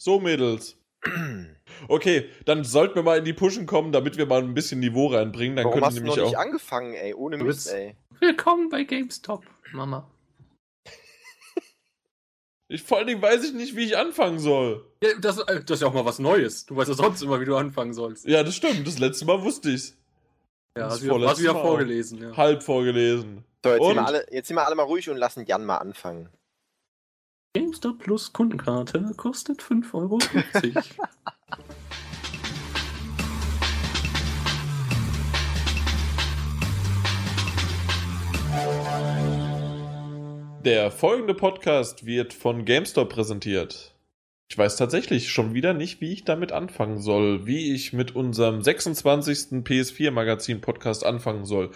So, Mädels. Okay, dann sollten wir mal in die Pushen kommen, damit wir mal ein bisschen Niveau reinbringen. Dann Warum können hast wir du noch nämlich nicht auch. angefangen, ey? Ohne Du Mist, ey. Willkommen bei GameStop, Mama. Ich, vor allen Dingen weiß ich nicht, wie ich anfangen soll. Ja, das, äh, das ist ja auch mal was Neues. Du weißt ja sonst immer, wie du anfangen sollst. Ja, das stimmt. Das letzte Mal wusste ich's. Ja, Das hast vorletzte wieder Mal vorgelesen. Ja. Halb vorgelesen. So, jetzt sind, wir alle, jetzt sind wir alle mal ruhig und lassen Jan mal anfangen. GameStop Plus Kundenkarte kostet 5,50 Euro. Der folgende Podcast wird von GameStop präsentiert. Ich weiß tatsächlich schon wieder nicht, wie ich damit anfangen soll, wie ich mit unserem 26. PS4-Magazin-Podcast anfangen soll.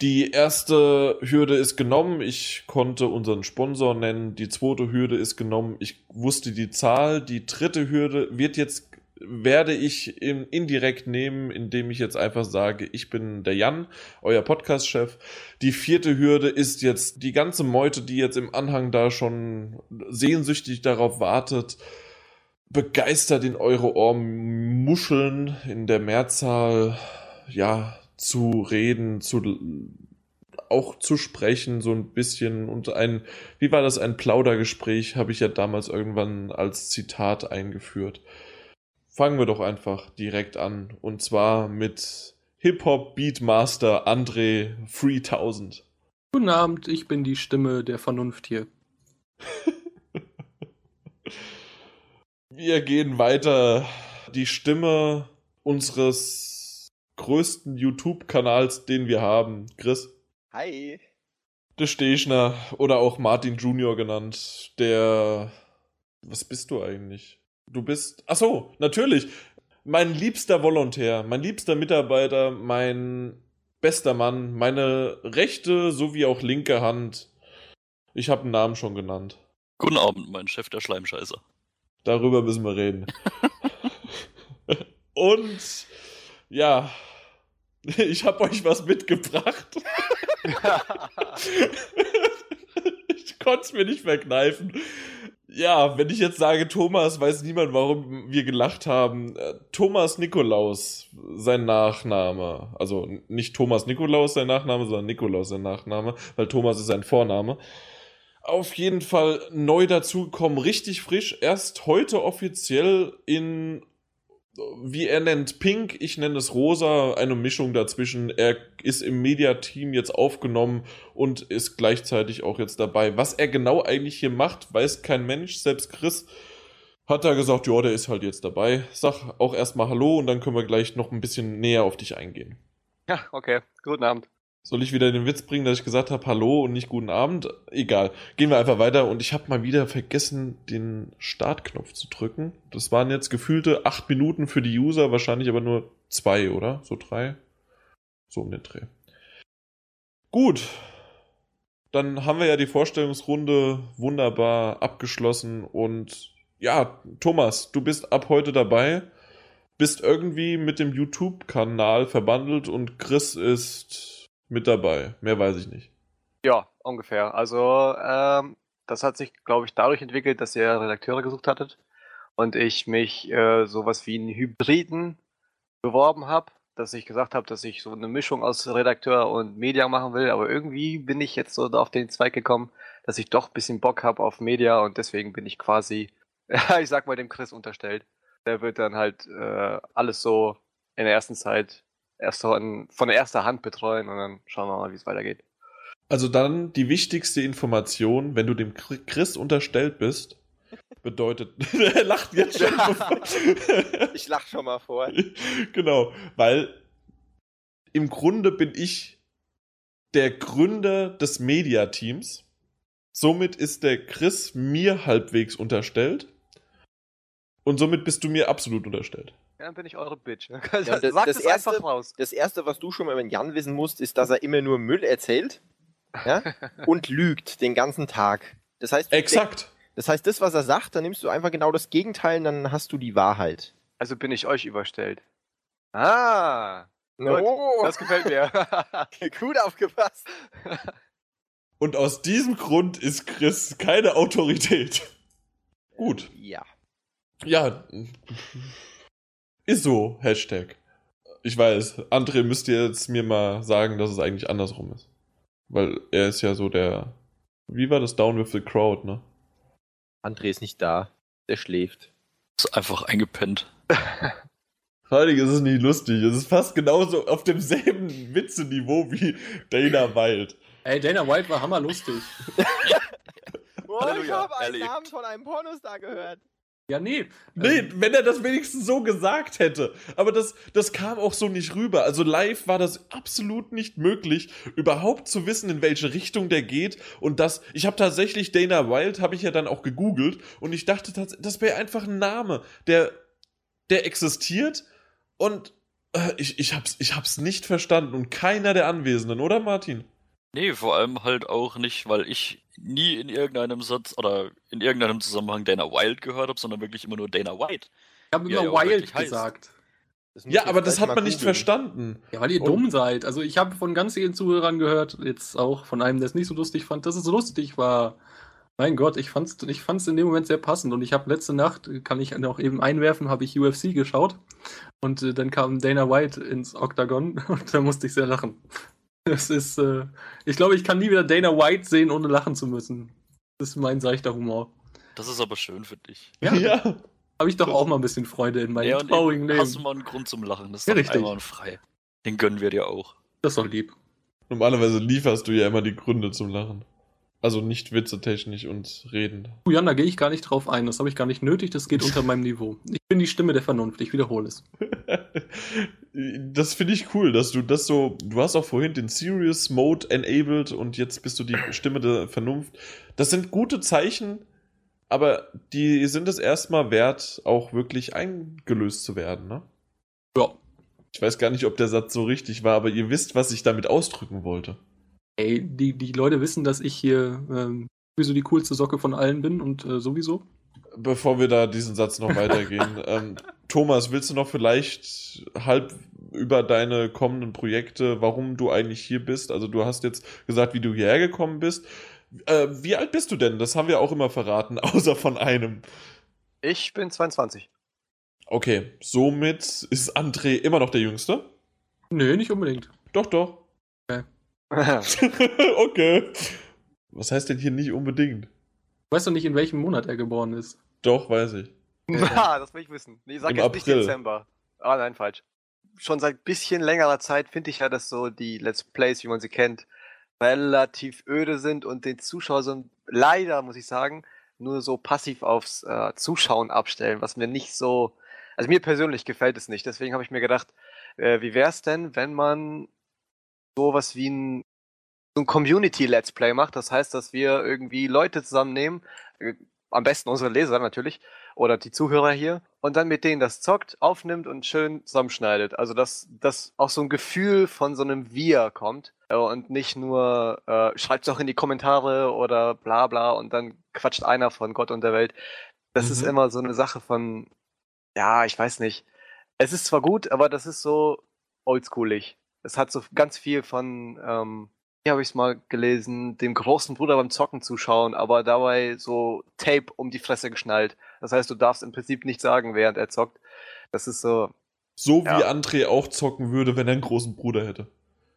Die erste Hürde ist genommen. Ich konnte unseren Sponsor nennen. Die zweite Hürde ist genommen. Ich wusste die Zahl. Die dritte Hürde wird jetzt, werde ich im, indirekt nehmen, indem ich jetzt einfach sage, ich bin der Jan, euer Podcast-Chef. Die vierte Hürde ist jetzt die ganze Meute, die jetzt im Anhang da schon sehnsüchtig darauf wartet, begeistert in eure Ohren muscheln, in der Mehrzahl, ja, zu reden, zu auch zu sprechen, so ein bisschen und ein, wie war das, ein Plaudergespräch, habe ich ja damals irgendwann als Zitat eingeführt. Fangen wir doch einfach direkt an und zwar mit Hip-Hop Beatmaster André 3000. Guten Abend, ich bin die Stimme der Vernunft hier. Wir gehen weiter. Die Stimme unseres größten YouTube-Kanals, den wir haben. Chris, Hi. der Stechner oder auch Martin Junior genannt, der. Was bist du eigentlich? Du bist. Ach so, natürlich. Mein liebster Volontär, mein liebster Mitarbeiter, mein bester Mann, meine rechte sowie auch linke Hand. Ich habe einen Namen schon genannt. Guten Abend, mein Chef der Schleimscheißer. Darüber müssen wir reden. Und ja, ich habe euch was mitgebracht. ich konnte es mir nicht verkneifen. Ja, wenn ich jetzt sage Thomas, weiß niemand, warum wir gelacht haben. Äh, Thomas Nikolaus, sein Nachname. Also nicht Thomas Nikolaus sein Nachname, sondern Nikolaus sein Nachname, weil Thomas ist sein Vorname. Auf jeden Fall neu dazugekommen, richtig frisch. Erst heute offiziell in, wie er nennt, Pink, ich nenne es Rosa, eine Mischung dazwischen. Er ist im Media-Team jetzt aufgenommen und ist gleichzeitig auch jetzt dabei. Was er genau eigentlich hier macht, weiß kein Mensch. Selbst Chris hat da gesagt, ja, der ist halt jetzt dabei. Sag auch erstmal Hallo und dann können wir gleich noch ein bisschen näher auf dich eingehen. Ja, okay. Guten Abend. Soll ich wieder den Witz bringen, dass ich gesagt habe Hallo und nicht guten Abend? Egal. Gehen wir einfach weiter und ich habe mal wieder vergessen, den Startknopf zu drücken. Das waren jetzt gefühlte acht Minuten für die User, wahrscheinlich aber nur zwei, oder? So drei? So um den Dreh. Gut. Dann haben wir ja die Vorstellungsrunde wunderbar abgeschlossen und ja, Thomas, du bist ab heute dabei, bist irgendwie mit dem YouTube-Kanal verbandelt und Chris ist mit dabei. Mehr weiß ich nicht. Ja, ungefähr. Also, ähm, das hat sich, glaube ich, dadurch entwickelt, dass ihr Redakteure gesucht hattet und ich mich äh, sowas wie einen Hybriden beworben habe, dass ich gesagt habe, dass ich so eine Mischung aus Redakteur und Media machen will, aber irgendwie bin ich jetzt so auf den Zweig gekommen, dass ich doch ein bisschen Bock habe auf Media und deswegen bin ich quasi, ich sag mal, dem Chris unterstellt. Der wird dann halt äh, alles so in der ersten Zeit erst von, erster Hand betreuen und dann schauen wir mal, wie es weitergeht. Also dann die wichtigste Information, wenn du dem Chri- Chris unterstellt bist, bedeutet, er lacht jetzt schon. Ich lach schon mal vor. genau, weil im Grunde bin ich der Gründer des Mediateams. Somit ist der Chris mir halbwegs unterstellt. Und somit bist du mir absolut unterstellt. Ja, dann bin ich eure Bitch. Ja, Sag das- das, das erste- einfach raus. Das erste, was du schon mal den Jan wissen musst, ist, dass er immer nur Müll erzählt ja? und lügt den ganzen Tag. Das heißt, Exakt. Das heißt, das, was er sagt, dann nimmst du einfach genau das Gegenteil und dann hast du die Wahrheit. Also bin ich euch überstellt. Ah, Gut, Oh, das gefällt mir. gut aufgepasst. Und aus diesem Grund ist Chris keine Autorität. Gut. Ja. Ja, ist so, Hashtag. Ich weiß, André müsste jetzt mir mal sagen, dass es eigentlich andersrum ist. Weil er ist ja so der. Wie war das Down with the Crowd, ne? André ist nicht da. Der schläft. Ist einfach eingepennt. Heilig, es ist nicht lustig. Es ist fast genauso auf demselben Witze-Niveau wie Dana Wild. Ey, Dana White war hammerlustig. Oh, Halleluja, ich habe einen erlebt. Namen von einem Pornostar gehört. Ja, nee. Nee, Ähm, wenn er das wenigstens so gesagt hätte. Aber das, das kam auch so nicht rüber. Also live war das absolut nicht möglich, überhaupt zu wissen, in welche Richtung der geht. Und das, ich habe tatsächlich Dana Wild, habe ich ja dann auch gegoogelt. Und ich dachte, tats- das wäre einfach ein Name, der, der existiert. Und äh, ich, ich, hab's, ich hab's nicht verstanden. Und keiner der Anwesenden, oder Martin? Nee, vor allem halt auch nicht, weil ich nie in irgendeinem Satz oder in irgendeinem Zusammenhang Dana Wild gehört habe, sondern wirklich immer nur Dana White. ich habe er immer ja auch Wild gesagt. Ja, aber das hat man nicht googeln. verstanden. Ja, weil ihr Und- dumm seid. Also ich habe von ganz vielen Zuhörern gehört, jetzt auch von einem, der es nicht so lustig fand, dass es so lustig war. Mein Gott, ich fand's, ich fand's in dem Moment sehr passend und ich habe letzte Nacht, kann ich noch eben einwerfen, habe ich UFC geschaut und äh, dann kam Dana White ins Octagon und da musste ich sehr lachen. Das ist, äh, ich glaube, ich kann nie wieder Dana White sehen, ohne lachen zu müssen. Das ist mein seichter Humor. Das ist aber schön für dich. Ja, Ja. habe ich doch auch mal ein bisschen Freude in meinem Ja, traurigen eben hast du Leben. mal einen Grund zum Lachen. Das ist Ja, doch richtig. einwandfrei. Den gönnen wir dir auch. Das ist doch lieb. Normalerweise lieferst du ja immer die Gründe zum Lachen. Also nicht witzetechnisch und reden. Oh, Jan, da gehe ich gar nicht drauf ein. Das habe ich gar nicht nötig. Das geht unter meinem Niveau. Ich bin die Stimme der Vernunft. Ich wiederhole es. Das finde ich cool, dass du das so. Du hast auch vorhin den Serious Mode enabled und jetzt bist du die Stimme der Vernunft. Das sind gute Zeichen, aber die sind es erstmal wert, auch wirklich eingelöst zu werden, ne? Ja. Ich weiß gar nicht, ob der Satz so richtig war, aber ihr wisst, was ich damit ausdrücken wollte. Ey, die, die Leute wissen, dass ich hier ähm, sowieso die coolste Socke von allen bin und äh, sowieso. Bevor wir da diesen Satz noch weitergehen, ähm, Thomas, willst du noch vielleicht halb über deine kommenden Projekte, warum du eigentlich hier bist? Also du hast jetzt gesagt, wie du hierher gekommen bist. Äh, wie alt bist du denn? Das haben wir auch immer verraten, außer von einem. Ich bin 22. Okay, somit ist André immer noch der Jüngste? Nö, nicht unbedingt. Doch, doch. okay. Was heißt denn hier nicht unbedingt? Weißt du nicht, in welchem Monat er geboren ist? Doch, weiß ich. Na, das will ich wissen. Nee, sag Im jetzt nicht April. Dezember. Ah, nein, falsch. Schon seit bisschen längerer Zeit finde ich ja, dass so die Let's Plays, wie man sie kennt, relativ öde sind und den Zuschauer so leider, muss ich sagen, nur so passiv aufs äh, Zuschauen abstellen, was mir nicht so, also mir persönlich gefällt es nicht. Deswegen habe ich mir gedacht, äh, wie wäre es denn, wenn man sowas wie ein, so ein Community-Let's Play macht? Das heißt, dass wir irgendwie Leute zusammennehmen, äh, am besten unsere Leser natürlich, oder die Zuhörer hier und dann mit denen das zockt, aufnimmt und schön zusammenschneidet. Also dass, dass auch so ein Gefühl von so einem Wir kommt äh, und nicht nur äh, schreibt es auch in die Kommentare oder bla bla und dann quatscht einer von Gott und der Welt. Das ist Mhm. immer so eine Sache von, ja, ich weiß nicht. Es ist zwar gut, aber das ist so oldschoolig. Es hat so ganz viel von, ähm, hier habe ich es mal gelesen, dem großen Bruder beim Zocken zuschauen, aber dabei so Tape um die Fresse geschnallt. Das heißt, du darfst im Prinzip nichts sagen, während er zockt. Das ist so, So wie Ja. André auch zocken würde, wenn er einen großen Bruder hätte.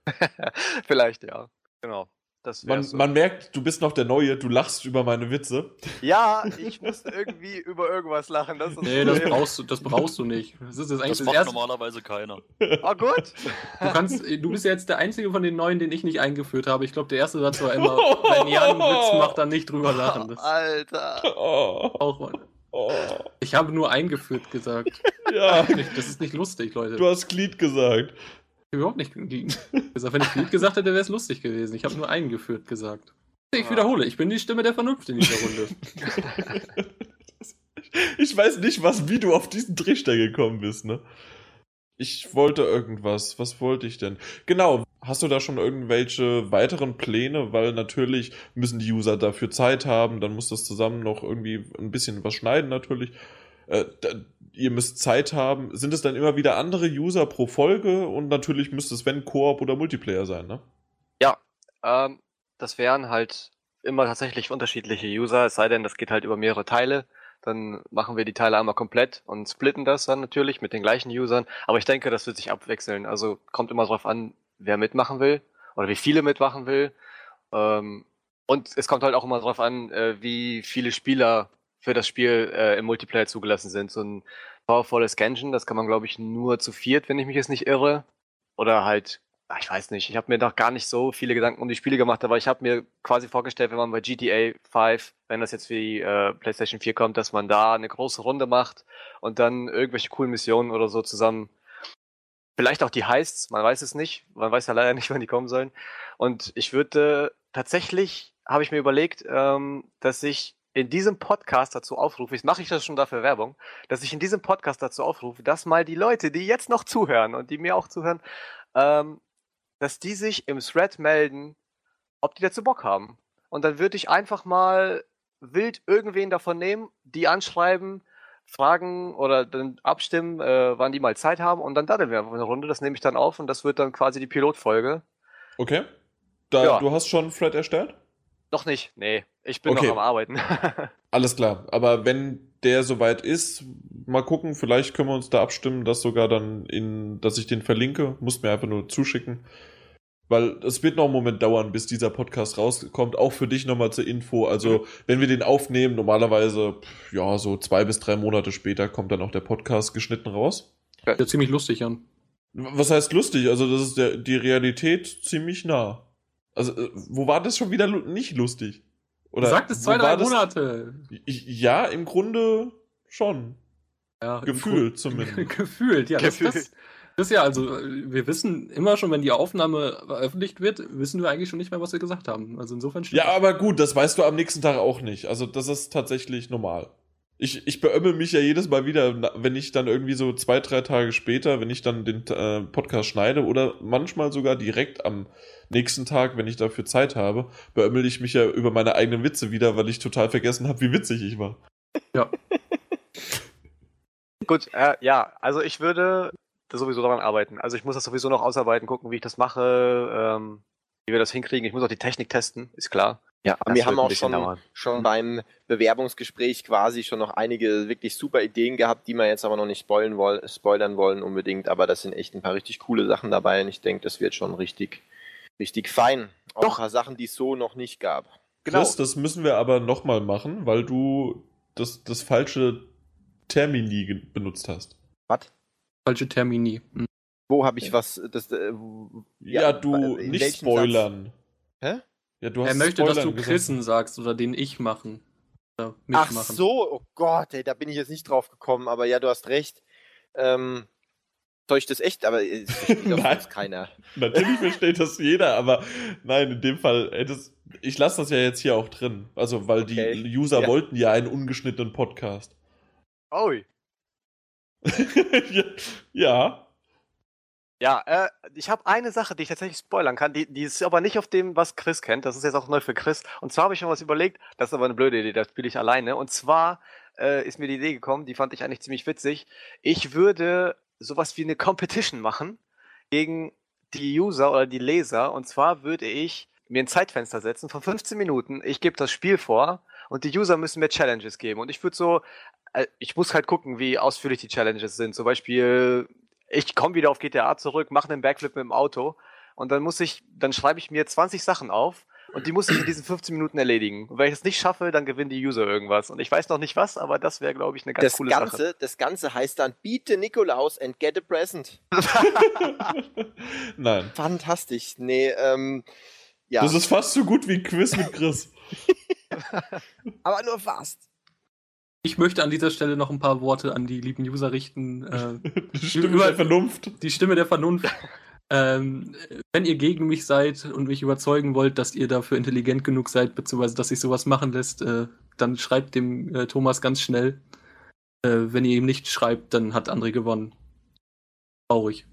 vielleicht, ja. Genau. Das Man, so. man merkt, du bist noch der Neue, du lachst über meine Witze. ja, ich musste irgendwie über irgendwas lachen. Das ist Nee, das brauchst du, das brauchst du nicht. Das ist das eigentlich Das das, macht erste. normalerweise keiner. Oh, gut. Du kannst, du bist ja jetzt der einzige von den neuen, den ich nicht eingeführt habe. Ich glaube, der erste Satz war immer, wenn Jan einen Witz macht, dann nicht drüber lachen. Das Alter. Oh, auch, oh, ich habe nur eingeführt gesagt. ja, Das ist nicht lustig, Leute. du hast Glied gesagt. Überhaupt nicht Glied gesagt. Wenn ich Glied gesagt hätte, wäre es lustig gewesen. Ich habe nur eingeführt gesagt. Ich Ah. wiederhole, ich bin die Stimme der Vernunft in dieser Runde. Ich weiß nicht, was, wie du auf diesen Trichter gekommen bist, ne? Ich wollte irgendwas. Was wollte ich denn? Genau. Hast du da schon irgendwelche weiteren Pläne? Weil natürlich müssen die User dafür Zeit haben. Dann muss das zusammen noch irgendwie ein bisschen was schneiden, natürlich. Äh, da, ihr müsst Zeit haben. Sind es dann immer wieder andere User pro Folge? Und natürlich müsste es, wenn, Koop oder Multiplayer sein, ne? Ähm, das wären halt immer tatsächlich unterschiedliche User, es sei denn, das geht halt über mehrere Teile. Dann machen wir die Teile einmal komplett und splitten das dann natürlich mit den gleichen Usern. Aber ich denke, das wird sich abwechseln. Also kommt immer drauf an, wer mitmachen will oder wie viele mitmachen will. Ähm, und es kommt halt auch immer drauf an, äh, wie viele Spieler für das Spiel äh, im Multiplayer zugelassen sind. So ein powervolles Genshin, das kann man, glaube ich, nur zu viert, wenn ich mich jetzt nicht irre. Oder halt, ach, ich weiß nicht, ich habe mir noch gar nicht so viele Gedanken um die Spiele gemacht, aber ich habe mir quasi vorgestellt, wenn man bei GTA 5, wenn das jetzt für die äh, PlayStation 4 kommt, dass man da eine große Runde macht und dann irgendwelche coolen Missionen oder so zusammen Vielleicht auch die Heists, man weiß es nicht. Man weiß ja leider nicht, wann die kommen sollen. Und ich würde tatsächlich, habe ich mir überlegt, ähm, dass ich in diesem Podcast dazu aufrufe, jetzt mache ich das schon dafür Werbung, dass ich in diesem Podcast dazu aufrufe, dass mal die Leute, die jetzt noch zuhören und die mir auch zuhören, ähm, dass die sich im Thread melden, ob die dazu Bock haben. Und dann würde ich einfach mal wild irgendwen davon nehmen, die anschreiben, fragen oder dann abstimmen, äh, wann die mal Zeit haben und dann daddeln wir einfach eine Runde. Das nehme ich dann auf und das wird dann quasi die Pilotfolge. Okay. Da, Ja. Du hast schon Thread erstellt? Noch nicht, nee. Ich bin Okay. noch am Arbeiten. Alles klar. Aber wenn der soweit ist, mal gucken, vielleicht können wir uns da abstimmen, dass sogar dann in, dass ich den verlinke. Muss mir einfach nur zuschicken. Weil es wird noch einen Moment dauern, bis dieser Podcast rauskommt. Auch für dich nochmal zur Info. Also, wenn wir den aufnehmen, normalerweise, ja, so zwei bis drei Monate später kommt dann auch der Podcast geschnitten raus. Ja ziemlich lustig an. Was heißt lustig? Also, das ist der, die Realität ziemlich nah. Also, äh, wo war das schon wieder nicht lustig? Oder Sagt es zwei, drei das- Monate. Ja, im Grunde schon. Ja, Gefühlt zumindest. Gefühlt, ja. Das, Gefühlt. das, das ist ja, also wir wissen immer schon, wenn die Aufnahme veröffentlicht wird, wissen wir eigentlich schon nicht mehr, was wir gesagt haben. Also insofern stimmt Ja, aber gut, das weißt du am nächsten Tag auch nicht. Also, das ist tatsächlich normal. Ich, ich beömmel mich ja jedes Mal wieder, wenn ich dann irgendwie so zwei, drei Tage später, wenn ich dann den äh, Podcast schneide oder manchmal sogar direkt am nächsten Tag, wenn ich dafür Zeit habe, beömmel ich mich ja über meine eigenen Witze wieder, weil ich total vergessen habe, wie witzig ich war. Gut, äh, ja, also ich würde sowieso daran arbeiten. Also ich muss das sowieso noch ausarbeiten, gucken, wie ich das mache, ähm, wie wir das hinkriegen. Ich muss auch die Technik testen, ist klar. Ja, aber wir haben auch schon, dauern. schon beim Bewerbungsgespräch quasi schon noch einige wirklich super Ideen gehabt, die wir jetzt aber noch nicht spoilern, woll spoilern wollen unbedingt. Aber das sind echt ein paar richtig coole Sachen dabei und ich denke, das wird schon richtig, richtig fein. Auch Doch. ein paar Sachen, die es so noch nicht gab. Genau. Chris, das müssen wir aber nochmal machen, weil du das, das falsche Termini benutzt hast. Was? Falsche Termini. Hm. Wo habe ich was? Das, äh, wo- Ja, du, nicht spoilern. Hä? Ja, du Er hast möchte, dass du Spoilern. Chrisen sagst oder den ich machen. Oder Ach mitmachen. so, oh Gott, ey, da bin ich jetzt nicht drauf gekommen, aber ja, du hast recht. Ähm, soll ich das echt? Aber es versteht doch Nein. sonst keiner. Natürlich versteht das jeder, aber nein, in dem Fall, ey, das, ich lasse das ja jetzt hier auch drin. Also, weil Okay. die User Ja. wollten ja einen ungeschnittenen Podcast. Ui. ja, ja. Ja, äh, ich habe eine Sache, die ich tatsächlich spoilern kann, die, die ist aber nicht auf dem, was Chris kennt. Das ist jetzt auch neu für Chris. Und zwar habe ich schon was überlegt, das ist aber eine blöde Idee, das spiele ich alleine. Und zwar äh, ist mir die Idee gekommen, die fand ich eigentlich ziemlich witzig. Ich würde sowas wie eine Competition machen gegen die User oder die Leser. Und zwar würde ich mir ein Zeitfenster setzen von 15 Minuten. Ich gebe das Spiel vor und die User müssen mir Challenges geben. Und ich würde so, äh, ich muss halt gucken, wie ausführlich die Challenges sind. Zum Beispiel, ich komme wieder auf GTA zurück, mache einen Backflip mit dem Auto und dann muss ich, dann schreibe ich mir 20 Sachen auf und die muss ich in diesen 15 Minuten erledigen. Und wenn ich das nicht schaffe, dann gewinnen die User irgendwas. Und ich weiß noch nicht was, aber das wäre, glaube ich, eine ganz Das coole Ganze, Sache. das Ganze heißt dann Beat the Nikolaus and get a present. Nein. Fantastisch. Nee, ähm, ja, Das ist fast so gut wie ein Quiz mit Chris. aber nur fast. Ich möchte an dieser Stelle noch ein paar Worte an die lieben User richten. Äh, Die Stimme Über- der Vernunft. die Stimme der Vernunft. ähm, wenn ihr gegen mich seid und mich überzeugen wollt, dass ihr dafür intelligent genug seid, beziehungsweise dass sich sowas machen lässt, äh, dann schreibt dem äh, Thomas ganz schnell. Äh, wenn ihr ihm nicht schreibt, dann hat André gewonnen. Traurig.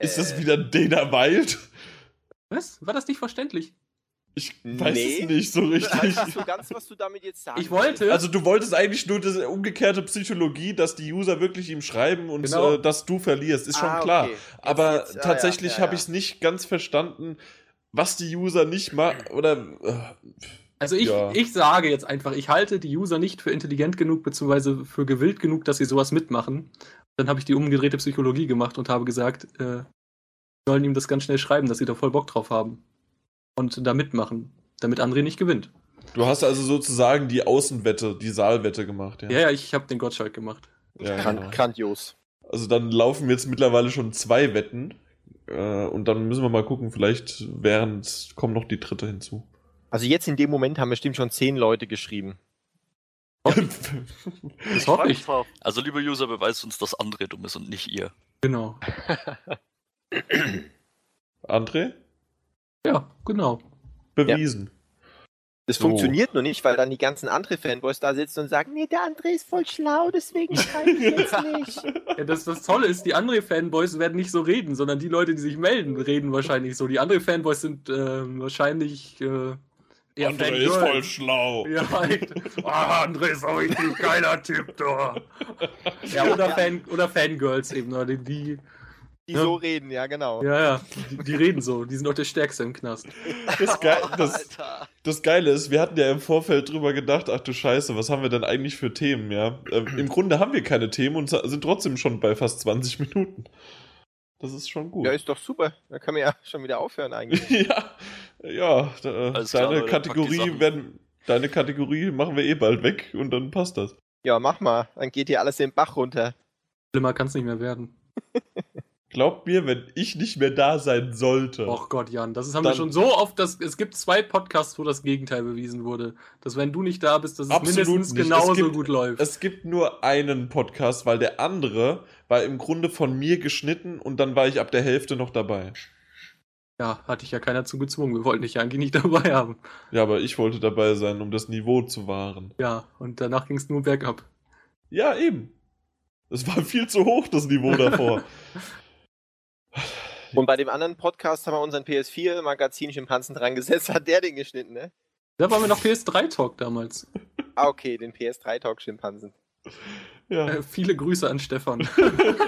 Ist das Äh, wieder Dana Wild? Was? War das nicht verständlich? Ich weiß Nee. es nicht so Weiß richtig. nicht so ganz, was du damit jetzt sagen Ich wollte- Also du wolltest eigentlich nur diese umgekehrte Psychologie, dass die User wirklich ihm schreiben und Genau. äh, dass du verlierst, ist schon Ah, klar. okay. Jetzt- Aber jetzt- ah, tatsächlich ja, ja, habe ja. ich es nicht ganz verstanden, was die User nicht machen oder äh, Also ich, Ja. ich sage jetzt einfach, ich halte die User nicht für intelligent genug, beziehungsweise für gewillt genug, dass sie sowas mitmachen. Dann habe ich die umgedrehte Psychologie gemacht und habe gesagt, äh, sollen ihm das ganz schnell schreiben, dass sie da voll Bock drauf haben. Und da mitmachen, damit André nicht gewinnt. Du hast also sozusagen die Außenwette, die Saalwette gemacht, ja? Ja, ja, ich habe den Gottschalk gemacht. Ja, genau. Grandios. Also dann laufen jetzt mittlerweile schon zwei Wetten. Äh, und dann müssen wir mal gucken, vielleicht während kommt noch die dritte hinzu. Also jetzt in dem Moment haben bestimmt schon zehn Leute geschrieben. Das hoffe ich. Also, lieber User, beweist uns, dass André dumm ist und nicht ihr. Genau. André? Ja, genau. Bewiesen. Das So. funktioniert nur nicht, weil dann die ganzen andere Fanboys da sitzen und sagen, nee, der André ist voll schlau, deswegen schreibe ich jetzt nicht. Ja, das, das Tolle ist, die anderen Fanboys werden nicht so reden, sondern die Leute, die sich melden, reden wahrscheinlich so. Die anderen Fanboys sind ähm, wahrscheinlich äh, eher André ist voll schlau. Ja, echt. Oh, André ist auch richtig geiler Typ, da. Ja, oder, Ja. Fan, oder Fangirls eben, oder die, die, Ja. so reden, ja genau. ja, ja, die, die reden so. Die sind auch der Stärkste im Knast. Das, Ge das, Alter. das Geile ist, wir hatten ja im Vorfeld drüber gedacht, ach du Scheiße, was haben wir denn eigentlich für Themen, ja? Ähm, Im Grunde haben wir keine Themen und sind trotzdem schon bei fast 20 Minuten. Das ist schon gut. Ja, ist doch super. Da können wir ja schon wieder aufhören eigentlich. ja, ja, da, klar, deine die Kategorie werden, deine Kategorie machen wir eh bald weg und dann passt das. Ja, mach mal. Dann geht hier alles den Bach runter. Schlimmer kann es nicht mehr werden. Glaubt mir, wenn ich nicht mehr da sein sollte. Och Gott, Jan, das ist, haben wir schon so oft, dass es gibt zwei Podcasts, wo das Gegenteil bewiesen wurde. Dass wenn du nicht da bist, dass es mindestens nicht. Es genauso gibt- gut läuft. Es gibt nur einen Podcast, weil der andere war im Grunde von mir geschnitten und dann war ich ab der Hälfte noch dabei. Ja, hatte ich ja keiner zu gezwungen. Wir wollten dich ja eigentlich nicht dabei haben. Ja, aber ich wollte dabei sein, um das Niveau zu wahren. Ja, und danach ging es nur bergab. Ja, eben. Es war viel zu hoch, das Niveau davor. Und bei dem anderen Podcast haben wir unseren PS4-Magazin Schimpansen dran gesetzt. Hat der den geschnitten, ne? Da waren wir noch PS3-Talk damals. Ah, okay, den PS3-Talk-Schimpansen. ja. Äh, viele Grüße an Stefan.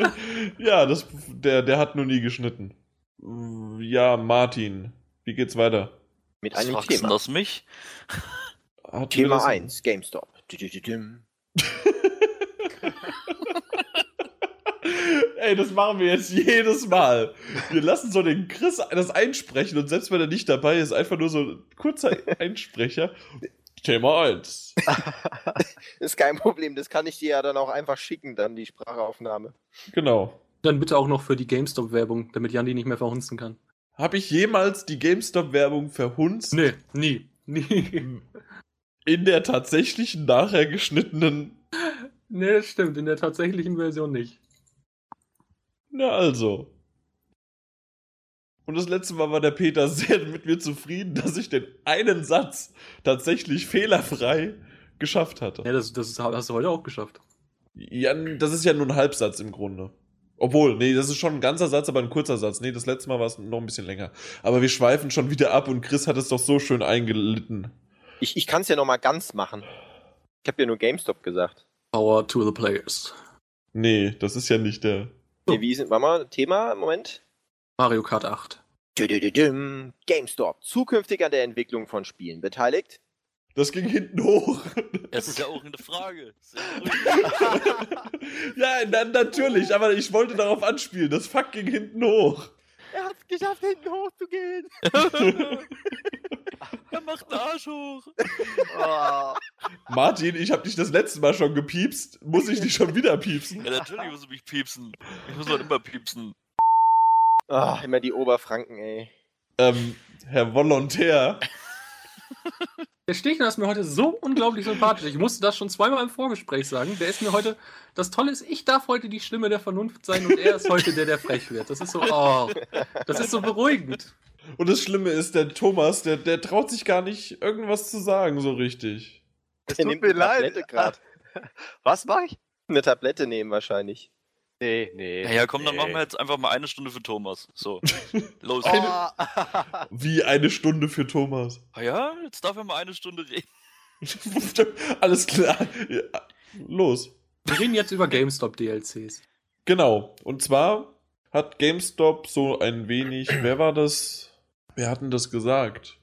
ja, das, der, der hat nur nie geschnitten. Ja, Martin, wie geht's weiter? Mit Was einem du Thema. das mich? Hat Thema das- 1, GameStop. Ey, das machen wir jetzt jedes Mal. Wir lassen so den Chris das einsprechen und selbst wenn er nicht dabei ist, einfach nur so ein kurzer Einsprecher. Thema 1. Ist kein Problem, das kann ich dir ja dann auch einfach schicken, dann die Sprachaufnahme. Genau. Dann bitte auch noch für die GameStop-Werbung, damit Jan die nicht mehr verhunzen kann. Habe ich jemals die GameStop-Werbung verhunzt? Nee, nie. Nie. In der tatsächlichen nachher geschnittenen. nee, das stimmt. In der tatsächlichen Version nicht. Na also. Und das letzte Mal war der Peter sehr mit mir zufrieden, dass ich den einen Satz tatsächlich fehlerfrei geschafft hatte. Ja, das, das hast du heute auch geschafft. Ja, das ist ja nur ein Halbsatz im Grunde. Obwohl, nee, das ist schon ein ganzer Satz, aber ein kurzer Satz. Nee, das letzte Mal war es noch ein bisschen länger. Aber wir schweifen schon wieder ab und Chris hat es doch so schön eingelitten. Ich, ich kann es ja nochmal ganz machen. Ich habe ja nur GameStop gesagt. Power to the players. Nee, das ist ja nicht der. So. Nee, wie sind, warte mal, Thema, Moment. Mario Kart 8. Dü-dü-dü-düm. GameStop, zukünftig an der Entwicklung von Spielen beteiligt. Das ging hinten hoch. Das ist ja auch eine Frage. Ja, na, natürlich, aber ich wollte darauf anspielen. Das Fuck ging hinten hoch. Er hat es geschafft, hinten hochzugehen. er macht den Arsch hoch. Oh. Martin, ich habe dich das letzte Mal schon gepiepst. Muss ich dich schon wieder piepsen? Ja, natürlich muss ich mich piepsen. Ich muss halt immer piepsen. Ah, immer die Oberfranken, ey. Ähm, Herr Volontär. Der Stechner ist mir heute so unglaublich sympathisch. Ich musste das schon zweimal im Vorgespräch sagen. Der ist mir heute. Das Tolle ist, ich darf heute die Stimme der Vernunft sein und er ist heute der, der frech wird. Das ist so, oh, das ist so beruhigend. Und das Schlimme ist, der Thomas, der, der traut sich gar nicht, irgendwas zu sagen, so richtig. Es tut nimmt mir eine leid. Was mache ich? Eine Tablette nehmen wahrscheinlich. Nee, nee. Naja, komm, dann nee. machen wir jetzt einfach mal eine Stunde für Thomas. So, los. Oh. Wie eine Stunde für Thomas. Ah ja, jetzt darf er mal eine Stunde reden. Alles klar. Ja, los. Wir reden jetzt über GameStop-DLCs. Genau. Und zwar hat GameStop so ein wenig. Wer war das? Wer hat denn das gesagt?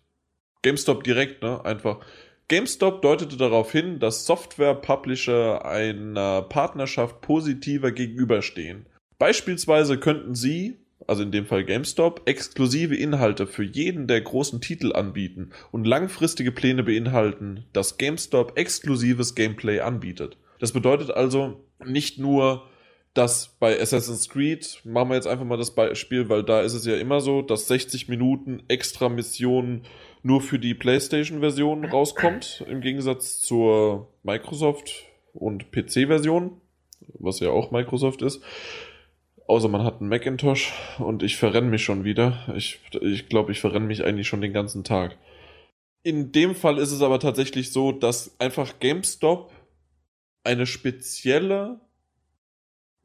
GameStop direkt, ne? Einfach. GameStop deutete darauf hin, dass Software-Publisher einer Partnerschaft positiver gegenüberstehen. Beispielsweise könnten sie, also in dem Fall GameStop, exklusive Inhalte für jeden der großen Titel anbieten und langfristige Pläne beinhalten, dass GameStop exklusives Gameplay anbietet. Das bedeutet also nicht nur, dass bei Assassin's Creed, machen wir jetzt einfach mal das Beispiel, weil da ist es ja immer so, dass 60 Minuten extra Missionen nur für die PlayStation-Version rauskommt, im Gegensatz zur Microsoft- und PC-Version, was ja auch Microsoft ist. Außer man hat einen Macintosh und ich verrenne mich schon wieder. Ich, ich glaube, ich verrenne mich eigentlich schon den ganzen Tag. In dem Fall ist es aber tatsächlich so, dass einfach GameStop eine spezielle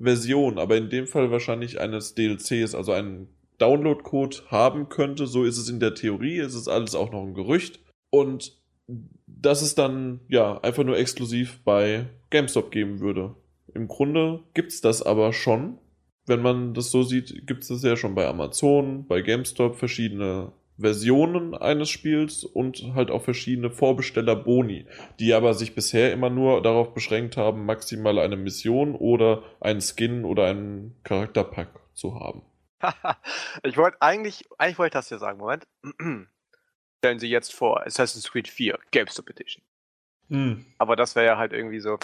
Version, aber in dem Fall wahrscheinlich eines DLCs, also einen Download-Code haben könnte. So ist es in der Theorie, ist es alles auch noch ein Gerücht. Und dass es dann ja einfach nur exklusiv bei GameStop geben würde. Im Grunde gibt es das aber schon. Wenn man das so sieht, gibt es das ja schon bei Amazon, bei GameStop verschiedene Versionen eines Spiels und halt auch verschiedene Vorbesteller-Boni, die aber sich bisher immer nur darauf beschränkt haben, maximal eine Mission oder einen Skin oder einen Charakterpack zu haben. ich wollte eigentlich, eigentlich wollte ich das hier sagen, Moment. Stellen Sie jetzt vor, Assassin's Creed 4, GameStop Edition. Hm. Aber das wäre ja halt irgendwie so.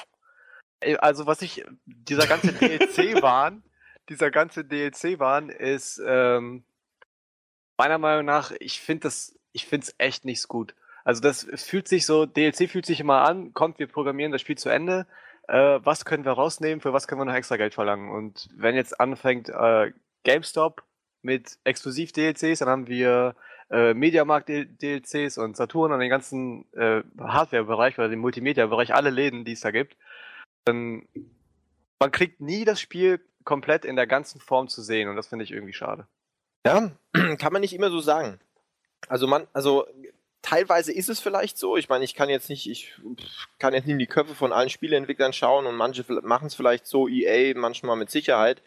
Also was ich, dieser ganze DLC-Wahn, dieser ganze DLC-Wahn ist, ähm, meiner Meinung nach, ich finde das, ich finde es echt nicht gut. Also das fühlt sich so, DLC fühlt sich immer an, kommt, wir programmieren das Spiel zu Ende, äh, was können wir rausnehmen, für was können wir noch extra Geld verlangen? Und wenn jetzt anfängt äh, GameStop mit Exklusiv-DLCs, dann haben wir äh, Mediamarkt-DLCs und Saturn und den ganzen äh, Hardware-Bereich oder den Multimedia-Bereich, alle Läden, die es da gibt. Dann, man kriegt nie das Spiel komplett in der ganzen Form zu sehen und das finde ich irgendwie schade. Ja, kann man nicht immer so sagen. Also man, also teilweise ist es vielleicht so. Ich meine, ich kann jetzt nicht, ich kann jetzt nicht in die Köpfe von allen Spieleentwicklern schauen und manche machen es vielleicht so, EA manchmal mit Sicherheit.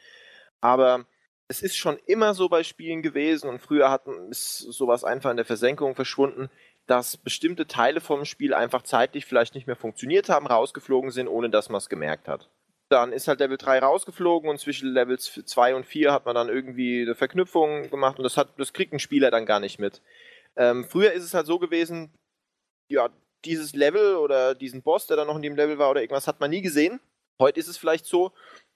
Aber es ist schon immer so bei Spielen gewesen und früher hat, ist sowas einfach in der Versenkung verschwunden, dass bestimmte Teile vom Spiel einfach zeitlich vielleicht nicht mehr funktioniert haben, rausgeflogen sind, ohne dass man es gemerkt hat. Dann ist halt Level 3 rausgeflogen und zwischen Levels 2 und 4 hat man dann irgendwie eine Verknüpfung gemacht und das, hat, das kriegt ein Spieler dann gar nicht mit. Ähm, früher ist es halt so gewesen, ja, dieses Level oder diesen Boss, der dann noch in dem Level war oder irgendwas, hat man nie gesehen. Heute ist es vielleicht so,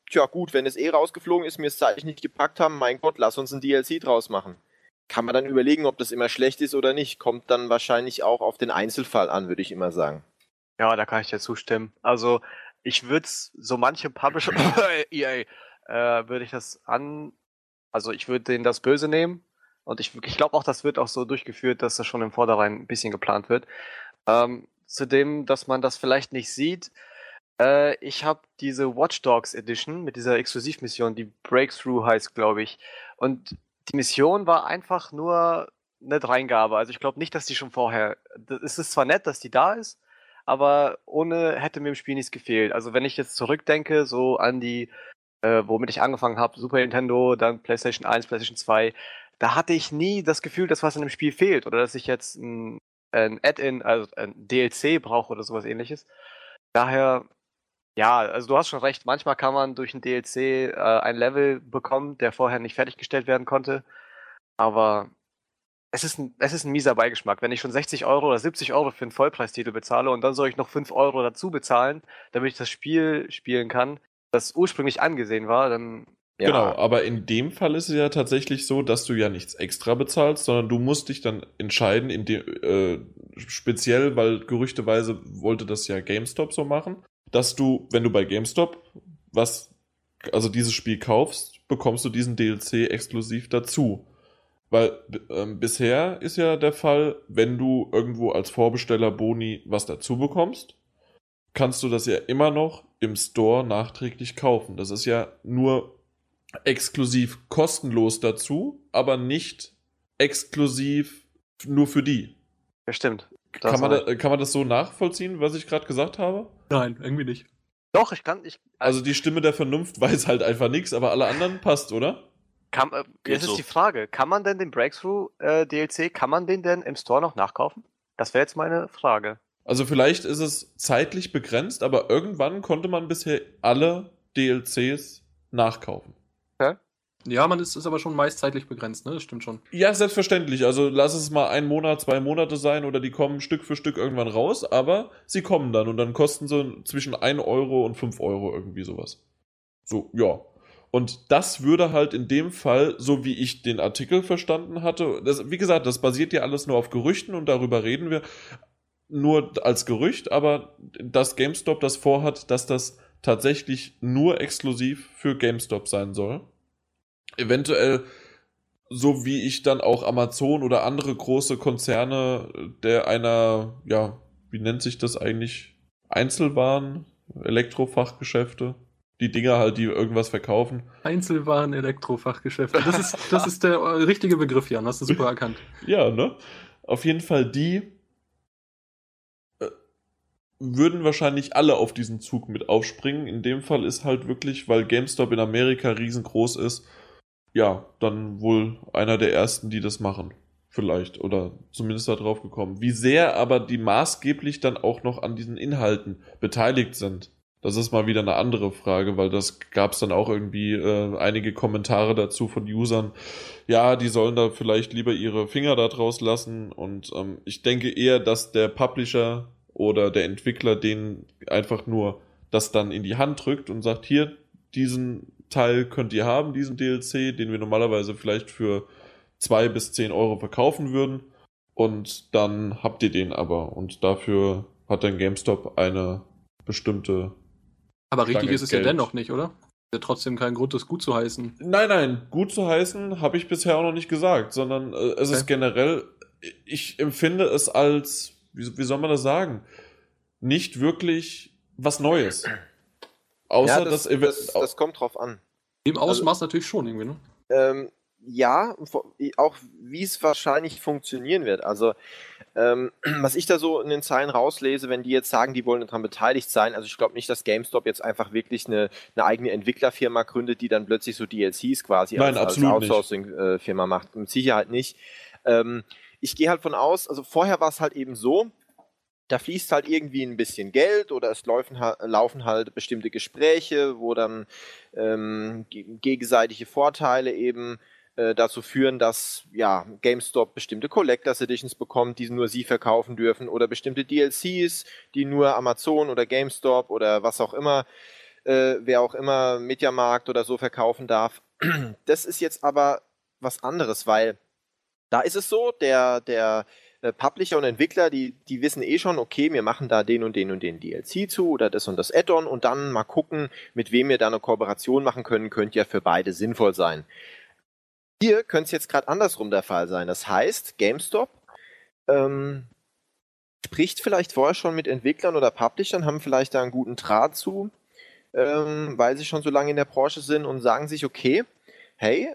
tja gut, wenn es eh rausgeflogen ist, mir es zeitlich nicht gepackt haben, mein Gott, lass uns ein DLC draus machen. Kann man dann überlegen, ob das immer schlecht ist oder nicht. Kommt dann wahrscheinlich auch auf den Einzelfall an, würde ich immer sagen. Ja, da kann ich dir zustimmen. Also ich würde so manche Publisher, EA, äh, würde ich das an, also ich würde denen das böse nehmen und ich, ich glaube auch, das wird auch so durchgeführt, dass das schon im Vorderein ein bisschen geplant wird. Ähm, zudem, dass man das vielleicht nicht sieht, äh, ich habe diese Watch Dogs Edition mit dieser Exklusivmission, die Breakthrough heißt, glaube ich. Und die Mission war einfach nur eine Dreingabe. Also ich glaube nicht, dass die schon vorher. Es ist zwar nett, dass die da ist, aber ohne hätte mir im Spiel nichts gefehlt. Also wenn ich jetzt zurückdenke, so an die, äh, womit ich angefangen habe, Super Nintendo, dann PlayStation 1, PlayStation 2, da hatte ich nie das Gefühl, dass was in dem Spiel fehlt oder dass ich jetzt ein, ein Add-in, also ein DLC brauche oder sowas ähnliches. Daher, ja, also du hast schon recht, manchmal kann man durch ein DLC äh, ein Level bekommen, der vorher nicht fertiggestellt werden konnte. Aber es ist, ein, es ist ein mieser Beigeschmack. Wenn ich schon 60 Euro oder 70 Euro für einen Vollpreistitel bezahle und dann soll ich noch 5 Euro dazu bezahlen, damit ich das Spiel spielen kann, das ursprünglich angesehen war, dann. Ja. Genau, aber in dem Fall ist es ja tatsächlich so, dass du ja nichts extra bezahlst, sondern du musst dich dann entscheiden, in dem, äh, speziell, weil gerüchteweise wollte das ja GameStop so machen, dass du, wenn du bei GameStop was, also dieses Spiel kaufst, bekommst du diesen DLC exklusiv dazu. Weil ähm, bisher ist ja der Fall, wenn du irgendwo als Vorbesteller Boni was dazu bekommst, kannst du das ja immer noch im Store nachträglich kaufen. Das ist ja nur exklusiv kostenlos dazu, aber nicht exklusiv nur für die. Ja, stimmt. Kann man, da, kann man das so nachvollziehen, was ich gerade gesagt habe? Nein, irgendwie nicht. Doch, ich kann. Ich, also die Stimme der Vernunft weiß halt einfach nichts, aber alle anderen passt, oder? Kann, äh, jetzt so. ist die Frage, kann man denn den Breakthrough äh, DLC, kann man den denn im Store noch nachkaufen? Das wäre jetzt meine Frage. Also vielleicht ist es zeitlich begrenzt, aber irgendwann konnte man bisher alle DLCs nachkaufen. Ja, man ist, ist aber schon meist zeitlich begrenzt, ne? Das stimmt schon. Ja, selbstverständlich. Also lass es mal ein Monat, zwei Monate sein oder die kommen Stück für Stück irgendwann raus, aber sie kommen dann und dann kosten sie zwischen 1 Euro und 5 Euro irgendwie sowas. So, ja. Und das würde halt in dem Fall, so wie ich den Artikel verstanden hatte, das, wie gesagt, das basiert ja alles nur auf Gerüchten und darüber reden wir nur als Gerücht, aber dass GameStop das vorhat, dass das tatsächlich nur exklusiv für GameStop sein soll eventuell so wie ich dann auch Amazon oder andere große Konzerne der einer, ja, wie nennt sich das eigentlich? Einzelwaren, Elektrofachgeschäfte, die Dinger halt, die irgendwas verkaufen. Einzelwaren, Elektrofachgeschäfte. Das ist, das ist der richtige Begriff, Jan, hast du super erkannt. Ja, ne? Auf jeden Fall die äh, würden wahrscheinlich alle auf diesen Zug mit aufspringen. In dem Fall ist halt wirklich, weil GameStop in Amerika riesengroß ist, ja, dann wohl einer der ersten, die das machen. Vielleicht. Oder zumindest da drauf gekommen. Wie sehr aber die maßgeblich dann auch noch an diesen Inhalten beteiligt sind. Das ist mal wieder eine andere Frage, weil das gab es dann auch irgendwie äh, einige Kommentare dazu von Usern. Ja, die sollen da vielleicht lieber ihre Finger da draus lassen. Und ähm, ich denke eher, dass der Publisher oder der Entwickler denen einfach nur das dann in die Hand drückt und sagt, hier, diesen Teil könnt ihr haben, diesen DLC, den wir normalerweise vielleicht für zwei bis zehn Euro verkaufen würden. Und dann habt ihr den aber. Und dafür hat dann GameStop eine bestimmte. Aber richtig ist es Geld. ja dennoch nicht, oder? Ja trotzdem kein Grund, das gut zu heißen. Nein, nein, gut zu heißen habe ich bisher auch noch nicht gesagt, sondern äh, es okay. ist generell, ich empfinde es als, wie, wie soll man das sagen, nicht wirklich was Neues. Außer ja, das, das, das, das, kommt drauf an. Im Ausmaß also, natürlich schon irgendwie, ne? Ähm, ja, auch wie es wahrscheinlich funktionieren wird. Also, ähm, was ich da so in den Zeilen rauslese, wenn die jetzt sagen, die wollen daran beteiligt sein, also ich glaube nicht, dass GameStop jetzt einfach wirklich eine, eine, eigene Entwicklerfirma gründet, die dann plötzlich so DLCs quasi Nein, als, als Outsourcing-Firma macht. Mit Sicherheit nicht. Ähm, ich gehe halt von aus, also vorher war es halt eben so, da fließt halt irgendwie ein bisschen Geld oder es laufen, laufen halt bestimmte Gespräche, wo dann ähm, gegenseitige Vorteile eben äh, dazu führen, dass ja, GameStop bestimmte Collectors Editions bekommt, die nur sie verkaufen dürfen oder bestimmte DLCs, die nur Amazon oder GameStop oder was auch immer, äh, wer auch immer, Mediamarkt oder so verkaufen darf. Das ist jetzt aber was anderes, weil da ist es so, der, der äh, Publisher und Entwickler, die, die wissen eh schon, okay, wir machen da den und den und den DLC zu oder das und das Add-on und dann mal gucken, mit wem wir da eine Kooperation machen können, könnte ja für beide sinnvoll sein. Hier könnte es jetzt gerade andersrum der Fall sein. Das heißt, GameStop ähm, spricht vielleicht vorher schon mit Entwicklern oder Publishern, haben vielleicht da einen guten Draht zu, ähm, weil sie schon so lange in der Branche sind und sagen sich, okay, hey,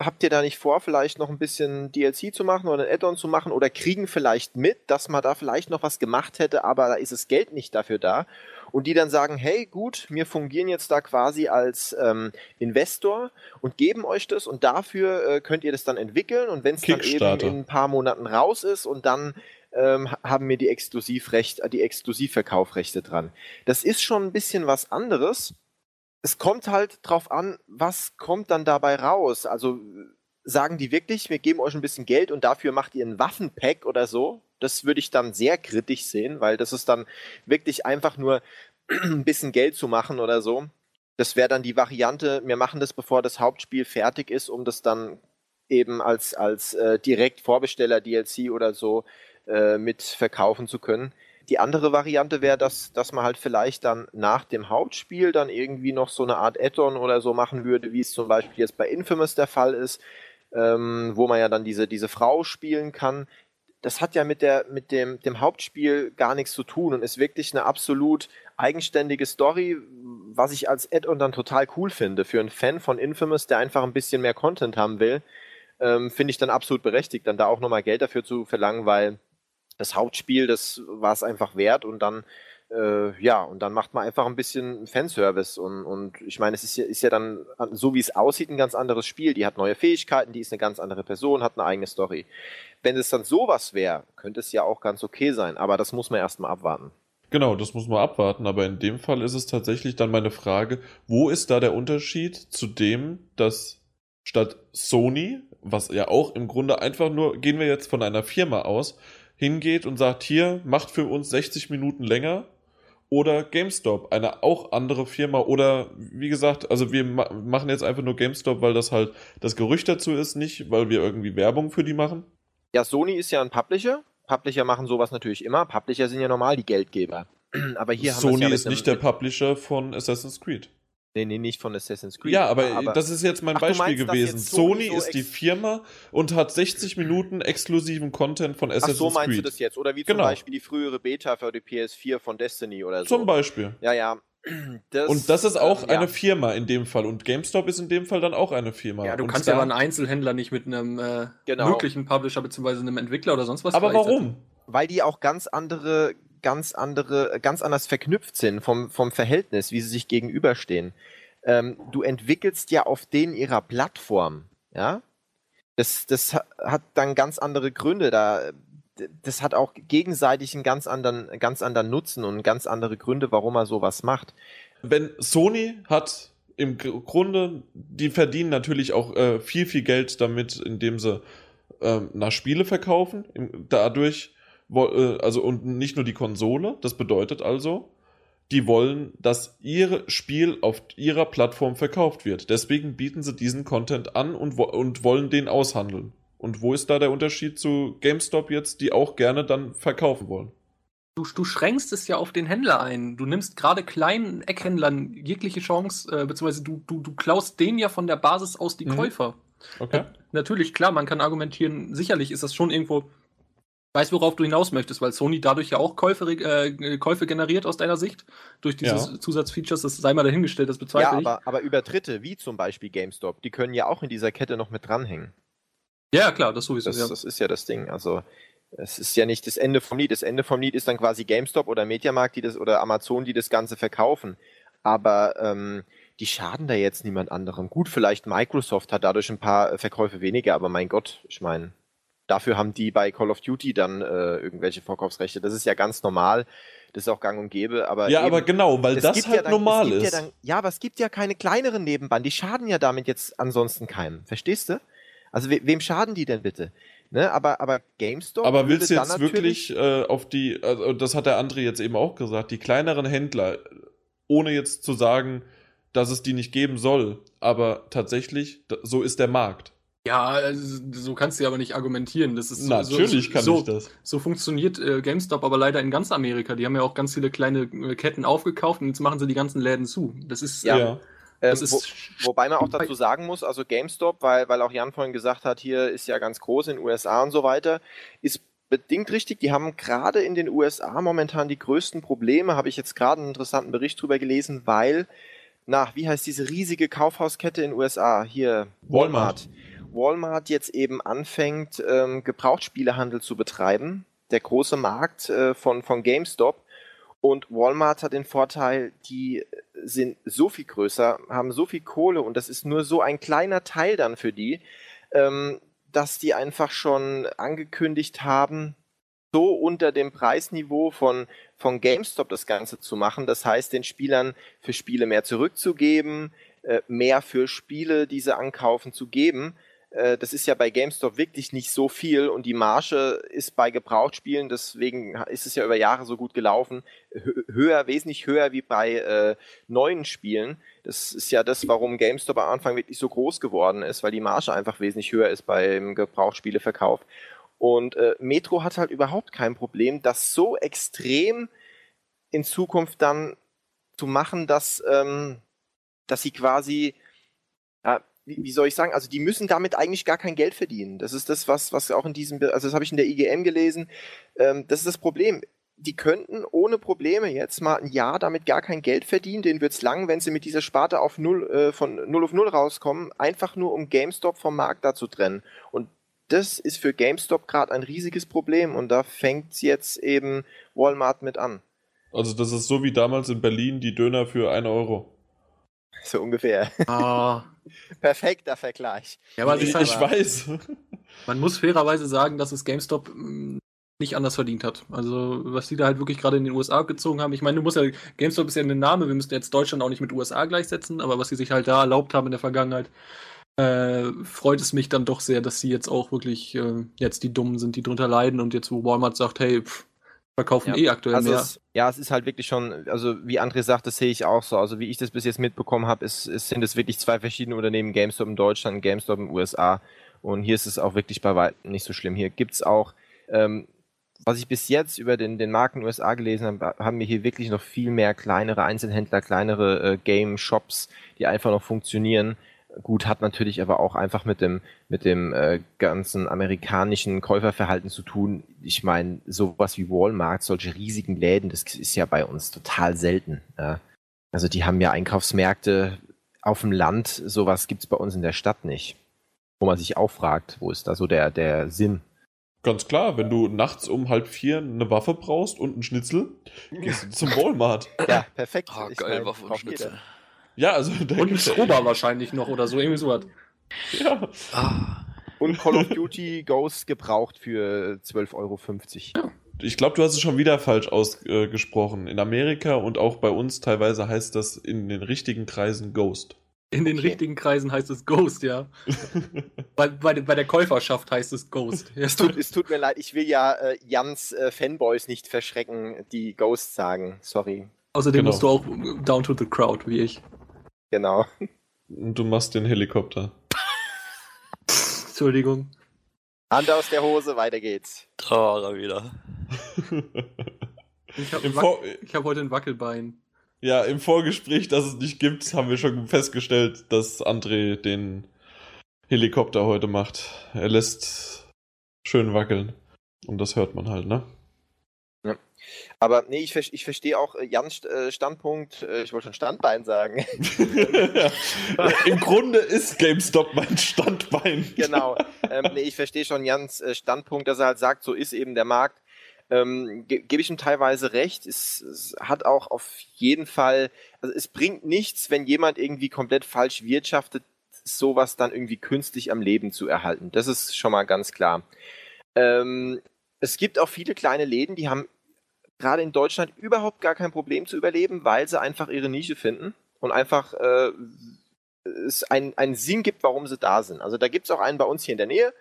habt ihr da nicht vor, vielleicht noch ein bisschen DLC zu machen oder ein Add-on zu machen oder kriegen vielleicht mit, dass man da vielleicht noch was gemacht hätte, aber da ist das Geld nicht dafür da. Und die dann sagen, hey, gut, wir fungieren jetzt da quasi als ähm, Investor und geben euch das und dafür äh, könnt ihr das dann entwickeln und wenn es dann eben in ein paar Monaten raus ist und dann ähm, haben wir die Exklusivrecht, die Exklusivverkaufrechte dran. Das ist schon ein bisschen was anderes es kommt halt drauf an, was kommt dann dabei raus. Also sagen die wirklich, wir geben euch ein bisschen Geld und dafür macht ihr ein Waffenpack oder so. Das würde ich dann sehr kritisch sehen, weil das ist dann wirklich einfach nur ein bisschen Geld zu machen oder so. Das wäre dann die Variante, wir machen das, bevor das Hauptspiel fertig ist, um das dann eben als, als äh, direkt Vorbesteller DLC oder so äh, mit verkaufen zu können. Die andere Variante wäre, dass, dass man halt vielleicht dann nach dem Hauptspiel dann irgendwie noch so eine Art Add-on oder so machen würde, wie es zum Beispiel jetzt bei Infamous der Fall ist, ähm, wo man ja dann diese, diese Frau spielen kann. Das hat ja mit, der, mit dem, dem Hauptspiel gar nichts zu tun und ist wirklich eine absolut eigenständige Story, was ich als Add-on dann total cool finde. Für einen Fan von Infamous, der einfach ein bisschen mehr Content haben will, ähm, finde ich dann absolut berechtigt, dann da auch nochmal Geld dafür zu verlangen, weil das Hauptspiel, das war es einfach wert und dann äh, ja, und dann macht man einfach ein bisschen Fanservice und, und ich meine, es ist ja, ist ja dann, so wie es aussieht, ein ganz anderes Spiel. Die hat neue Fähigkeiten, die ist eine ganz andere Person, hat eine eigene Story. Wenn es dann sowas wäre, könnte es ja auch ganz okay sein, aber das muss man erstmal abwarten. Genau, das muss man abwarten, aber in dem Fall ist es tatsächlich dann meine Frage, wo ist da der Unterschied zu dem, dass statt Sony, was ja auch im Grunde einfach nur, gehen wir jetzt von einer Firma aus, hingeht und sagt, hier, macht für uns 60 Minuten länger, oder GameStop, eine auch andere Firma oder wie gesagt, also wir ma machen jetzt einfach nur GameStop, weil das halt das Gerücht dazu ist, nicht weil wir irgendwie Werbung für die machen. Ja, Sony ist ja ein Publisher. Publisher machen sowas natürlich immer. Publisher sind ja normal die Geldgeber. Aber hier Sony haben wir ist nicht der Publisher von Assassin's Creed. Nee, nee, nicht von Assassin's Creed. Ja, aber, aber das ist jetzt mein Ach, Beispiel meinst, gewesen. Sony, so ist die Firma und hat 60 Minuten exklusiven Content von Assassin's Ach so meinst Creed. du das jetzt? Oder wie zum Genau. Beispiel die frühere Beta für die PS4 von Destiny oder so. Zum Beispiel. Ja, ja. Das, und das ist auch ähm, eine ja. Firma in dem Fall. Und GameStop ist in dem Fall dann auch eine Firma. Ja, du und kannst da- aber einen Einzelhändler nicht mit einem äh, Genau. möglichen Publisher bzw. einem Entwickler oder sonst was Aber warum? Weil die auch ganz andere, ganz andere, ganz anders verknüpft sind vom, vom Verhältnis, wie sie sich gegenüberstehen. Ähm, du entwickelst ja auf denen ihrer Plattform, ja. Das, das ha- hat dann ganz andere Gründe. Da, das hat auch gegenseitig einen ganz anderen, ganz anderen Nutzen und ganz andere Gründe, warum er sowas macht. wenn Sony hat im Gr- Grunde, die verdienen natürlich auch äh, viel, viel Geld damit, indem sie ähm, nach Spiele verkaufen. Im, dadurch, also und nicht nur die Konsole, das bedeutet also, die wollen, dass ihr Spiel auf ihrer Plattform verkauft wird. Deswegen bieten sie diesen Content an und, und wollen den aushandeln. Und wo ist da der Unterschied zu GameStop jetzt, die auch gerne dann verkaufen wollen? Du, du schränkst es ja auf den Händler ein. Du nimmst gerade kleinen Eckhändlern jegliche Chance, äh, beziehungsweise du, du, du klaust denen ja von der Basis aus die Mhm. Käufer. Okay? Natürlich, klar, man kann argumentieren, sicherlich ist das schon irgendwo, weiß, worauf du hinaus möchtest, weil Sony dadurch ja auch Käufe, äh, Käufe generiert aus deiner Sicht, durch diese Ja. Zusatzfeatures, das sei mal dahingestellt, das Ja, bezweifle ich. aber, aber Übertritte, wie zum Beispiel GameStop, die können ja auch in dieser Kette noch mit dranhängen. Ja, klar, das sowieso. Das, ja. das ist ja das Ding. Also es ist ja nicht das Ende vom Lied. Das Ende vom Lied ist dann quasi GameStop oder Mediamarkt, die das oder Amazon, die das Ganze verkaufen. Aber ähm, die schaden da jetzt niemand anderem. Gut, vielleicht Microsoft hat dadurch ein paar äh, Verkäufe weniger, aber mein Gott, ich meine, dafür haben die bei Call of Duty dann äh, irgendwelche Verkaufsrechte. Das ist ja ganz normal. Das ist auch gang und gäbe. Aber Ja, eben, aber genau, weil das halt ja dann, normal ist. Ja, dann, ja, aber es gibt ja keine kleineren Nebenbahnen. Die schaden ja damit jetzt ansonsten keinem. Verstehst du? Also we wem schaden die denn bitte? Ne? Aber, aber GameStop. Aber willst du jetzt wirklich äh, auf die, also das hat der André jetzt eben auch gesagt, die kleineren Händler, ohne jetzt zu sagen, dass es die nicht geben soll, aber tatsächlich, so ist der Markt. Ja, also, so kannst du ja aber nicht argumentieren. Das ist so- Natürlich so, kann so, ich das. So funktioniert äh, GameStop aber leider in ganz Amerika. Die haben ja auch ganz viele kleine äh, Ketten aufgekauft und jetzt machen sie die ganzen Läden zu. Das ist, Ja. äh, Ähm, das ist wo, wobei man auch dazu sagen muss, also GameStop, weil, weil auch Jan vorhin gesagt hat, hier ist ja ganz groß in den USA und so weiter, ist bedingt richtig. Die haben gerade in den USA momentan die größten Probleme, habe ich jetzt gerade einen interessanten Bericht drüber gelesen, weil, na, wie heißt diese riesige Kaufhauskette in den USA? Hier, Walmart. Walmart jetzt eben anfängt, ähm, Gebrauchtspielehandel zu betreiben. Der große Markt äh, von, von GameStop. Und Walmart hat den Vorteil, die sind so viel größer, haben so viel Kohle und das ist nur so ein kleiner Teil dann für die, ähm, dass die einfach schon angekündigt haben, so unter dem Preisniveau von, von GameStop das Ganze zu machen. Das heißt, den Spielern für Spiele mehr zurückzugeben, äh, mehr für Spiele, die sie ankaufen, zu geben. Äh, das ist ja bei GameStop wirklich nicht so viel und die Marge ist bei Gebrauchtspielen, deswegen ist es ja über Jahre so gut gelaufen, hö- höher, wesentlich höher wie bei äh, neuen Spielen. Das ist ja das, warum GameStop am Anfang wirklich so groß geworden ist, weil die Marge einfach wesentlich höher ist beim Gebrauchtspieleverkauf. Und äh, Metro hat halt überhaupt kein Problem, das so extrem in Zukunft dann zu machen, dass, ähm, dass sie quasi, wie, wie soll ich sagen, also die müssen damit eigentlich gar kein Geld verdienen. Das ist das, was, was auch in diesem, also das habe ich in der IGM gelesen, ähm, das ist das Problem. Die könnten ohne Probleme jetzt mal ein Jahr damit gar kein Geld verdienen. Denen wird's lang, wenn sie mit dieser Sparte auf null, äh, von 0 auf 0 rauskommen, einfach nur um GameStop vom Markt da zu trennen. Und das ist für GameStop gerade ein riesiges Problem und da fängt jetzt eben Walmart mit an. Also das ist so wie damals in Berlin die Döner für 1 Euro. So ungefähr. Ah. Perfekter Vergleich. Ja, aber Ich, ich weiß. man muss fairerweise sagen, dass es GameStop mm, nicht anders verdient hat. Also, was die da halt wirklich gerade in den USA gezogen haben. Ich meine, du musst ja, GameStop ist ja ein Name, wir müssen jetzt Deutschland auch nicht mit USA gleichsetzen, aber was sie sich halt da erlaubt haben in der Vergangenheit, äh, freut es mich dann doch sehr, dass sie jetzt auch wirklich äh, jetzt die Dummen sind, die drunter leiden und jetzt, wo Walmart sagt, hey, pff, verkaufen Ja, eh aktuell Also mehr. es, ja, es ist halt wirklich schon, also wie André sagt, das sehe ich auch so. Also wie ich das bis jetzt mitbekommen habe, ist, ist, sind es wirklich zwei verschiedene Unternehmen, GameStop in Deutschland und GameStop in den USA. Und hier ist es auch wirklich bei weitem nicht so schlimm. Hier gibt's auch, ähm, was ich bis jetzt über den, den Markt in den USA gelesen habe, haben wir hier wirklich noch viel mehr kleinere Einzelhändler, kleinere äh, Game-Shops, die einfach noch funktionieren. Gut, hat natürlich aber auch einfach mit dem, mit dem äh, ganzen amerikanischen Käuferverhalten zu tun. Ich meine, sowas wie Walmart, solche riesigen Läden, das ist ja bei uns total selten. Ja. Also die haben ja Einkaufsmärkte auf dem Land, sowas gibt's bei uns in der Stadt nicht. Wo man sich auch fragt, wo ist da so der, der Sinn? Ganz klar, wenn du nachts um halb vier eine Waffe brauchst und einen Schnitzel, gehst du zum Walmart. Ja, perfekt. Ah, Ich geil, mein, Waffe und Schnitzel. jeder. Ja, also da Und ein ja- Schrubber wahrscheinlich noch oder so, irgendwie sowas. Ja. Ah, Und Call of Duty Ghost gebraucht für 12,50 Euro. Ich glaube, du hast es schon wieder falsch ausgesprochen. In Amerika und auch bei uns teilweise heißt das in den richtigen Kreisen Ghost. In den Okay. richtigen Kreisen heißt es Ghost, ja. bei, bei, bei der Käuferschaft heißt es Ghost. Ja, Es tut, es tut mir leid, ich will ja äh, Jans äh, Fanboys nicht verschrecken, die Ghost sagen. Sorry. Außerdem Genau. musst du auch down to the crowd, wie ich. Genau. Und du machst den Helikopter. Entschuldigung. Hand aus der Hose, weiter geht's. da war er wieder. Ich habe hab heute ein Wackelbein. ja, im Vorgespräch, das es nicht gibt, haben wir schon festgestellt, dass André den Helikopter heute macht. Er lässt schön wackeln. Und das hört man halt, ne? Aber nee, ich, ich verstehe auch äh, Jans äh, Standpunkt, äh, ich wollte schon Standbein sagen. Im Grunde ist GameStop mein Standbein. genau. Ähm, nee, ich verstehe schon Jans Standpunkt, dass er halt sagt, so ist eben der Markt. Ähm, ge Gebe ich ihm teilweise recht. Es, es hat auch auf jeden Fall, also es bringt nichts, wenn jemand irgendwie komplett falsch wirtschaftet, sowas dann irgendwie künstlich am Leben zu erhalten. Das ist schon mal ganz klar. Ähm, es gibt auch viele kleine Läden, die haben gerade in Deutschland überhaupt gar kein Problem zu überleben, weil sie einfach ihre Nische finden und einfach äh, es einen, einen Sinn gibt, warum sie da sind. Also da gibt es auch einen bei uns hier in der Nähe,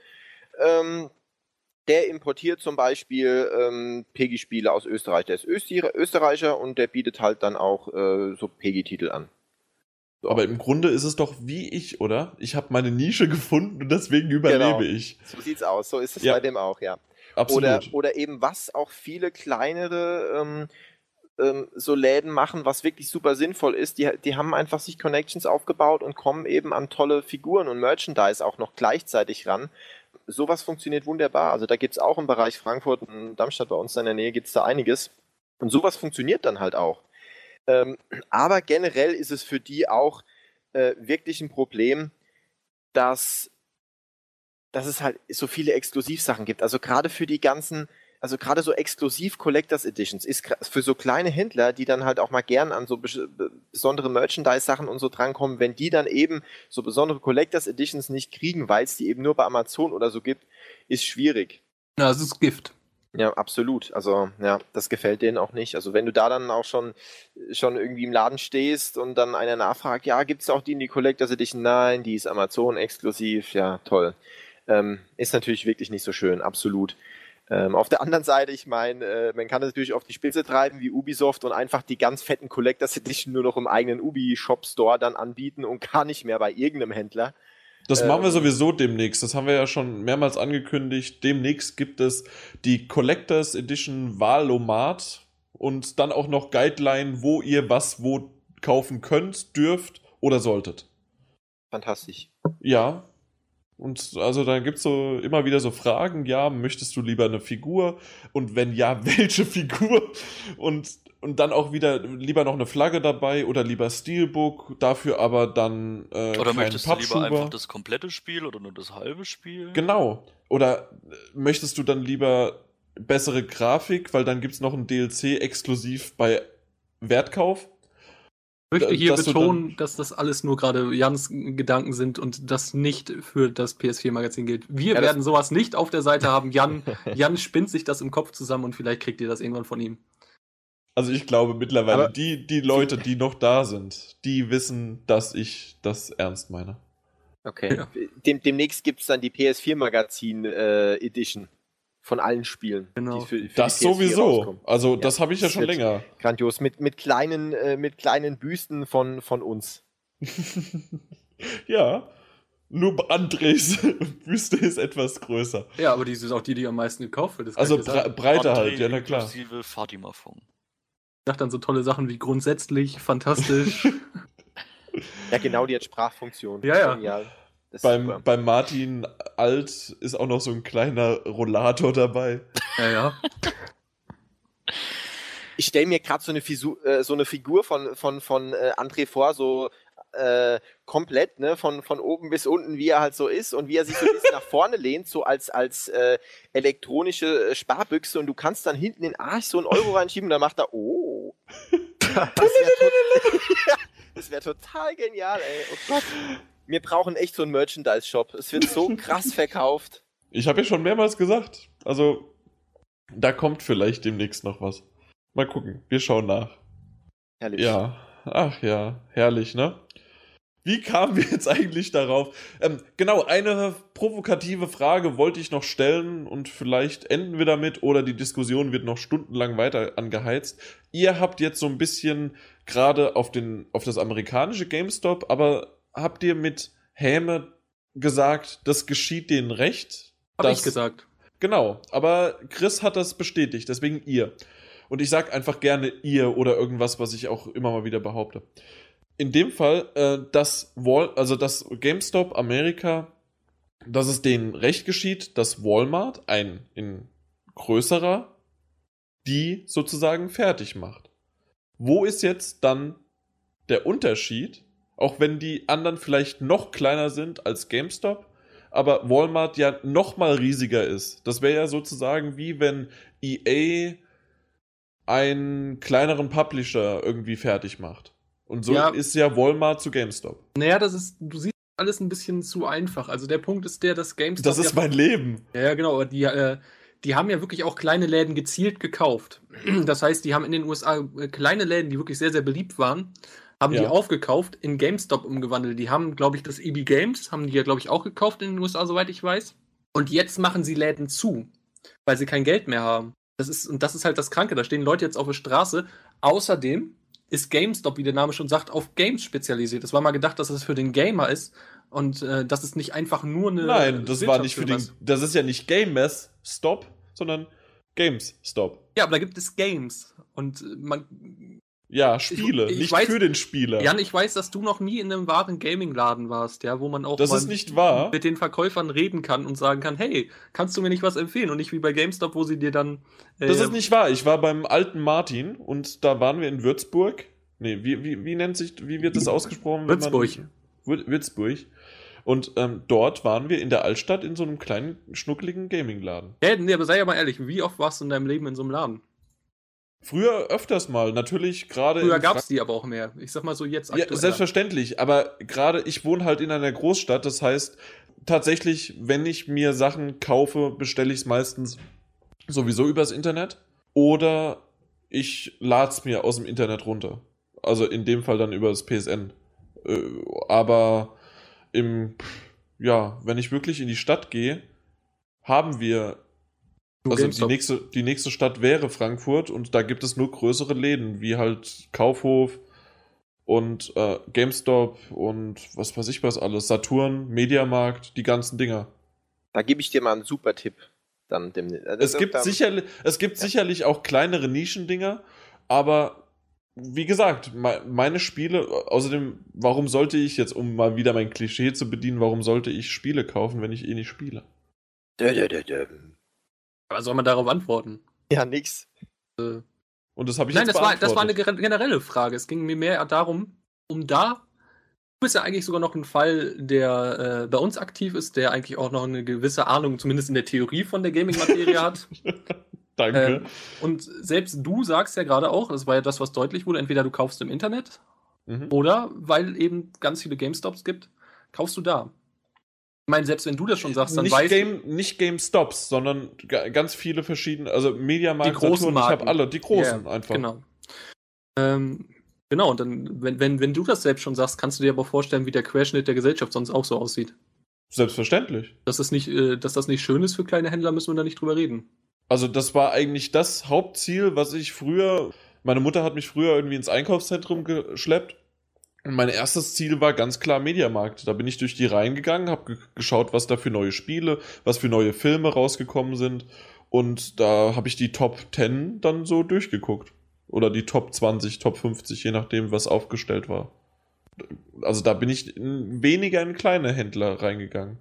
ähm, der importiert zum Beispiel ähm, PEGI-Spiele aus Österreich. Der ist Österreicher und der bietet halt dann auch äh, so PEGI-Titel an. So. Aber im Grunde ist es doch wie ich, oder? Ich habe meine Nische gefunden und deswegen überlebe Genau. ich. so sieht's aus. So ist es Ja. bei dem auch, ja. Absolut. Oder, oder eben was auch viele kleinere ähm, ähm, so Läden machen, was wirklich super sinnvoll ist. Die, die haben einfach sich Connections aufgebaut und kommen eben an tolle Figuren und Merchandise auch noch gleichzeitig ran. Sowas funktioniert wunderbar. Also da gibt's auch im Bereich Frankfurt und Darmstadt bei uns in der Nähe gibt's da einiges. Und sowas funktioniert dann halt auch. Ähm, aber generell ist es für die auch äh, wirklich ein Problem, dass dass es halt so viele Exklusivsachen gibt. Also gerade für die ganzen, also gerade so exklusiv Collectors Editions ist für so kleine Händler, die dann halt auch mal gern an so bes- be- besondere Merchandise-Sachen und so drankommen, wenn die dann eben so besondere Collectors Editions nicht kriegen, weil es die eben nur bei Amazon oder so gibt, ist schwierig. Ja, es ist Gift. Ja, absolut. Also, ja, das gefällt denen auch nicht. Also, wenn du da dann auch schon, schon irgendwie im Laden stehst und dann einer nachfragt, ja, gibt's auch die in die Collectors Edition? Nein, die ist Amazon exklusiv. Ja, toll. Ähm, ist natürlich wirklich nicht so schön, absolut. Ähm, auf der anderen Seite, ich meine, äh, man kann das natürlich auf die Spitze treiben wie Ubisoft und einfach die ganz fetten Collectors Edition nur noch im eigenen Ubi-Shop-Store dann anbieten und gar nicht mehr bei irgendeinem Händler. Das machen wir Ähm, sowieso demnächst. Das haben wir ja schon mehrmals angekündigt. Demnächst gibt es die Collectors Edition Wahlomat und dann auch noch Guideline, wo ihr was wo kaufen könnt, dürft oder solltet. Fantastisch. Ja. Und also da gibt's so immer wieder so Fragen, ja, möchtest du lieber eine Figur? Und wenn ja, welche Figur? Und, und dann auch wieder lieber noch eine Flagge dabei oder lieber Steelbook, dafür aber dann äh, Oder möchtest du lieber einfach das komplette Spiel oder nur das halbe Spiel? Genau. Oder äh, möchtest du dann lieber bessere Grafik, weil dann gibt's noch ein DLC exklusiv bei Wertkauf. Ich möchte hier dass betonen, dass das alles nur gerade Jans Gedanken sind und das nicht für das PS4-Magazin gilt. Wir Ja, werden sowas nicht auf der Seite haben. Jan, Jan spinnt sich das im Kopf zusammen und vielleicht kriegt ihr das irgendwann von ihm. Also ich glaube mittlerweile, Aber- die, die Leute, die noch da sind, die wissen, dass ich das ernst meine. Okay. Ja. Dem, demnächst gibt es dann die PS4-Magazin äh, Edition von allen Spielen. Genau. die für, für Das die PS4 sowieso. rauskommen. Also Ja, das habe ich ja schon länger. Grandios. Mit, mit, kleinen, äh, mit kleinen Büsten von, von uns. ja. Nur Andres Büste ist etwas größer. Ja, aber die sind auch die, die am meisten gekauft wird. Also ich bre breiter André halt, ja na klar. Inklusive Fatima Fong. sagt dann so tolle Sachen wie grundsätzlich, fantastisch. Ja, genau, die hat Sprachfunktion. Ja, ja. Genial. Das Beim, super. beim Martin Alt ist auch noch so ein kleiner Rollator dabei. ja, ja. Ich stelle mir gerade so, eine Fisu- äh, so eine Figur von, von, von äh, André vor, so äh, komplett, ne, von, von oben bis unten, wie er halt so ist und wie er sich so ein bisschen nach vorne lehnt, so als, als äh, elektronische äh, Sparbüchse und du kannst dann hinten den Arsch so einen Euro reinschieben und dann macht er, oh. Das wäre to wär total genial, ey. Oh Gott. Wir brauchen echt so einen Merchandise-Shop. Es wird so krass verkauft. Ich habe ja schon mehrmals gesagt. Also, da kommt vielleicht demnächst noch was. Mal gucken. Wir schauen nach. Herrlich. Ja. Ach ja. Herrlich, ne? Wie kamen wir jetzt eigentlich darauf? Ähm, genau, eine provokative Frage wollte ich noch stellen und vielleicht enden wir damit oder die Diskussion wird noch stundenlang weiter angeheizt. Ihr habt jetzt so ein bisschen gerade auf, den, auf das amerikanische GameStop, aber habt ihr mit Häme gesagt, das geschieht denen recht? Hab dass- ich gesagt. Genau, aber Chris hat das bestätigt, deswegen ihr. Und ich sag einfach gerne ihr oder irgendwas, was ich auch immer mal wieder behaupte. In dem Fall, äh, dass Wall, also dass GameStop Amerika, dass es denen recht geschieht, dass Walmart, ein in größerer, die sozusagen fertig macht. Wo ist jetzt dann der Unterschied, auch wenn die anderen vielleicht noch kleiner sind als GameStop, aber Walmart ja noch mal riesiger ist. Das wäre ja sozusagen wie wenn EA einen kleineren Publisher irgendwie fertig macht. Und so Ja. ist ja Walmart zu GameStop. Naja, das ist, du siehst alles ein bisschen zu einfach. Also der Punkt ist der, dass GameStop. Das ist ja, mein Leben. Ja, genau, aber die, äh, die haben ja wirklich auch kleine Läden gezielt gekauft. Das heißt, die haben in den USA äh, kleine Läden, die wirklich sehr, sehr beliebt waren, haben die Ja. aufgekauft, in GameStop umgewandelt. Die haben, glaube ich, das EB Games, haben die ja, glaube ich, auch gekauft in den USA, soweit ich weiß. Und jetzt machen sie Läden zu, weil sie kein Geld mehr haben. Das ist, und das ist halt das Kranke. Da stehen Leute jetzt auf der Straße. Außerdem ist GameStop, wie der Name schon sagt, auf Games spezialisiert. Es war mal gedacht, dass es für den Gamer ist und äh, dass es nicht einfach nur eine. Nein, das war nicht für den. Ist. Das ist ja nicht Game Mess Stop, sondern Games Stop. Ja, aber da gibt es Games. Und äh, man. Ja, Spiele, ich nicht weiß- für den Spieler. Jan, ich weiß, dass du noch nie in einem wahren Gaming-Laden warst, ja, wo man auch das ist nicht wahr. mit den Verkäufern reden kann und sagen kann, hey, kannst du mir nicht was empfehlen? Und nicht wie bei GameStop, wo sie dir dann. äh, Das ist nicht wahr. Ich war beim alten Martin und da waren wir in Würzburg. Nee, wie, wie, wie nennt sich, wie wird das ausgesprochen? wenn man- Würzburg. Wür- Würzburg. Und ähm, dort waren wir in der Altstadt in so einem kleinen, schnuckligen Gaming-Laden. Ja, nee, aber sei ja mal ehrlich, wie oft warst du in deinem Leben in so einem Laden? Früher öfters mal, natürlich gerade. Früher gab es die aber auch mehr. Ich sag mal so jetzt Ja, selbstverständlich, aber gerade ich wohne halt in einer Großstadt, das heißt, tatsächlich, wenn ich mir Sachen kaufe, bestelle ich es meistens sowieso übers Internet oder ich lade es mir aus dem Internet runter. Also in dem Fall dann über das PSN. Äh, Aber im, ja, wenn ich wirklich in die Stadt gehe, haben wir Du, also die nächste, die nächste Stadt wäre Frankfurt und da gibt es nur größere Läden, wie halt Kaufhof und äh, GameStop und was weiß ich was alles, Saturn, Mediamarkt, die ganzen Dinger. Da gebe ich dir mal einen super Tipp. Dann demnächst. Also Es gibt, dann- sicherlich, es gibt Ja. sicherlich auch kleinere Nischendinger, aber wie gesagt, me- meine Spiele, außerdem, warum sollte ich jetzt, um mal wieder mein Klischee zu bedienen, warum sollte ich Spiele kaufen, wenn ich eh nicht spiele? Dö, dö, dö, Aber soll man darauf antworten? Ja, nix. Und das habe ich Nein, jetzt das war, das war eine generelle Frage. Es ging mir mehr darum, um da. Du bist ja eigentlich sogar noch ein Fall, der äh, bei uns aktiv ist, der eigentlich auch noch eine gewisse Ahnung, zumindest in der Theorie von der Gaming-Materie hat. Danke. Ähm, und selbst du sagst ja gerade auch, das war ja das, was deutlich wurde, entweder du kaufst im Internet Mhm. oder weil eben ganz viele GameStops gibt, kaufst du da. Ich meine, selbst wenn du das schon sagst, dann nicht, weißt Game, nicht GameStops, sondern ga- ganz viele verschiedene, also Mediamarkt, Die großen Saturn, ich Marken. habe alle, die großen Ja, einfach. Genau. Ähm, genau, und dann, wenn, wenn, wenn du das selbst schon sagst, kannst du dir aber vorstellen, wie der Querschnitt der Gesellschaft sonst auch so aussieht. Selbstverständlich. Dass das nicht, äh, dass das nicht schön ist für kleine Händler, müssen wir da nicht drüber reden. Also das war eigentlich das Hauptziel, was ich früher, meine Mutter hat mich früher irgendwie ins Einkaufszentrum geschleppt. Mein erstes Ziel war ganz klar Mediamarkt. Da bin ich durch die Reihen gegangen, habe ge geschaut, was da für neue Spiele, was für neue Filme rausgekommen sind. Und da habe ich die Top 10 dann so durchgeguckt. Oder die Top 20, Top 50, je nachdem, was aufgestellt war. Also da bin ich in, weniger in kleine Händler reingegangen.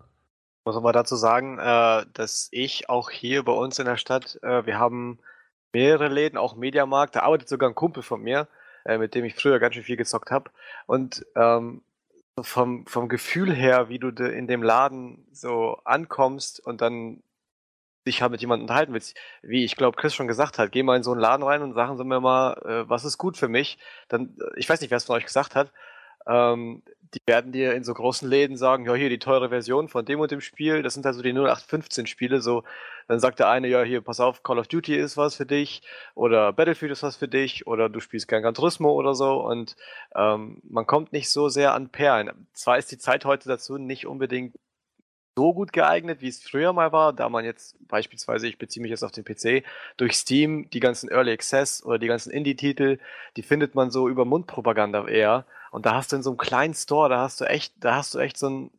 Muss aber dazu sagen, äh, dass ich auch hier bei uns in der Stadt, äh, wir haben mehrere Läden, auch Mediamarkt, da arbeitet sogar ein Kumpel von mir, äh, mit dem ich früher ganz schön viel gezockt habe. Und ähm, vom, vom Gefühl her, wie du de- in dem Laden so ankommst und dann dich halt mit jemandem unterhalten willst, wie ich glaube Chris schon gesagt hat, geh mal in so einen Laden rein und sagen Sie mir mal, äh, was ist gut für mich. Dann, äh, ich weiß nicht, wer es von euch gesagt hat, ähm, die werden dir in so großen Läden sagen, ja, hier die teure Version von dem und dem Spiel, das sind also die 0815 Spiele, so, dann sagt der eine, ja, hier, pass auf, Call of Duty ist was für dich, oder Battlefield ist was für dich, oder du spielst gern Gran Turismo oder so, und ähm, man kommt nicht so sehr an Perlen. Zwar ist die Zeit heute dazu nicht unbedingt so gut geeignet, wie es früher mal war, da man jetzt beispielsweise, ich beziehe mich jetzt auf den PC, durch Steam die ganzen Early Access oder die ganzen Indie-Titel, die findet man so über Mundpropaganda eher. Und da hast du in so einem kleinen Store, da hast du echt, da hast du echt so ein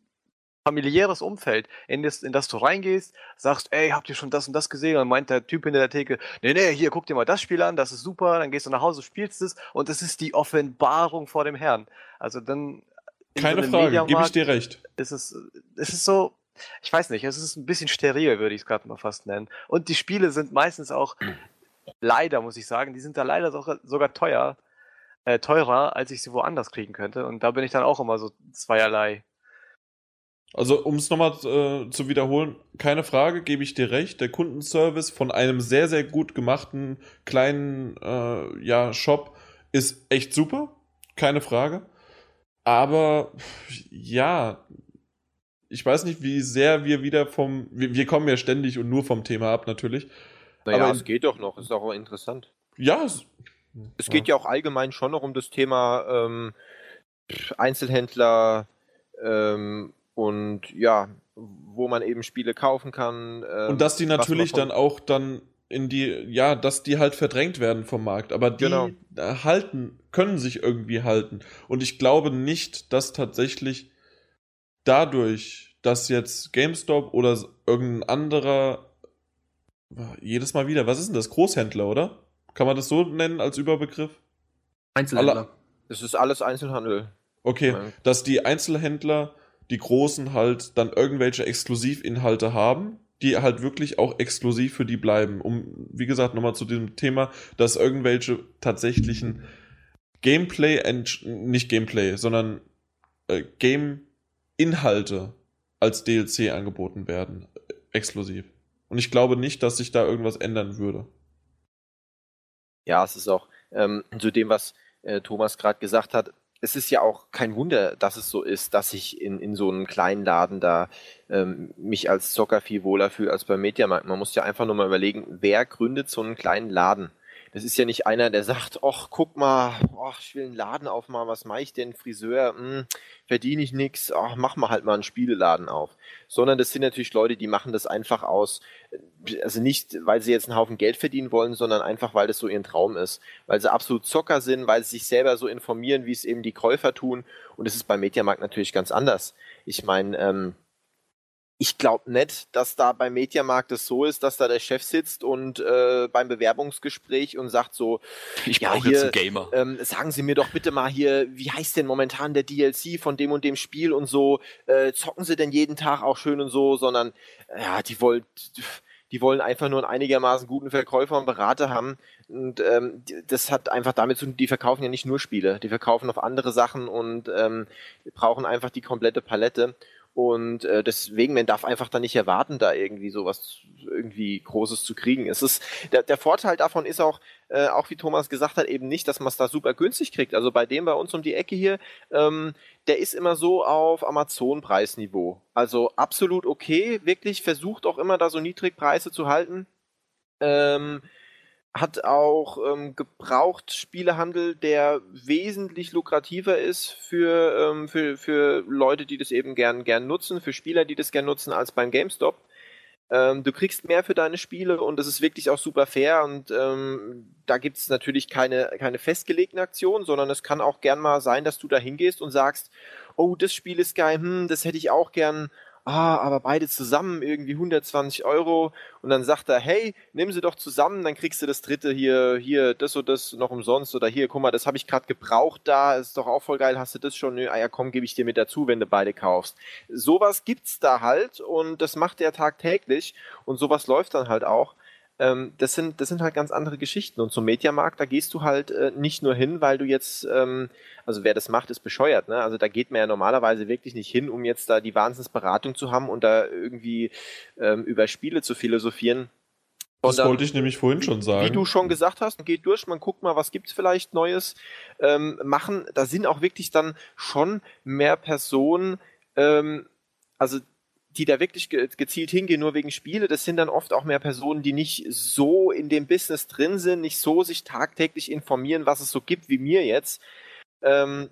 familiäres Umfeld, in das, in das du reingehst, sagst, ey, habt ihr schon das und das gesehen? Und dann meint der Typ hinter der Theke, nee, nee, hier, guck dir mal das Spiel an, das ist super, dann gehst du nach Hause, spielst es und es ist die Offenbarung vor dem Herrn. Also dann in Keine einem Frage, gebe ich dir recht. ist es, es ist so, ich weiß nicht, es ist ein bisschen steril, würde ich es gerade mal fast nennen. Und die Spiele sind meistens auch, leider muss ich sagen, die sind da leider sogar, sogar teuer, äh, teurer, als ich sie woanders kriegen könnte. Und da bin ich dann auch immer so zweierlei. Also, um es nochmal äh, zu wiederholen, keine Frage, gebe ich dir recht. Der Kundenservice von einem sehr, sehr gut gemachten kleinen äh, ja, Shop ist echt super. Keine Frage. Aber ja, ich weiß nicht, wie sehr wir wieder vom. Wir, wir kommen ja ständig und nur vom Thema ab, natürlich. Naja, Aber- es geht doch noch, ist auch interessant. Ja, es, Es geht ja auch allgemein schon noch um das Thema ähm, Einzelhändler ähm, und ja, wo man eben Spiele kaufen kann. Ähm, Und dass die natürlich dann auch dann in die, ja, dass die halt verdrängt werden vom Markt. Aber die Genau. halten, können sich irgendwie halten. Und ich glaube nicht, dass tatsächlich dadurch, dass jetzt GameStop oder irgendein anderer, jedes Mal wieder, was ist denn das? Großhändler, oder? Kann man das so nennen als Überbegriff? Einzelhändler. Alle- Es ist alles Einzelhandel. Okay, Ja. dass die Einzelhändler, die Großen halt dann irgendwelche Exklusivinhalte haben, die halt wirklich auch exklusiv für die bleiben. Um, wie gesagt, nochmal zu dem Thema, dass irgendwelche tatsächlichen Gameplay, nicht Gameplay, sondern äh, Game-Inhalte als DLC angeboten werden. Exklusiv. Und ich glaube nicht, dass sich da irgendwas ändern würde. Ja, es ist auch ähm, zu dem, was äh, Thomas gerade gesagt hat. Es ist ja auch kein Wunder, dass es so ist, dass ich in, in so einem kleinen Laden da ähm, mich als Zocker viel wohler fühle als beim Mediamarkt. Man muss ja einfach nur mal überlegen, wer gründet so einen kleinen Laden? Das ist ja nicht einer, der sagt, ach, guck mal, ach, ich will einen Laden aufmachen, was mache ich denn? Friseur, hm, verdiene ich nix, ach, mach mal halt mal einen Spieleladen auf. Sondern das sind natürlich Leute, die machen das einfach aus, äh, also nicht, weil sie jetzt einen Haufen Geld verdienen wollen, sondern einfach, weil das so ihr Traum ist. Weil sie absolut Zocker sind, weil sie sich selber so informieren, wie es eben die Käufer tun. Und das ist beim Mediamarkt natürlich ganz anders. Ich meine, ähm, ich glaube nicht, dass da beim Mediamarkt es so ist, dass da der Chef sitzt und äh, beim Bewerbungsgespräch und sagt so, Ich Ja, brauche jetzt hier- einen Gamer. ähm, sagen Sie mir doch bitte mal hier, wie heißt denn momentan der DLC von dem und dem Spiel und so, äh, zocken Sie denn jeden Tag auch schön und so, sondern ja, die wollen, die wollen einfach nur einen einigermaßen guten Verkäufer und Berater haben und ähm, das hat einfach damit zu tun, die verkaufen ja nicht nur Spiele, die verkaufen auf andere Sachen und ähm, brauchen einfach die komplette Palette Und äh, deswegen, man darf einfach da nicht erwarten, da irgendwie sowas irgendwie Großes zu kriegen. Es ist, der, der Vorteil davon ist auch, äh, auch wie Thomas gesagt hat, eben nicht, dass man es da super günstig kriegt. Also bei dem bei uns um die Ecke hier, ähm, der ist immer so auf Amazon-Preisniveau. Also absolut okay, wirklich versucht auch immer da so Niedrigpreise zu halten. Ähm, hat auch ähm, gebraucht Spielehandel, der wesentlich lukrativer ist für, ähm, für, für Leute, die das eben gern, gern nutzen, für Spieler, die das gern nutzen, als beim GameStop. Ähm, du kriegst mehr für deine Spiele und das ist wirklich auch super fair und ähm, da gibt es natürlich keine, keine festgelegten Aktionen, sondern es kann auch gern mal sein, dass du da hingehst und sagst, oh, das Spiel ist geil, hm, das hätte ich auch gern ah, aber beide zusammen irgendwie 120 Euro und dann sagt er, hey, nimm sie doch zusammen, dann kriegst du das dritte hier, hier, das und das noch umsonst oder hier, guck mal, das habe ich gerade gebraucht da, ist doch auch voll geil, hast du das schon? Nö, ah ja, komm, gebe ich dir mit dazu, wenn du beide kaufst. Sowas gibt's da halt und das macht er tagtäglich und sowas läuft dann halt auch ähm, das, sind, das sind halt ganz andere Geschichten. Und zum Mediamarkt, da gehst du halt äh, nicht nur hin, weil du jetzt, ähm, also wer das macht, ist bescheuert. Ne? Also da geht man ja normalerweise wirklich nicht hin, um jetzt da die Wahnsinnsberatung zu haben und da irgendwie ähm, über Spiele zu philosophieren. Das dann, wollte ich nämlich vorhin schon sagen. Wie du schon gesagt hast, geht durch, man guckt mal, was gibt's vielleicht Neues. Ähm, machen, da sind auch wirklich dann schon mehr Personen, ähm, also die da wirklich gezielt hingehen, nur wegen Spiele, das sind dann oft auch mehr Personen, die nicht so in dem Business drin sind, nicht so sich tagtäglich informieren, was es so gibt wie mir jetzt. Ähm,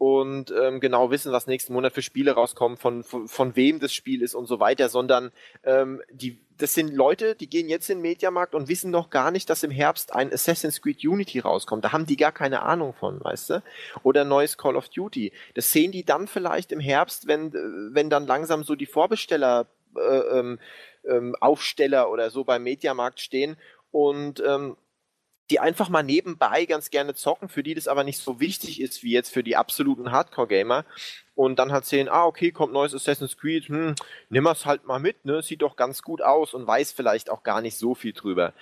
und ähm, genau wissen, was nächsten Monat für Spiele rauskommen, von, von, von wem das Spiel ist und so weiter, sondern ähm, die, das sind Leute, die gehen jetzt in den Mediamarkt und wissen noch gar nicht, dass im Herbst ein Assassin's Creed Unity rauskommt. Da haben die gar keine Ahnung von, weißt du? Oder neues Call of Duty. Das sehen die dann vielleicht im Herbst, wenn, wenn dann langsam so die Vorbesteller äh, ähm, ähm, Aufsteller oder so beim Mediamarkt stehen und ähm, die einfach mal nebenbei ganz gerne zocken, für die das aber nicht so wichtig ist wie jetzt für die absoluten Hardcore-Gamer. Und dann halt sehen, ah, okay, kommt neues Assassin's Creed, hm, nimm es halt mal mit, ne, sieht doch ganz gut aus und weiß vielleicht auch gar nicht so viel drüber.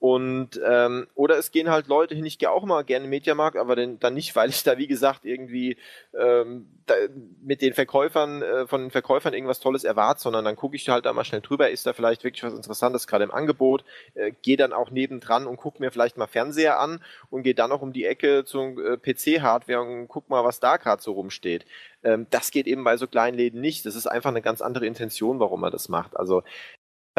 Und ähm, oder es gehen halt Leute hin, ich gehe auch mal gerne im Mediamarkt, aber denn, dann nicht, weil ich da wie gesagt irgendwie ähm, da, mit den Verkäufern, äh, von den Verkäufern irgendwas Tolles erwarte, sondern dann gucke ich halt da mal schnell drüber, ist da vielleicht wirklich was Interessantes gerade im Angebot, äh, gehe dann auch nebendran und gucke mir vielleicht mal Fernseher an und gehe dann noch um die Ecke zum äh, PC-Hardware und guck mal, was da gerade so rumsteht. Ähm, das geht eben bei so kleinen Läden nicht. Das ist einfach eine ganz andere Intention, warum man das macht. Also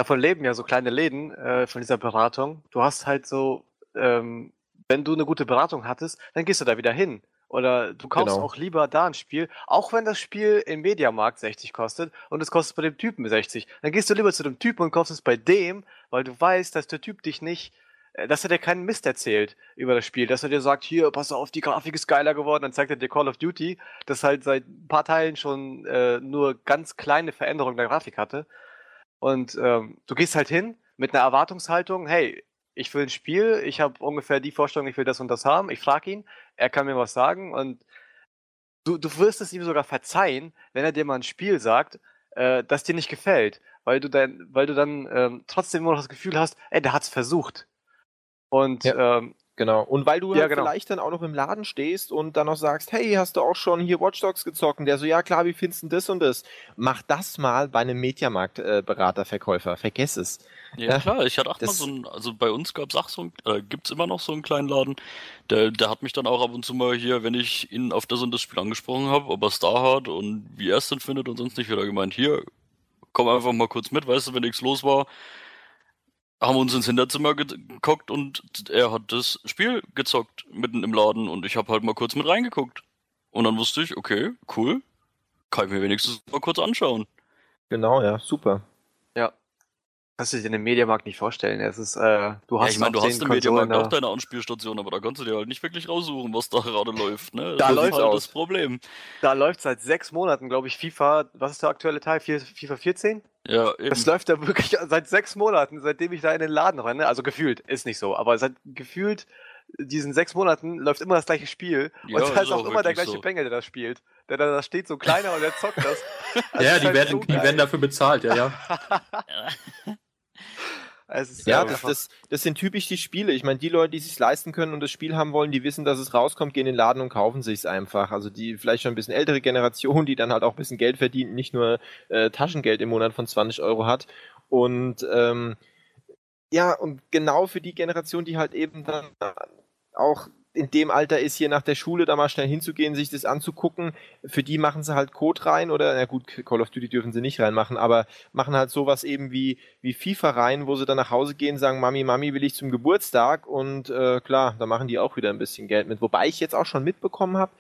davon leben ja so kleine Läden äh, von dieser Beratung. Du hast halt so, ähm, wenn du eine gute Beratung hattest, dann gehst du da wieder hin. Oder du kaufst genau. auch lieber da ein Spiel, auch wenn das Spiel im Mediamarkt 60 kostet und es kostet bei dem Typen 60. Dann gehst du lieber zu dem Typen und kaufst es bei dem, weil du weißt, dass der Typ dich nicht, äh, dass er dir keinen Mist erzählt über das Spiel, dass er dir sagt, hier, pass auf, die Grafik ist geiler geworden, dann zeigt er dir Call of Duty, das halt seit ein paar Teilen schon äh, nur ganz kleine Veränderungen der Grafik hatte. Und ähm, du gehst halt hin mit einer Erwartungshaltung, hey, ich will ein Spiel, ich habe ungefähr die Vorstellung, ich will das und das haben. Ich frage ihn, er kann mir was sagen und du, du wirst es ihm sogar verzeihen, wenn er dir mal ein Spiel sagt, äh, das dir nicht gefällt, weil du dann, weil du dann ähm, trotzdem immer noch das Gefühl hast, ey, der hat's versucht. Und ja. ähm, Genau. Und weil du ja, halt genau. vielleicht dann auch noch im Laden stehst und dann noch sagst, hey, hast du auch schon hier Watch Dogs gezockt? Und der so, ja klar, wie findest du das und das? Mach das mal bei einem Mediamarkt-Berater, Verkäufer. Vergess es. Ja, klar, ich hatte auch mal so ein, also bei uns gab es auch so ein, äh, gibt's immer noch so einen kleinen Laden, der, der hat mich dann auch ab und zu mal hier, wenn ich ihn auf das und das Spiel angesprochen habe, ob er es da hat und wie er es denn findet und sonst nicht, wieder gemeint, hier, komm einfach mal kurz mit, weißt du, wenn nichts los war, haben uns ins Hinterzimmer geguckt und er hat das Spiel gezockt mitten im Laden und ich habe halt mal kurz mit reingeguckt. Und dann wusste ich, okay, cool, kann ich mir wenigstens mal kurz anschauen. Genau, ja, super. Kannst du dir den Mediamarkt nicht vorstellen. Es ist, äh, du hast ja, ich meine, du hast im Mediamarkt auch deine Anspielstation, aber da kannst du dir halt nicht wirklich raussuchen, was da gerade läuft. Ne? Da das läuft halt das Problem. Da läuft seit sechs Monaten, glaube ich, FIFA. Was ist der aktuelle Teil? FIFA 14? Ja, eben. Das läuft da wirklich seit sechs Monaten, seitdem ich da in den Laden renne. Also gefühlt, ist nicht so, aber seit gefühlt diesen sechs Monaten läuft immer das gleiche Spiel. Ja, und da ist ist auch auch immer der gleiche so. Bengel, der das spielt. Der da, steht so kleiner und der zockt das. Das ja, die halt werden, so die werden dafür bezahlt, ja, ja. ja, das, das, das, sind typisch die Spiele. Ich meine, die Leute, die sich leisten können und das Spiel haben wollen, die wissen, dass es rauskommt, gehen in den Laden und kaufen sich es einfach. Also die vielleicht schon ein bisschen ältere Generation, die dann halt auch ein bisschen Geld verdient, nicht nur äh, Taschengeld im Monat von 20 Euro hat. Und ähm, ja, und genau für die Generation, die halt eben dann auch in dem Alter ist, hier nach der Schule da mal schnell hinzugehen, sich das anzugucken. Für die machen sie halt Code rein oder, na gut, Call of Duty dürfen sie nicht reinmachen, aber machen halt sowas eben wie, wie FIFA rein, wo sie dann nach Hause gehen, sagen, Mami, Mami, will ich zum Geburtstag und äh, klar, da machen die auch wieder ein bisschen Geld mit. Wobei ich jetzt auch schon mitbekommen habe,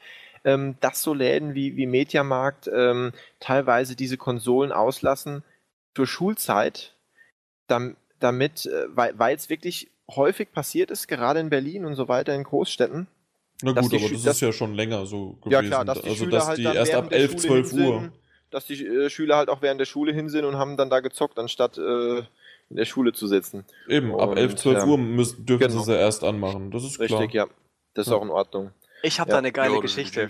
ähm, dass so Läden wie, wie Mediamarkt ähm, teilweise diese Konsolen auslassen zur Schulzeit, damit, damit äh, weil es wirklich häufig passiert ist, gerade in Berlin und so weiter in Großstädten. Na gut, aber das ist ja schon länger so gewesen. Ja klar, dass die also Schüler dass halt die erst ab 11, 12 Uhr. Sind, dass die äh, Schüler halt auch während der Schule hin sind und haben dann da gezockt, anstatt äh, in der Schule zu sitzen. Eben, ab 11, 12 ja. Uhr müssen, dürfen genau. sie es erst anmachen. Das ist Richtig, klar. Richtig, ja. Das ist ja. auch in Ordnung. Ich habe ja. da eine geile Geschichte.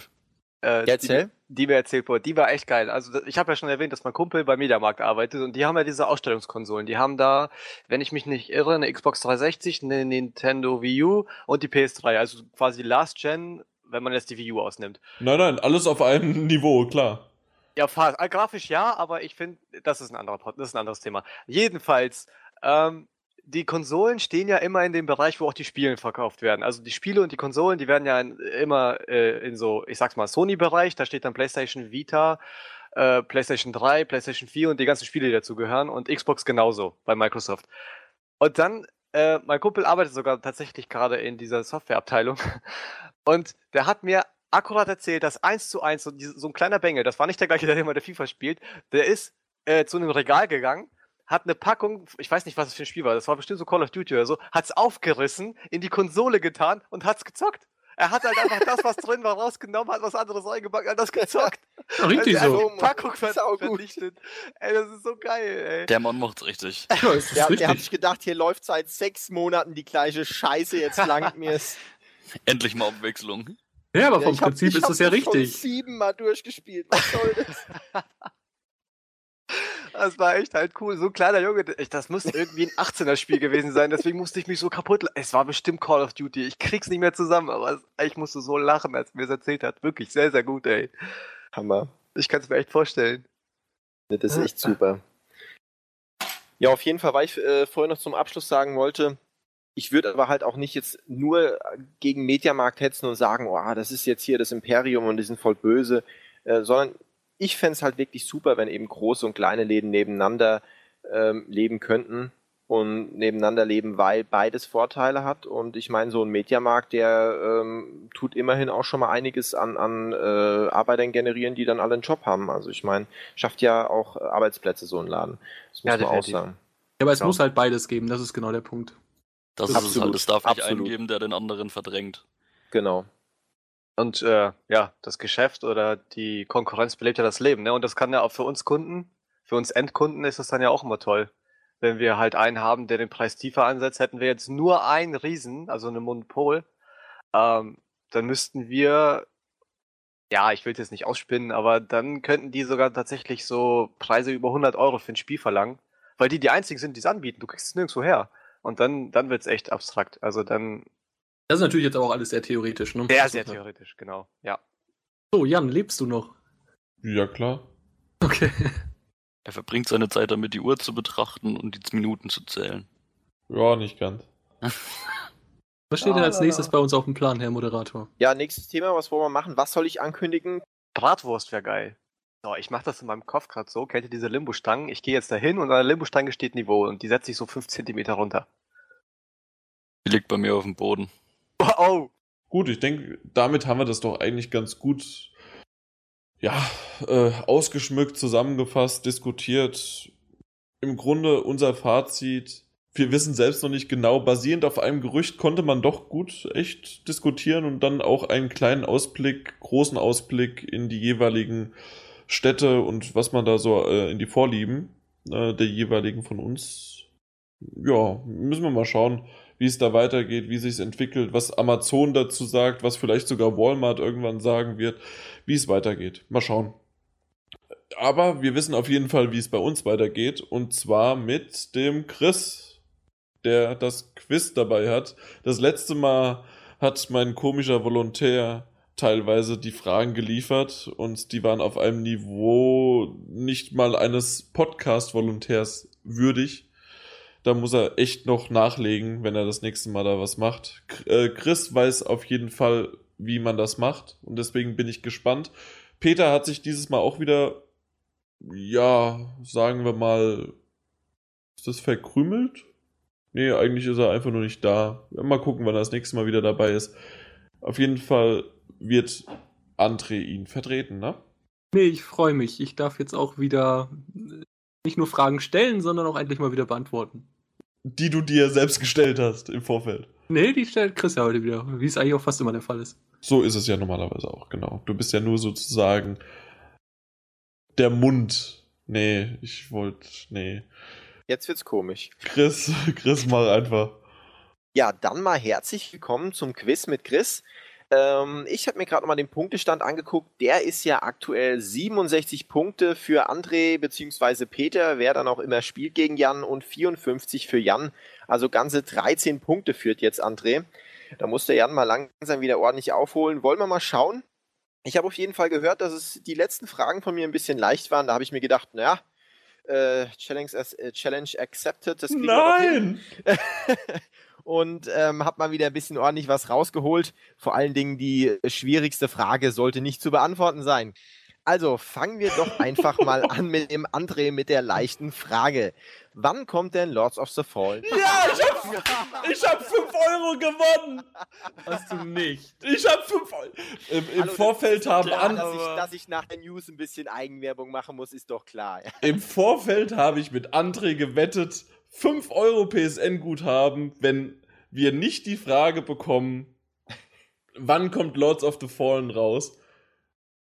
Äh, Erzähl. Die, die, mir erzählt wurde, die war echt geil. Also ich habe ja schon erwähnt, dass mein Kumpel bei Mediamarkt arbeitet und die haben ja diese Ausstellungskonsolen. Die haben da, wenn ich mich nicht irre, eine Xbox 360, eine Nintendo Wii U und die PS3. Also quasi Last Gen, wenn man jetzt die Wii U ausnimmt. Nein, nein, alles auf einem Niveau, klar. Ja, fast. Äh, grafisch ja, aber ich finde, das ist ein anderer, das ist ein anderes Thema. Jedenfalls, ähm, die Konsolen stehen ja immer in dem Bereich, wo auch die Spiele verkauft werden. Also die Spiele und die Konsolen, die werden ja in, immer äh, in so, ich sag's mal, Sony-Bereich, da steht dann PlayStation Vita, äh, PlayStation 3, PlayStation 4 und die ganzen Spiele, die dazu gehören und Xbox genauso bei Microsoft. Und dann, äh, mein Kumpel arbeitet sogar tatsächlich gerade in dieser Softwareabteilung und der hat mir akkurat erzählt, dass eins zu eins so, so ein kleiner Bengel, das war nicht der gleiche, der immer der FIFA spielt, der ist äh, zu einem Regal gegangen hat eine Packung, ich weiß nicht, was es für ein Spiel war, das war bestimmt so Call of Duty oder so, hat es aufgerissen, in die Konsole getan und hat es gezockt. Er hat halt einfach das, was drin war, rausgenommen, hat was anderes reingepackt, hat das gezockt. Richtig also so. Packung ver vernichtet. Ey, das ist so geil, ey. Der Mann macht's richtig. Ja, ist der, richtig. der hat sich gedacht, hier läuft seit sechs Monaten die gleiche Scheiße, jetzt langt mir's. Endlich mal Abwechslung. Ja, aber vom ja, Prinzip hab, ist das ja richtig. Ich habe siebenmal durchgespielt. Was soll das? Das war echt halt cool. So ein kleiner Junge, das muss irgendwie ein 18er-Spiel gewesen sein, deswegen musste ich mich so kaputt. Es war bestimmt Call of Duty. Ich krieg's nicht mehr zusammen, aber ich musste so lachen, als mir es erzählt hat. Wirklich sehr, sehr gut, ey. Hammer. Ich kann es mir echt vorstellen. Das ist echt super. Ja, auf jeden Fall, weil ich äh, vorher noch zum Abschluss sagen wollte, ich würde aber halt auch nicht jetzt nur gegen Mediamarkt hetzen und sagen, oh, das ist jetzt hier das Imperium und die sind voll böse, äh, sondern ich fände es halt wirklich super, wenn eben große und kleine Läden nebeneinander ähm, leben könnten und nebeneinander leben, weil beides Vorteile hat. Und ich meine, so ein Mediamarkt, der ähm, tut immerhin auch schon mal einiges an, an äh, Arbeitern generieren, die dann alle einen Job haben. Also ich meine, schafft ja auch Arbeitsplätze so ein Laden. Das muss ja, man auch sagen. Ja, aber es genau. muss halt beides geben, das ist genau der Punkt. Das, das ist es halt, es darf nicht einen geben, der den anderen verdrängt. Genau. Und äh, ja, das Geschäft oder die Konkurrenz belebt ja das Leben. Ne? Und das kann ja auch für uns Kunden, für uns Endkunden ist das dann ja auch immer toll. Wenn wir halt einen haben, der den Preis tiefer ansetzt, hätten wir jetzt nur einen Riesen, also eine Monopol, ähm, dann müssten wir, ja, ich will es jetzt nicht ausspinnen, aber dann könnten die sogar tatsächlich so Preise über 100 Euro für ein Spiel verlangen, weil die die einzigen sind, die es anbieten. Du kriegst es nirgendwo her. Und dann, dann es echt abstrakt. Also dann das ist natürlich jetzt auch alles sehr theoretisch, ne? Sehr, sehr theoretisch, genau, ja. So, Jan, lebst du noch? Ja, klar. Okay. Er verbringt seine Zeit damit, die Uhr zu betrachten und die Minuten zu zählen. Ja, nicht ganz. Was steht denn als nächstes bei uns auf dem Plan, Herr Moderator? Ja, nächstes Thema, was wollen wir machen? Was soll ich ankündigen? Bratwurst wäre geil. So, ich mache das in meinem Kopf gerade so. Kennt ihr diese Limbo-Stangen? Ich gehe jetzt dahin und an der Limbo-Stange steht Niveau und die setze ich so 5 cm runter. Die liegt bei mir auf dem Boden. Oh. Gut, ich denke, damit haben wir das doch eigentlich ganz gut ja, äh, ausgeschmückt, zusammengefasst, diskutiert. Im Grunde unser Fazit. Wir wissen selbst noch nicht genau, basierend auf einem Gerücht konnte man doch gut echt diskutieren und dann auch einen kleinen Ausblick, großen Ausblick in die jeweiligen Städte und was man da so äh, in die Vorlieben äh, der jeweiligen von uns. Ja, müssen wir mal schauen, wie es da weitergeht, wie sich entwickelt, was Amazon dazu sagt, was vielleicht sogar Walmart irgendwann sagen wird, wie es weitergeht. Mal schauen. Aber wir wissen auf jeden Fall, wie es bei uns weitergeht, und zwar mit dem Chris. der das Quiz dabei hat. Das letzte Mal hat mein komischer Volontär teilweise die Fragen geliefert und die waren auf einem Niveau nicht mal eines Podcast-Volontärs würdig. Da muss er echt noch nachlegen, wenn er das nächste Mal da was macht. Äh, Chris weiß auf jeden Fall, wie man das macht und deswegen bin ich gespannt. Peter hat sich dieses Mal auch wieder, ja, sagen wir mal, ist das verkrümelt? Nee, eigentlich ist er einfach nur nicht da. Mal gucken, wann er das nächste Mal wieder dabei ist. Auf jeden Fall wird André ihn vertreten, ne? Nee, ich freue mich. Ich darf jetzt auch wieder nicht nur Fragen stellen, sondern auch endlich mal wieder beantworten. Die du dir selbst gestellt hast im Vorfeld. Nee, die stellt Chris ja heute wieder, wie es eigentlich auch fast immer der Fall ist. So ist es ja normalerweise auch, genau. Du bist ja nur sozusagen der Mund. Nee, ich wollte, nee. Jetzt wird's komisch. Chris, Chris, mal einfach. Ja, dann mal herzlich willkommen zum Quiz mit Chris. Ähm, ich habe mir gerade nochmal den Punktestand angeguckt. Der ist ja aktuell 67 Punkte für André bzw. Peter, wer dann auch immer spielt gegen Jan und 54 für Jan. Also ganze 13 Punkte führt jetzt André. Da muss der Jan mal langsam wieder ordentlich aufholen. Wollen wir mal schauen? Ich habe auf jeden Fall gehört, dass es die letzten Fragen von mir ein bisschen leicht waren. Da habe ich mir gedacht, naja, äh, Challenge, äh, Challenge accepted. Das Nein! und ähm, habe mal wieder ein bisschen ordentlich was rausgeholt. Vor allen Dingen die schwierigste Frage sollte nicht zu beantworten sein. Also fangen wir doch einfach mal an mit dem André mit der leichten Frage. Wann kommt denn Lords of the Fallen? Ja, ich hab, ich hab 5 Euro gewonnen! Hast du nicht. Ich hab 5 Euro. Im, im Hallo, Vorfeld haben klar, an, dass, ich, dass ich nach der News ein bisschen Eigenwerbung machen muss, ist doch klar. Im Vorfeld habe ich mit André gewettet, 5 Euro PSN-Guthaben, wenn wir nicht die Frage bekommen, wann kommt Lords of the Fallen raus.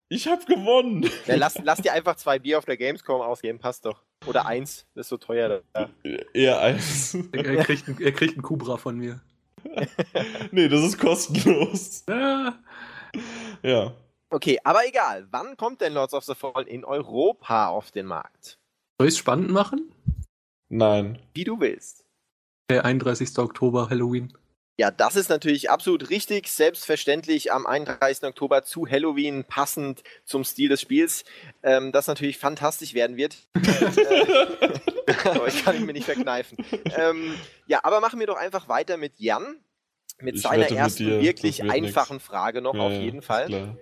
Ich hab gewonnen. Ja, lass, lass dir einfach zwei Bier auf der Gamescom ausgeben, passt doch. Oder eins, das ist so teuer. Da. Eher eins. Er kriegt, einen, er kriegt einen Kubra von mir. nee, das ist kostenlos. Ja. Ja. Okay, aber egal. Wann kommt denn Lords of the Fallen in Europa auf den Markt? Soll ich es spannend machen? Nein. Wie du willst. Der 31. Oktober, Halloween. Ja, das ist natürlich absolut richtig. Selbstverständlich am 31. Oktober zu Halloween, passend zum Stil des Spiels. Ähm, das natürlich fantastisch werden wird. aber ich kann ihn mir nicht verkneifen. Ähm, ja, aber machen wir doch einfach weiter mit Jan. Mit Ich seiner mit ersten dir, wirklich einfachen nix. Frage noch Ja, auf jeden Fall. Klar.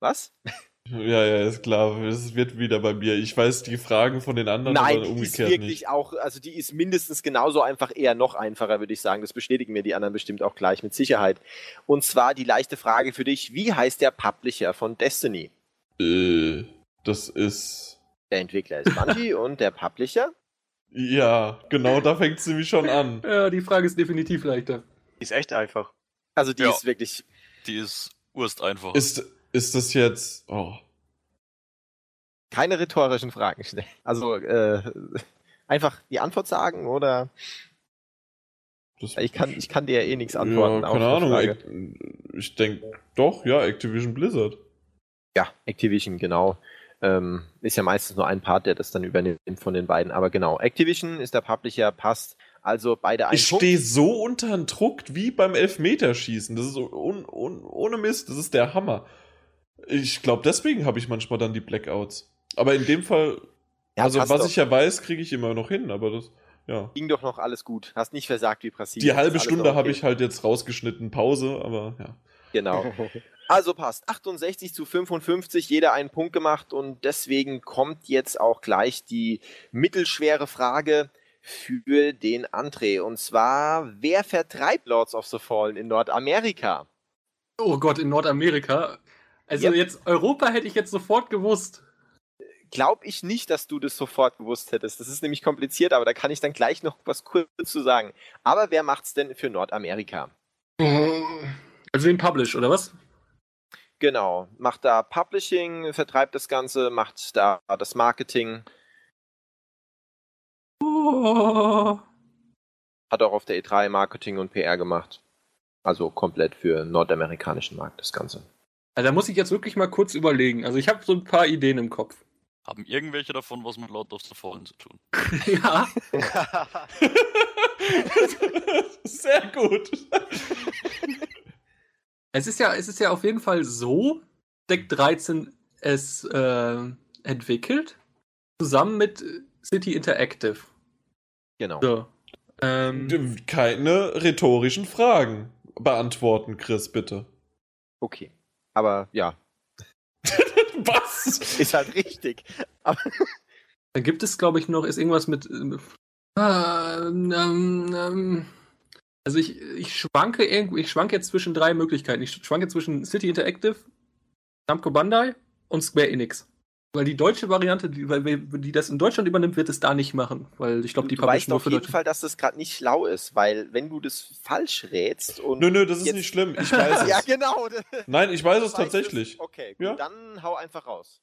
Was? Ja, ja, ist klar. Es wird wieder bei mir. Ich weiß die Fragen von den anderen, Nein, aber die ist umgekehrt wirklich nicht. auch, also die ist mindestens genauso einfach, eher noch einfacher, würde ich sagen. Das bestätigen mir die anderen bestimmt auch gleich mit Sicherheit. Und zwar die leichte Frage für dich: Wie heißt der Publisher von Destiny? Äh, das ist. Der Entwickler ist Bungie und der Publisher? Ja, genau, da fängt es nämlich schon an. Ja, die Frage ist definitiv leichter. Die ist echt einfach. Also die Ja. ist wirklich. Die ist urst einfach. Ist, ist das jetzt. Oh. Keine rhetorischen Fragen stellen. Also äh, einfach die Antwort sagen oder Das, ich kann, ich kann dir ja eh nichts antworten. Ja, keine Ahnung. Frage. Ac- Ich denke, doch, ja, Activision Blizzard. Ja, Activision, genau. Ähm, ist ja meistens nur ein Part, der das dann übernimmt von den beiden. Aber genau, Activision ist der Publisher, passt. Also beide ein Ich stehe so unter Druck wie beim Elfmeterschießen. Das ist un, un, ohne Mist, das ist der Hammer. Ich glaube, deswegen habe ich manchmal dann die Blackouts. Aber in dem Fall, Ja, also was doch. ich ja weiß, kriege ich immer noch hin. Aber das, ja. Ging doch noch alles gut. Hast nicht versagt wie Brasilien. Die halbe Stunde okay. habe ich halt jetzt rausgeschnitten, Pause, aber ja. Genau. Also passt. 68 zu 55, jeder einen Punkt gemacht und deswegen kommt jetzt auch gleich die mittelschwere Frage für den André. Und zwar, wer vertreibt Lords of the Fallen in Nordamerika? Oh Gott, in Nordamerika. Also Ja. jetzt Europa hätte ich jetzt sofort gewusst. Glaub ich nicht, dass du das sofort gewusst hättest. Das ist nämlich kompliziert, aber da kann ich dann gleich noch was kurz zu sagen. Aber wer macht's denn für Nordamerika? Also den Publish, oder was? Genau, macht da Publishing, vertreibt das Ganze, macht da das Marketing, Oh. hat auch auf der E3 Marketing und PR gemacht. Also komplett für nordamerikanischen Markt das Ganze. Also da muss ich jetzt wirklich mal kurz überlegen. Also ich habe so ein paar Ideen im Kopf. Haben irgendwelche davon was mit Lord of the Fallen zu tun? ja. Sehr gut. Es ist ja, es ist ja auf jeden Fall so, Deck 13 es äh, entwickelt, zusammen mit City Interactive. Genau. So. Ähm, Keine rhetorischen Fragen beantworten, Chris, bitte. Okay. Aber ja, Was? ist halt richtig. Aber dann gibt es, glaube ich, noch, ist irgendwas mit. ähm, ähm, ähm, also ich, ich schwanke irgendwo, ich schwanke jetzt zwischen drei Möglichkeiten. Ich schwanke zwischen City Interactive, Namco Bandai und Square Enix. Weil die deutsche Variante, die, weil, die das in Deutschland übernimmt, wird es da nicht machen. Weil ich glaube, die du weißt nur auf für jeden. Fall, dass das gerade nicht schlau ist, weil wenn du das falsch rätst und. Nö, nö, das ist nicht schlimm. Ich weiß es. ja, genau. Nein, ich weiß es tatsächlich. Okay, gut, Ja. dann hau einfach raus.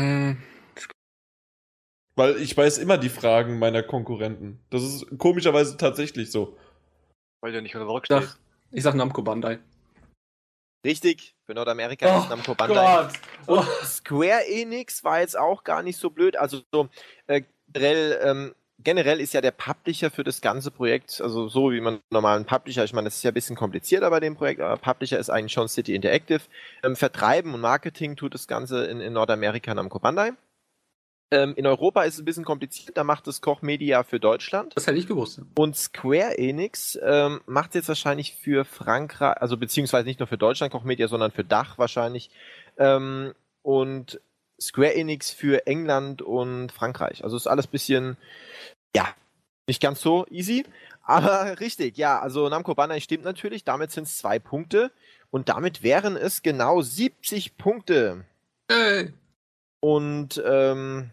Äh, Weil ich weiß immer die Fragen meiner Konkurrenten. Das ist komischerweise tatsächlich so. Weil du nicht unter Druck Ich sag, stehst. ich sag Namco Bandai. Richtig, für Nordamerika ist Namco Bandai. Oh. Und Square Enix war jetzt auch gar nicht so blöd. Also so äh, generell, ähm, generell ist ja der Publisher für das ganze Projekt, also so wie man normalen Publisher, ich meine, das ist ja ein bisschen komplizierter bei dem Projekt, aber Publisher ist eigentlich schon City Interactive. Ähm, Vertreiben und Marketing tut das Ganze in, in Nordamerika Namco Bandai. Ähm, in Europa ist es ein bisschen kompliziert, da macht es Koch Media für Deutschland. Das hätte ich gewusst. Und Square Enix ähm, macht jetzt wahrscheinlich für Frankreich, also beziehungsweise nicht nur für Deutschland Koch Media, sondern für Dach wahrscheinlich. Ähm, und Square Enix für England und Frankreich. Also ist alles bisschen, ja, nicht ganz so easy, aber richtig, ja. Also Namco Bandai stimmt natürlich, damit sind es zwei Punkte und damit wären es genau 70 Punkte. Ey. Und ähm,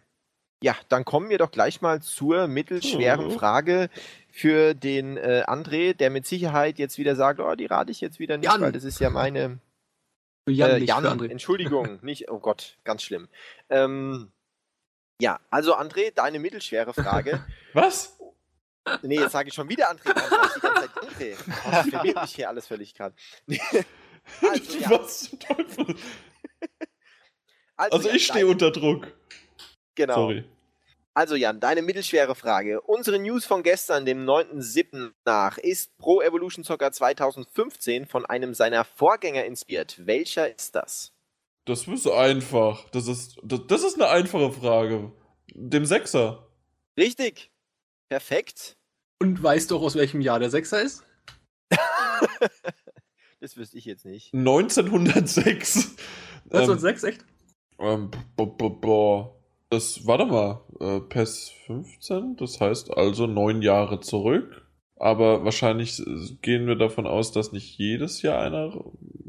ja, dann kommen wir doch gleich mal zur mittelschweren Mhm. Frage für den äh, André, der mit Sicherheit jetzt wieder sagt, oh, die rate ich jetzt wieder nicht, Jan. weil das ist ja meine Für Jan, äh, nicht Jan, für André. Entschuldigung, nicht, oh Gott, ganz schlimm. Ähm, ja, also André, deine mittelschwere Frage. Was? nee, jetzt sage ich schon wieder André, ich die ganze Zeit André. Oh, das verwirrt mich hier alles völlig gerade. Also, ja. Was zum Teufel? Also Jan, ich stehe unter Druck. Genau. Sorry. Also Jan, deine mittelschwere Frage. Unsere News von gestern, dem 9.7. nach, ist Pro Evolution Soccer 2015 von einem seiner Vorgänger inspiriert. Welcher ist das? Das ist einfach. Das ist, das, das ist eine einfache Frage. Dem Sechser. Richtig. Perfekt. Und weißt doch, aus welchem Jahr der Sechser ist? Das wüsste ich jetzt nicht. 1906. Das Ähm, sechs, echt? ähm, bo, bo, bo. Das, warte mal, äh, PES 15, das heißt also neun Jahre zurück. Aber wahrscheinlich äh, gehen wir davon aus, dass nicht jedes Jahr einer,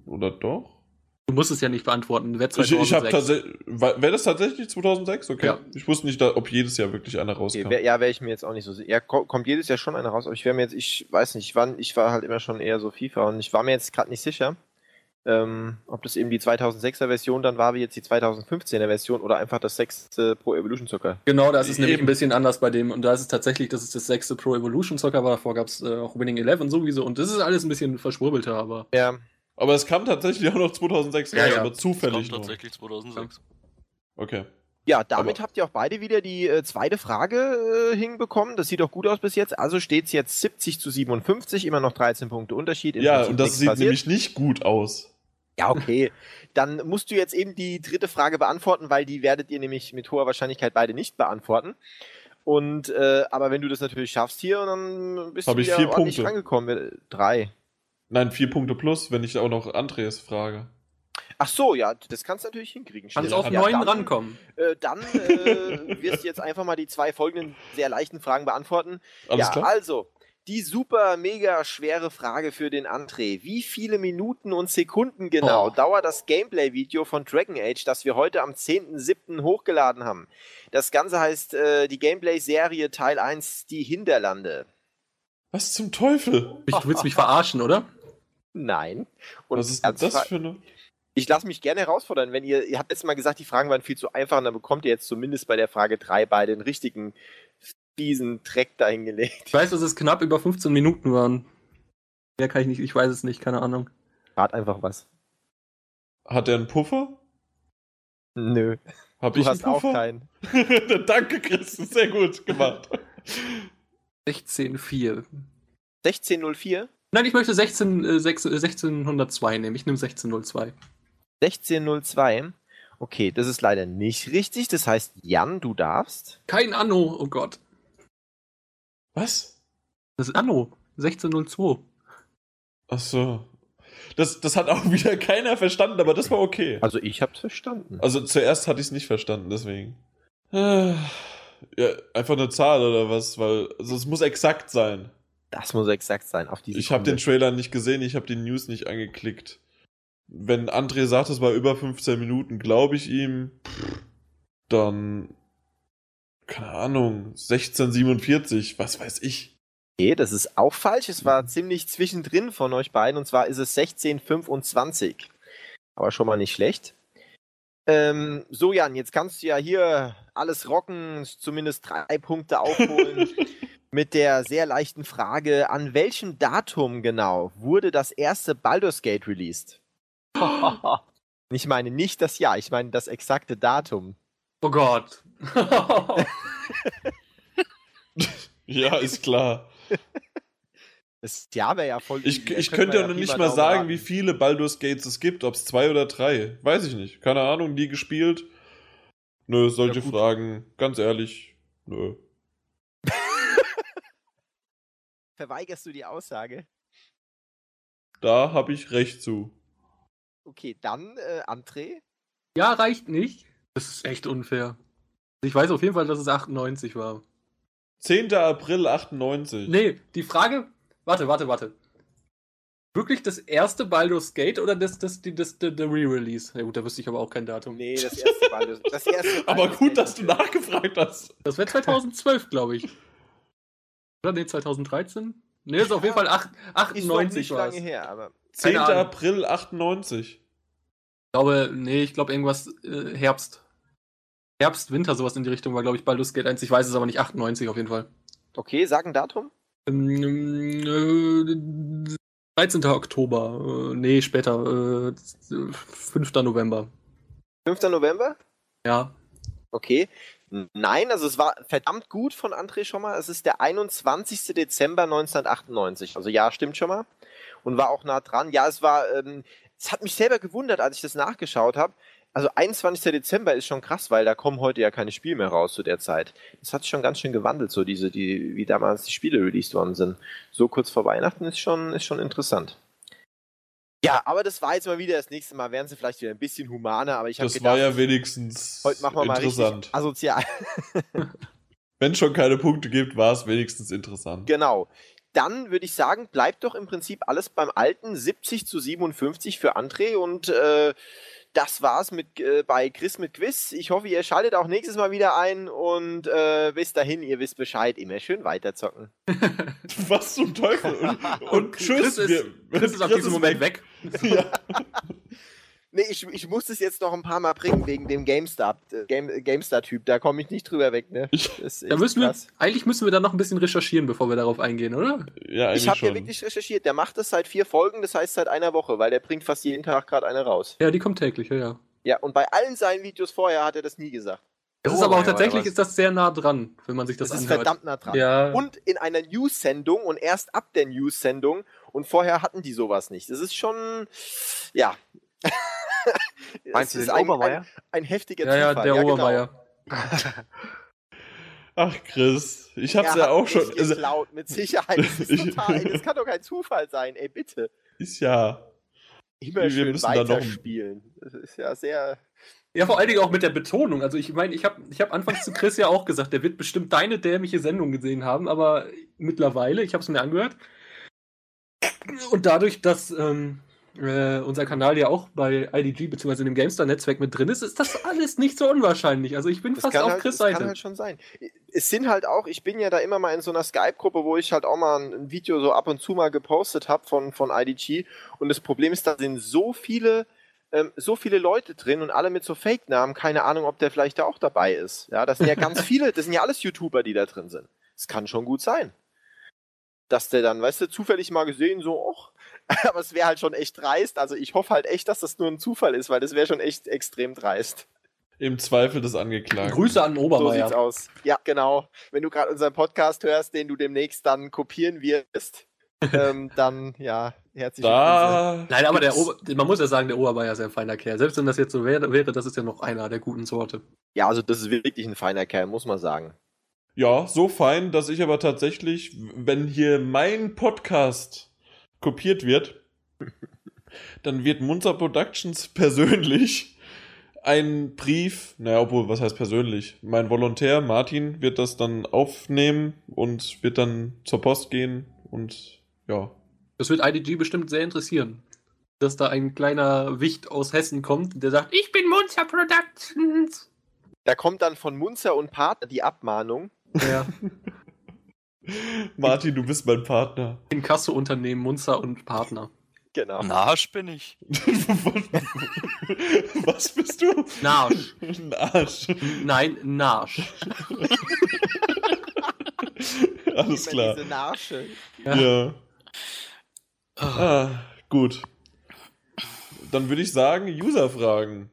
oder doch? Du musst es ja nicht beantworten. Wer Ich, ich 2006? habe tatsächlich, wäre das tatsächlich 2006? Okay. Ja. Ich wusste nicht, da, ob jedes Jahr wirklich einer Okay, rauskam. wär, ja, wäre ich mir jetzt auch nicht so sicher. Ja, ko- kommt jedes Jahr schon einer raus, aber ich wäre mir jetzt, ich weiß nicht, ich war, ich war halt immer schon eher so FIFA und ich war mir jetzt gerade nicht sicher, ähm, ob das eben die 2006er Version dann war, wie jetzt die 2015er Version oder einfach das sechste Pro Evolution Soccer. Genau, das ist nämlich Eben. ein bisschen anders bei dem. Und da ist es tatsächlich, dass es das sechste Pro Evolution Soccer war. Davor gab es äh, auch Winning Eleven sowieso. Und das ist alles ein bisschen verschwurbelter, aber. Ja, Aber es kam tatsächlich auch noch 2006 Ja, raus, ja. aber zufällig kam nur. tatsächlich 2006. Okay. Ja, damit Aber- habt ihr auch beide wieder die äh, zweite Frage äh, hinbekommen. Das sieht doch gut aus bis jetzt. Also steht es jetzt 70 zu 57, immer noch 13 Punkte Unterschied. Im Ja, Prinzip und das sieht passiert. nämlich nicht gut aus. Ja, okay. Dann musst du jetzt eben die dritte Frage beantworten, weil die werdet ihr nämlich mit hoher Wahrscheinlichkeit beide nicht beantworten. Und äh, aber wenn du das natürlich schaffst hier, dann bist Hab du ich wieder vier ordentlich Punkte. rangekommen. Äh, Drei. Nein, vier Punkte plus, wenn ich auch noch Andreas frage. Ach so, ja, das kannst du natürlich hinkriegen. Kannst Schnell. auf ja, neun dann, rankommen. Äh, dann äh, wirst du jetzt einfach mal die zwei folgenden sehr leichten Fragen beantworten. Alles ja, klar? also, die super mega schwere Frage für den André. Wie viele Minuten und Sekunden genau Oh. dauert das Gameplay-Video von Dragon Age, das wir heute am 10.07. hochgeladen haben? Das Ganze heißt äh, die Gameplay-Serie Teil 1, die Hinterlande. Was zum Teufel? Du willst mich verarschen, oder? Nein. Und Was ist denn das für eine. ich lasse mich gerne herausfordern, wenn ihr, ihr habt letztes Mal gesagt, die Fragen waren viel zu einfach, und dann bekommt ihr jetzt zumindest bei der Frage 3 beide den richtigen fiesen Dreck dahingelegt. Ich weiß, dass es knapp über 15 Minuten waren. Mehr kann ich nicht, ich weiß es nicht, keine Ahnung. Rat einfach was. Hat er einen Puffer? Nö. Hab Du ich hast einen auch Puffer? keinen. Danke, Chris. Sehr gut gemacht. 16,4. 1604? Nein, ich möchte 16, äh, 6, äh, 1602 nehmen. Ich nehme 1602. 1602. Okay, das ist leider nicht richtig. Das heißt, Jan, du darfst. Kein Anno, oh Gott. Was? Das ist Anno. 1602. Ach so. Das, das hat auch wieder keiner verstanden, aber das war okay. Also ich hab's verstanden. Also zuerst hatte ich es nicht verstanden, deswegen. Ah, Ja, einfach eine Zahl oder was, weil also es muss exakt sein. Das muss exakt sein. Auf diese Ich habe den. Trailer nicht gesehen, ich habe die News nicht angeklickt. Wenn André sagt, es war über 15 Minuten, glaube ich ihm. Dann keine Ahnung, 1647, was weiß ich. Okay, das ist auch falsch. Es war ziemlich zwischendrin von euch beiden. Und zwar ist es 1625. Aber schon mal nicht schlecht. Ähm, so, Jan, jetzt kannst du ja hier alles rocken, zumindest drei Punkte aufholen. mit der sehr leichten Frage: An welchem Datum genau wurde das erste Baldur's Gate released? Ich meine nicht das Jahr, ich meine das exakte Datum. Oh Gott. Ja, ist klar. Das Jahr wäre ja voll. Ich, ich könnte ja noch nicht mal sagen, wie viele Baldur's Gates es gibt, ob es zwei oder drei. Weiß ich nicht. Keine Ahnung, nie gespielt. Nö, solche Ja. Fragen, ganz ehrlich, nö. Verweigerst du die Aussage? Da habe ich recht zu. Okay, dann äh, André. ja, reicht nicht. Das ist echt unfair. Ich weiß auf jeden Fall, dass es 98 war. 10. April 98. Nee, die Frage. Warte, warte, warte. Wirklich das erste Baldur's Gate oder das, das, die- das, das, der Re-Release? Ja gut, da wüsste ich aber auch kein Datum. Nee, das erste Baldur's, das erste Aber Baldur's gut, Gate dass du nachgefragt hast. Das wäre 2012, glaube ich. Oder nee, 2013? Nee, das ist auf jeden Fall acht- Ist noch 98 nicht war lange es. her, aber 10. Ahnung. April 98. Ich glaube, nee, ich glaube irgendwas äh, Herbst. Herbst, Winter, sowas in die Richtung war, glaube ich, Baldur's Gate 1. Ich weiß es aber nicht, 98 auf jeden Fall. okay, sag ein Datum. Ähm, äh, 13. Oktober. Äh, nee, später. Äh, 5. November. 5. November? Ja. Okay. Nein, also es war verdammt gut von André schon mal. Es ist der 21. Dezember 1998. Also ja, stimmt schon mal. Und war auch nah dran. Ja, es war, ähm, es hat mich selber gewundert, als ich das nachgeschaut habe. Also 21. Dezember ist schon krass, weil da kommen heute ja keine Spiele mehr raus zu der Zeit. Das hat sich schon ganz schön gewandelt, so diese, die, wie damals die Spiele released worden sind. So kurz vor Weihnachten ist schon, ist schon interessant. Ja, aber das war jetzt mal wieder das nächste Mal. Wären sie vielleicht wieder ein bisschen humaner, aber ich habe Das gedacht, war ja wenigstens heute machen wir mal interessant. asozial. Wenn schon keine Punkte gibt, war es wenigstens interessant. Genau. Dann würde ich sagen, bleibt doch im Prinzip alles beim Alten 70 zu 57 für André und äh, das war's mit äh, bei Chris mit Quiz. Ich hoffe, ihr schaltet auch nächstes Mal wieder ein und äh, bis dahin, ihr wisst Bescheid, immer schön weiterzocken. Was zum Teufel? Und, und tschüss. Chris ist, wir- Chris ist ab diesem Moment weg. Ja. Nee, ich, ich muss es jetzt noch ein paar Mal bringen wegen dem GameStar, äh, Game, GameStar-Typ. Da komme ich nicht drüber weg, ne? Das ist Da müssen wir, eigentlich müssen wir da noch ein bisschen recherchieren, bevor wir darauf eingehen, oder? ja, eigentlich Ich habe ja wirklich recherchiert. Der macht das seit vier Folgen, das heißt seit einer Woche, weil der bringt fast jeden Tag gerade eine raus. Ja, die kommt täglich, ja, ja. Ja, und bei allen seinen Videos vorher hat er das nie gesagt. Das Oh, ist aber auch ja, tatsächlich, ist das sehr nah dran, wenn man sich das, Das ist anhört. verdammt nah dran. Ja. Und in einer News-Sendung und erst ab der News-Sendung und vorher hatten die sowas nicht. Das ist schon, ja. Meinst Es du ist den ein, Obermeier? Ein, ein heftiger ja, ja, Zufall. der genau. Obermeier. Ach, Chris, ich hab's Er ja auch schon. Also, geklaut, mit Sicherheit. Das, ist total, ey, das kann doch kein Zufall sein, ey, bitte. ist ja. Immer Wir schön müssen da noch- weiterspielen. Das ist ja sehr. Ja, vor allen Dingen auch mit der Betonung. Also ich meine, ich habe ich hab anfangs zu Chris ja auch gesagt, der wird bestimmt deine dämliche Sendung gesehen haben, aber mittlerweile, ich habe es mir angehört. Und dadurch, dass ähm, äh, unser Kanal ja auch bei IDG bzw. dem GameStar-Netzwerk mit drin ist, ist das alles nicht so unwahrscheinlich. Also ich bin Das fast auf halt, Chris das kann Seite. halt schon sein. Es sind halt auch, ich bin ja da immer mal in so einer Skype-Gruppe, wo ich halt auch mal ein Video so ab und zu mal gepostet habe von, von IDG. Und das Problem ist, da sind so viele, ähm, so viele Leute drin und alle mit so Fake-Namen. Keine Ahnung, ob der vielleicht da auch dabei ist. Ja, das sind ja ganz viele, das sind ja alles YouTuber, die da drin sind. Es kann schon gut sein. Dass der dann, weißt du, zufällig mal gesehen, so, och. Aber es wäre halt schon echt dreist. Also ich hoffe halt echt, dass das nur ein Zufall ist, weil das wäre schon echt extrem dreist. Im Zweifel des Angeklagten. Grüße an So Obermeier. sieht's aus. Ja, genau. Wenn du gerade unseren Podcast hörst, den du demnächst dann kopieren wirst, ähm, dann ja, herzliche Grüße. Da. Nein, aber der Ober man muss ja sagen, der Obermeier ist ein feiner Kerl. Selbst wenn das jetzt so wäre, wäre das ist ja noch einer der guten Sorte. Ja, also das ist wirklich ein feiner Kerl, muss man sagen. Ja, so fein, dass ich aber tatsächlich, wenn hier mein Podcast kopiert wird, dann wird Munzer Productions persönlich einen Brief, naja, obwohl, was heißt persönlich? Mein Volontär Martin wird das dann aufnehmen und wird dann zur Post gehen und ja. Das wird IDG bestimmt sehr interessieren. Dass da ein kleiner Wicht aus Hessen kommt, der sagt, ich bin Munzer Productions. Da kommt dann von Munzer und Partner die Abmahnung. Ja, Martin, du bist mein Partner. Inkasso-Unternehmen Munzer und Partner. Genau. Narsch bin ich. was bist du? Narsch. Ein Arsch. Nein, Narsch. Alles klar. Diese Narsche. Ja. Ah, Ah, gut. Dann würde ich sagen, User-Fragen.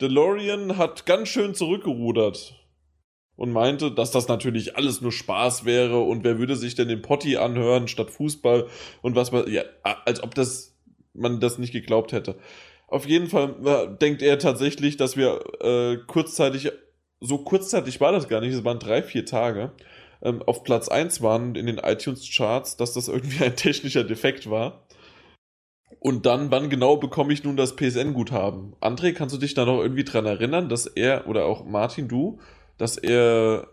DeLorean hat ganz schön zurückgerudert und meinte, dass das natürlich alles nur Spaß wäre und wer würde sich denn den Potti anhören statt Fußball und was man, ja, als ob das, man das nicht geglaubt hätte. Auf jeden Fall äh, denkt er tatsächlich, dass wir äh, kurzzeitig, so kurzzeitig war das gar nicht, es waren drei, vier Tage, ähm, auf Platz 1 waren in den iTunes-Charts, dass das irgendwie ein technischer Defekt war. Und dann, wann genau bekomme ich nun das PSN-Guthaben? André, kannst du dich da noch irgendwie dran erinnern, dass er, oder auch Martin, du, dass er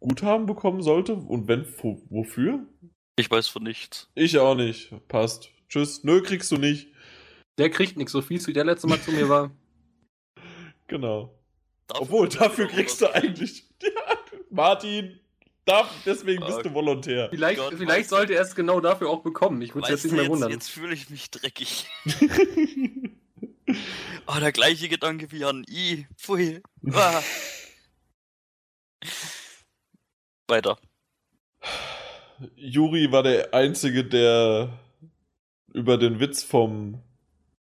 Guthaben bekommen sollte? Und wenn, wo, wofür? ich weiß von nichts. Ich auch nicht. Passt. Tschüss. Nö, kriegst du nicht. Der kriegt nichts so viel, wie der letzte Mal zu mir war. Genau. Dafür Obwohl, dafür kriegst du eigentlich. Ja, Martin, darf, deswegen bist du Volontär. Vielleicht, Gott, vielleicht sollte er es genau dafür auch bekommen. Ich würde es jetzt nicht mehr jetzt, wundern. jetzt fühle ich mich dreckig. Oh, der gleiche Gedanke wie an I. Pfui. Ah. Weiter. Juri war der Einzige, der über den Witz vom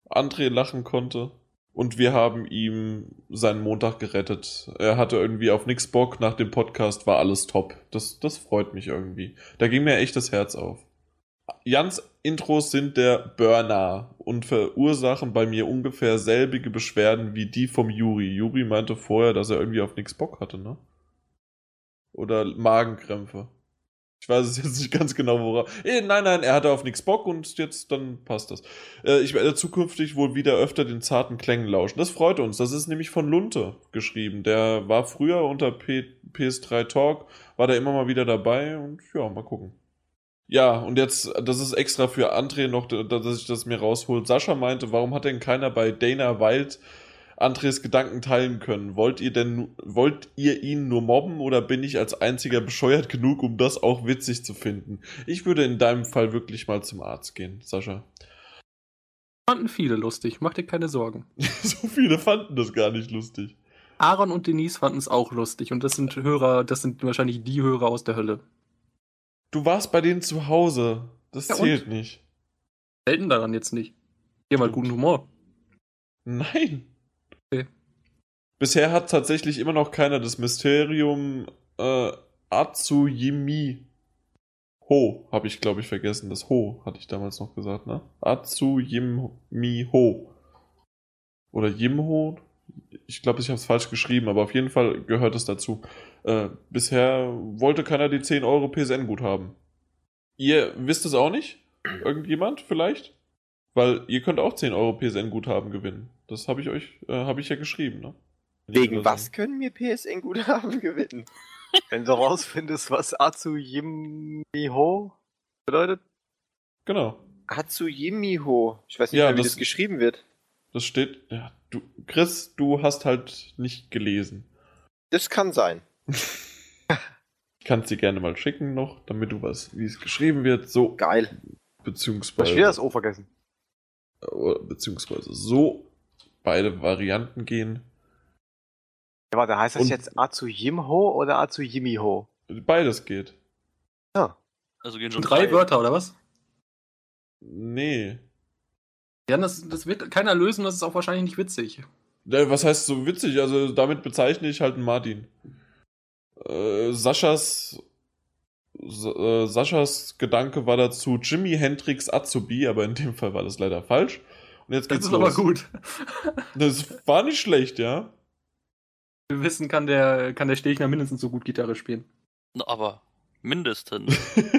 André lachen konnte. Und wir haben ihm seinen Montag gerettet. Er hatte irgendwie auf nix Bock. Nach dem Podcast war alles top. Das, das freut mich irgendwie. Da ging mir echt das Herz auf. Jans Intros sind der Burner und verursachen bei mir ungefähr selbige Beschwerden wie die vom Juri. Juri meinte vorher, dass er irgendwie auf nix Bock hatte, ne? Oder Magenkrämpfe. Ich weiß es jetzt nicht ganz genau, worauf. Eh, nein, nein, er hatte auf nichts Bock und jetzt dann passt das. Äh, ich werde zukünftig wohl wieder öfter den zarten Klängen lauschen. Das freut uns. Das ist nämlich von Lunte geschrieben. Der war früher unter P PS3 Talk, war da immer mal wieder dabei und ja, mal gucken. Ja, und jetzt, das ist extra für André noch, dass ich das mir raushol. Sascha meinte, warum hat denn keiner bei Dana Wild Andres Gedanken teilen können. Wollt ihr denn, wollt ihr ihn nur mobben oder bin ich als einziger bescheuert genug, um das auch witzig zu finden? Ich würde in deinem Fall wirklich mal zum Arzt gehen, Sascha. Fanden viele lustig, mach dir keine Sorgen. so viele fanden das gar nicht lustig. Aaron und Denise fanden es auch lustig und das sind Hörer, das sind wahrscheinlich die Hörer aus der Hölle. Du warst bei denen zu Hause. Das Ja, und? zählt nicht. Selten daran jetzt nicht. Haben halt guten Humor. Nein. Bisher hat tatsächlich immer noch keiner das Mysterium äh, Atsuyimi Ho, habe ich glaube ich vergessen. Das Ho hatte ich damals noch gesagt, ne? Atsuyimi Ho. Oder Yimho? Ich glaube, ich habe es falsch geschrieben, aber auf jeden Fall gehört es dazu. Äh, bisher wollte keiner die 10 Euro PSN gut haben. Ihr wisst es auch nicht? Irgendjemand vielleicht? Weil ihr könnt auch 10 Euro PSN-Guthaben gewinnen. Das habe ich euch, äh, habe ich ja geschrieben, ne? Wegen was können wir PSN Guthaben gewinnen? Wenn du rausfindest, was Atsuyimiho bedeutet. Genau. Hatsuyimiho. Ich weiß nicht Ja, mehr, wie das- das geschrieben wird. Das steht, ja, du, Chris, du hast halt nicht gelesen. Das kann sein. Ich kann es dir gerne mal schicken noch, damit du was, wie es geschrieben wird, so, Geil. beziehungsweise, Ich will das O vergessen. beziehungsweise so, beide Varianten gehen. Ja, warte, heißt das Und- jetzt Atsuyimho oder Atsuyimiho? Beides geht. Ja. Also gehen schon Drei Wörter, oder was? Nee. Ja, das, das wird keiner lösen, das ist auch wahrscheinlich nicht witzig. Was heißt so witzig? Also damit bezeichne ich halt einen Martin. Äh, Saschas äh, Saschas Gedanke war dazu Jimi Hendrix Azubi, aber in dem Fall war das leider falsch. Und jetzt geht's das ist los. aber gut. Das war nicht schlecht, ja. Wir wissen, kann der, kann der Stegner mindestens so gut Gitarre spielen. Aber mindestens.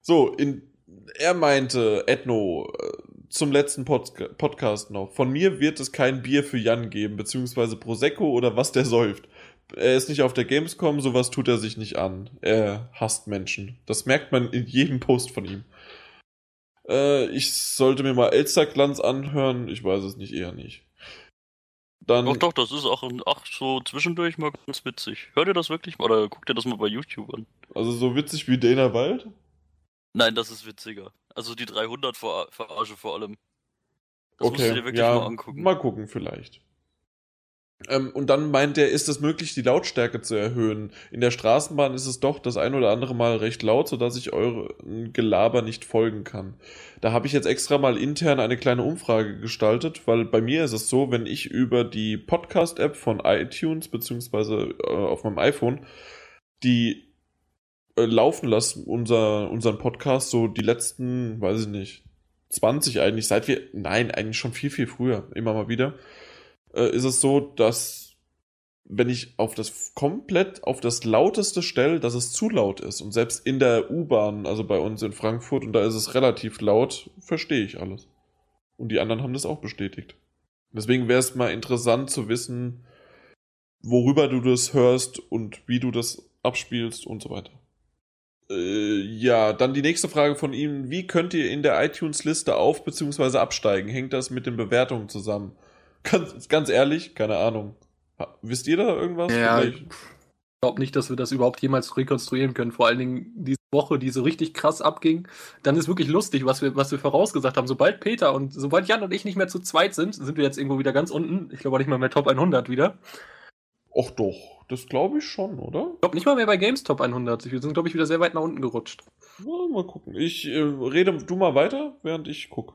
so, in, er meinte, Edno, äh, zum letzten Pod Podcast noch. Von mir wird es kein Bier für Jan geben, beziehungsweise Prosecco oder was der säuft. Er ist nicht auf der Gamescom, sowas tut er sich nicht an. Er hasst Menschen. Das merkt man in jedem Post von ihm. Äh, ich sollte mir mal Elsterglanz anhören. Ich weiß es nicht, eher nicht. Dann, doch, doch, das ist auch, auch so zwischendurch mal ganz witzig. Hört ihr das wirklich mal oder guckt ihr das mal bei YouTube an? Also so witzig wie Dana Wald? Nein, das ist witziger. Also die 300 Verarsche vor allem. Das okay, musst du dir wirklich ja, mal angucken. Mal gucken, vielleicht. Ähm, und dann meint er, ist es möglich, die Lautstärke zu erhöhen? In der Straßenbahn ist es doch das ein oder andere Mal recht laut, sodass ich euren Gelaber nicht folgen kann. Da habe ich jetzt extra mal intern eine kleine Umfrage gestaltet, weil bei mir ist es so, wenn ich über die Podcast-App von iTunes beziehungsweise äh, auf meinem iPhone die äh, laufen lasse, unser, unseren Podcast, so die letzten, weiß ich nicht, 20 eigentlich, seit wir, nein, eigentlich schon viel, viel früher, immer mal wieder äh, ist es so, dass wenn ich auf das komplett auf das lauteste stelle, dass es zu laut ist. Und selbst in der U-Bahn, also bei uns in Frankfurt, und da ist es relativ laut, verstehe ich alles. Und die anderen haben das auch bestätigt. Deswegen wäre es mal interessant zu wissen, worüber du das hörst und wie du das abspielst und so weiter. Äh, ja, dann die nächste Frage von ihm. Wie könnt ihr in der iTunes-Liste auf- bzw. absteigen? Hängt das mit den Bewertungen zusammen? Ganz, ganz ehrlich, keine Ahnung. Wisst ihr da irgendwas? Ja, ich glaube nicht, dass wir das überhaupt jemals rekonstruieren können. Vor allen Dingen diese Woche, die so richtig krass abging. Dann ist wirklich lustig, was wir, was wir vorausgesagt haben. Sobald Peter und sobald Jan und ich nicht mehr zu zweit sind, sind wir jetzt irgendwo wieder ganz unten. Ich glaube nicht mal mehr Top 100 wieder. Och doch, das glaube ich schon, oder? Ich glaube nicht mal mehr bei Games Top 100. Wir sind, glaube ich, wieder sehr weit nach unten gerutscht. Ja, mal gucken. Ich äh, rede du mal weiter, während ich gucke.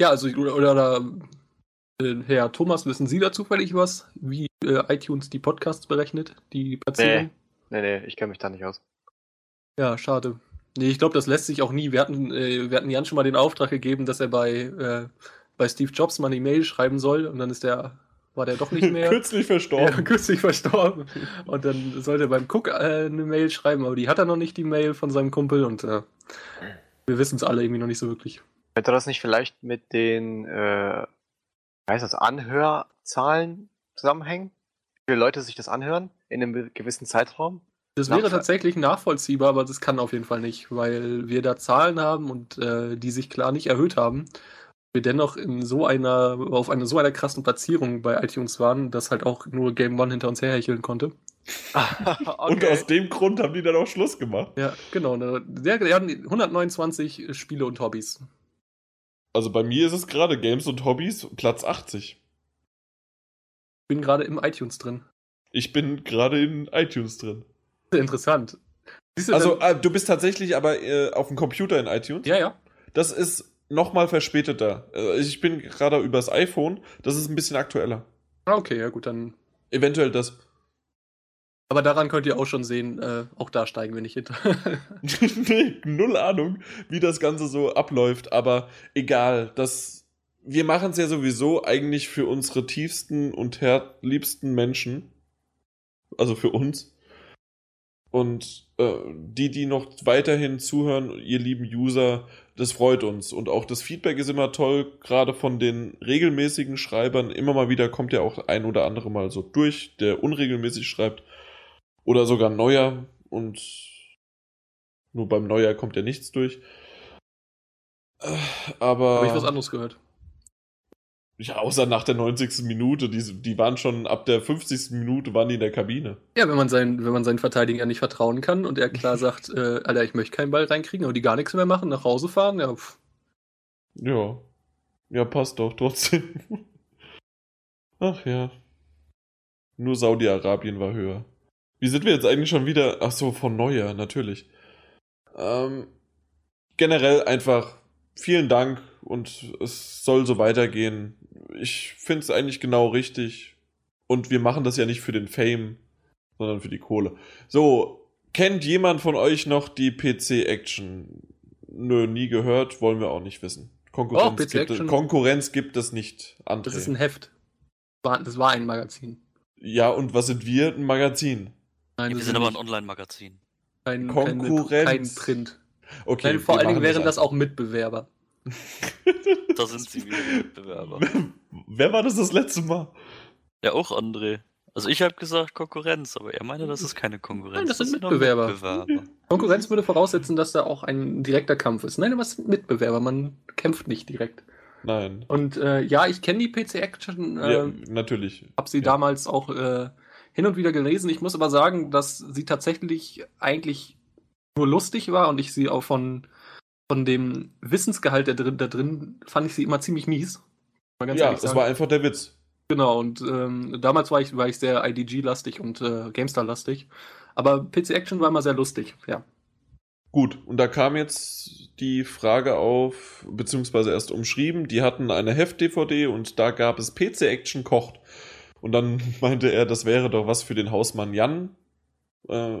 Ja, also oder, oder äh, Herr Thomas, wissen Sie da zufällig was, wie äh, iTunes die Podcasts berechnet, die Platzierung? Nee, nee, nee ich kenne mich da nicht aus. Ja, schade. Nee, ich glaube, das lässt sich auch nie. Wir hatten, äh, wir hatten Jan schon mal den Auftrag gegeben, dass er bei, äh, bei Steve Jobs mal eine Mail schreiben soll und dann ist der, war der doch nicht mehr. kürzlich verstorben. Ja, kürzlich verstorben. Und dann sollte er beim Cook äh, eine Mail schreiben, aber die hat er noch nicht, die Mail von seinem Kumpel und äh, wir wissen es alle irgendwie noch nicht so wirklich. Könnte das nicht vielleicht mit den äh, heißt das, Anhörzahlen zusammenhängen? Wie viele Leute sich das anhören in einem gewissen Zeitraum? Das wäre tatsächlich nachvollziehbar, aber das kann auf jeden Fall nicht, weil wir da Zahlen haben und äh, die sich klar nicht erhöht haben. Wir dennoch in so einer, auf einer so einer krassen Platzierung bei iTunes waren, dass halt auch nur Game One hinter uns herhecheln konnte. okay. Und aus dem Grund haben die dann auch Schluss gemacht. Ja, genau. Der, der hatten 129 Spiele und Hobbys. Also bei mir ist es gerade Games und Hobbys Platz 80. Ich bin gerade im iTunes drin. Ich bin gerade in iTunes drin. Interessant. Du also äh, du bist tatsächlich aber äh, auf dem Computer in iTunes? Ja, ja. Das ist nochmal verspäteter. Äh, ich bin gerade übers iPhone. Das ist ein bisschen aktueller. Ah, okay, ja gut, dann. Eventuell das. Aber daran könnt ihr auch schon sehen, äh, auch da steigen wir nicht hinter. nee, null Ahnung, wie das Ganze so abläuft, aber egal, das, wir machen es ja sowieso eigentlich für unsere tiefsten und liebsten Menschen. Also für uns. Und äh, die, die noch weiterhin zuhören, ihr lieben User, das freut uns. Und auch das Feedback ist immer toll, gerade von den regelmäßigen Schreibern. Immer mal wieder kommt ja auch ein oder andere mal so durch, der unregelmäßig schreibt. Oder sogar Neuer und nur beim Neuer kommt ja nichts durch. Äh, aber. Habe ich was anderes gehört? Ja, außer nach der 90. Minute. Die, die waren schon ab der 50. Minute waren die in der Kabine. Ja, wenn man, sein, wenn man seinen Verteidiger nicht vertrauen kann und er klar sagt, äh, Alter, ich möchte keinen Ball reinkriegen, aber die gar nichts mehr machen, nach Hause fahren, ja. Pff. Ja. Ja, passt doch trotzdem. Ach ja. Nur Saudi-Arabien war höher. Wie sind wir jetzt eigentlich schon wieder? Ach so, von Neujahr, natürlich. Ähm, generell einfach vielen Dank und es soll so weitergehen. ich finde es eigentlich genau richtig. Und wir machen das ja nicht für den Fame, sondern für die Kohle. So, kennt jemand von euch noch die PC-Action? Nö, nie gehört, wollen wir auch nicht wissen. Konkurrenz, Oh, gibt, es. Konkurrenz gibt es nicht. André. Das ist ein Heft. Das war ein Magazin. ja, und was sind wir? Ein Magazin. Nein, wir das sind aber ein. Online-Magazin. kein, Konkurrenz. Kein, kein Print. Okay, Nein, vor wir allen Dingen wären das auch Mitbewerber. Da sind sie wieder, Mitbewerber. Wer war das das letzte Mal? Ja, auch André. Also ich habe gesagt Konkurrenz, aber er meinte, das ist keine Konkurrenz. Nein, das sind nur Mitbewerber. Mitbewerber. Konkurrenz würde voraussetzen, dass da auch ein direkter Kampf ist. Nein, aber es sind Mitbewerber, man kämpft nicht direkt. Nein. Und äh, ja, ich kenne die PC Action, äh, ja, natürlich. habe sie ja. damals auch äh, hin und wieder gelesen. Ich muss aber sagen, dass sie tatsächlich eigentlich nur lustig war und ich sie auch von, von dem Wissensgehalt da drin, da drin fand ich sie immer ziemlich mies. Ja, sagen. war einfach der Witz. Genau, und ähm, damals war ich, war ich sehr IDG-lastig und äh, GameStar-lastig. Aber PC Action war immer sehr lustig, ja. Gut, und da kam jetzt die Frage auf, beziehungsweise erst umschrieben, die hatten eine Heft-DVD und da gab es PC Action kocht. Und dann meinte er, das wäre doch was für den Hausmann Jan. Äh,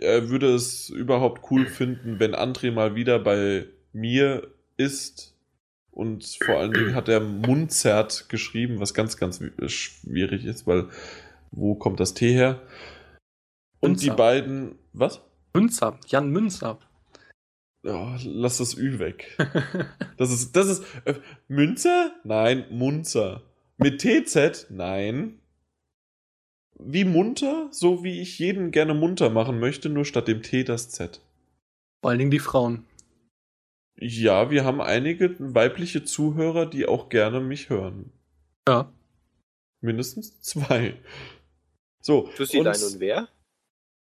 er würde es überhaupt cool finden, wenn André mal wieder bei mir ist. Und vor allen Dingen hat er Munzert geschrieben, was ganz, ganz schwierig ist, weil wo kommt das T her? Und die Münzer. beiden, was? Münzer, Jan Münzer. Oh, lass das Ü weg. Das ist, das ist, äh, Münze? Nein, Munzer. Mit TZ? Nein. Wie munter? So wie ich jeden gerne munter machen möchte, nur statt dem T das Z. Vor allen Dingen die Frauen. Ja, wir haben einige weibliche Zuhörer, die auch gerne mich hören. Ja. Mindestens zwei. So. Jussilein und wer?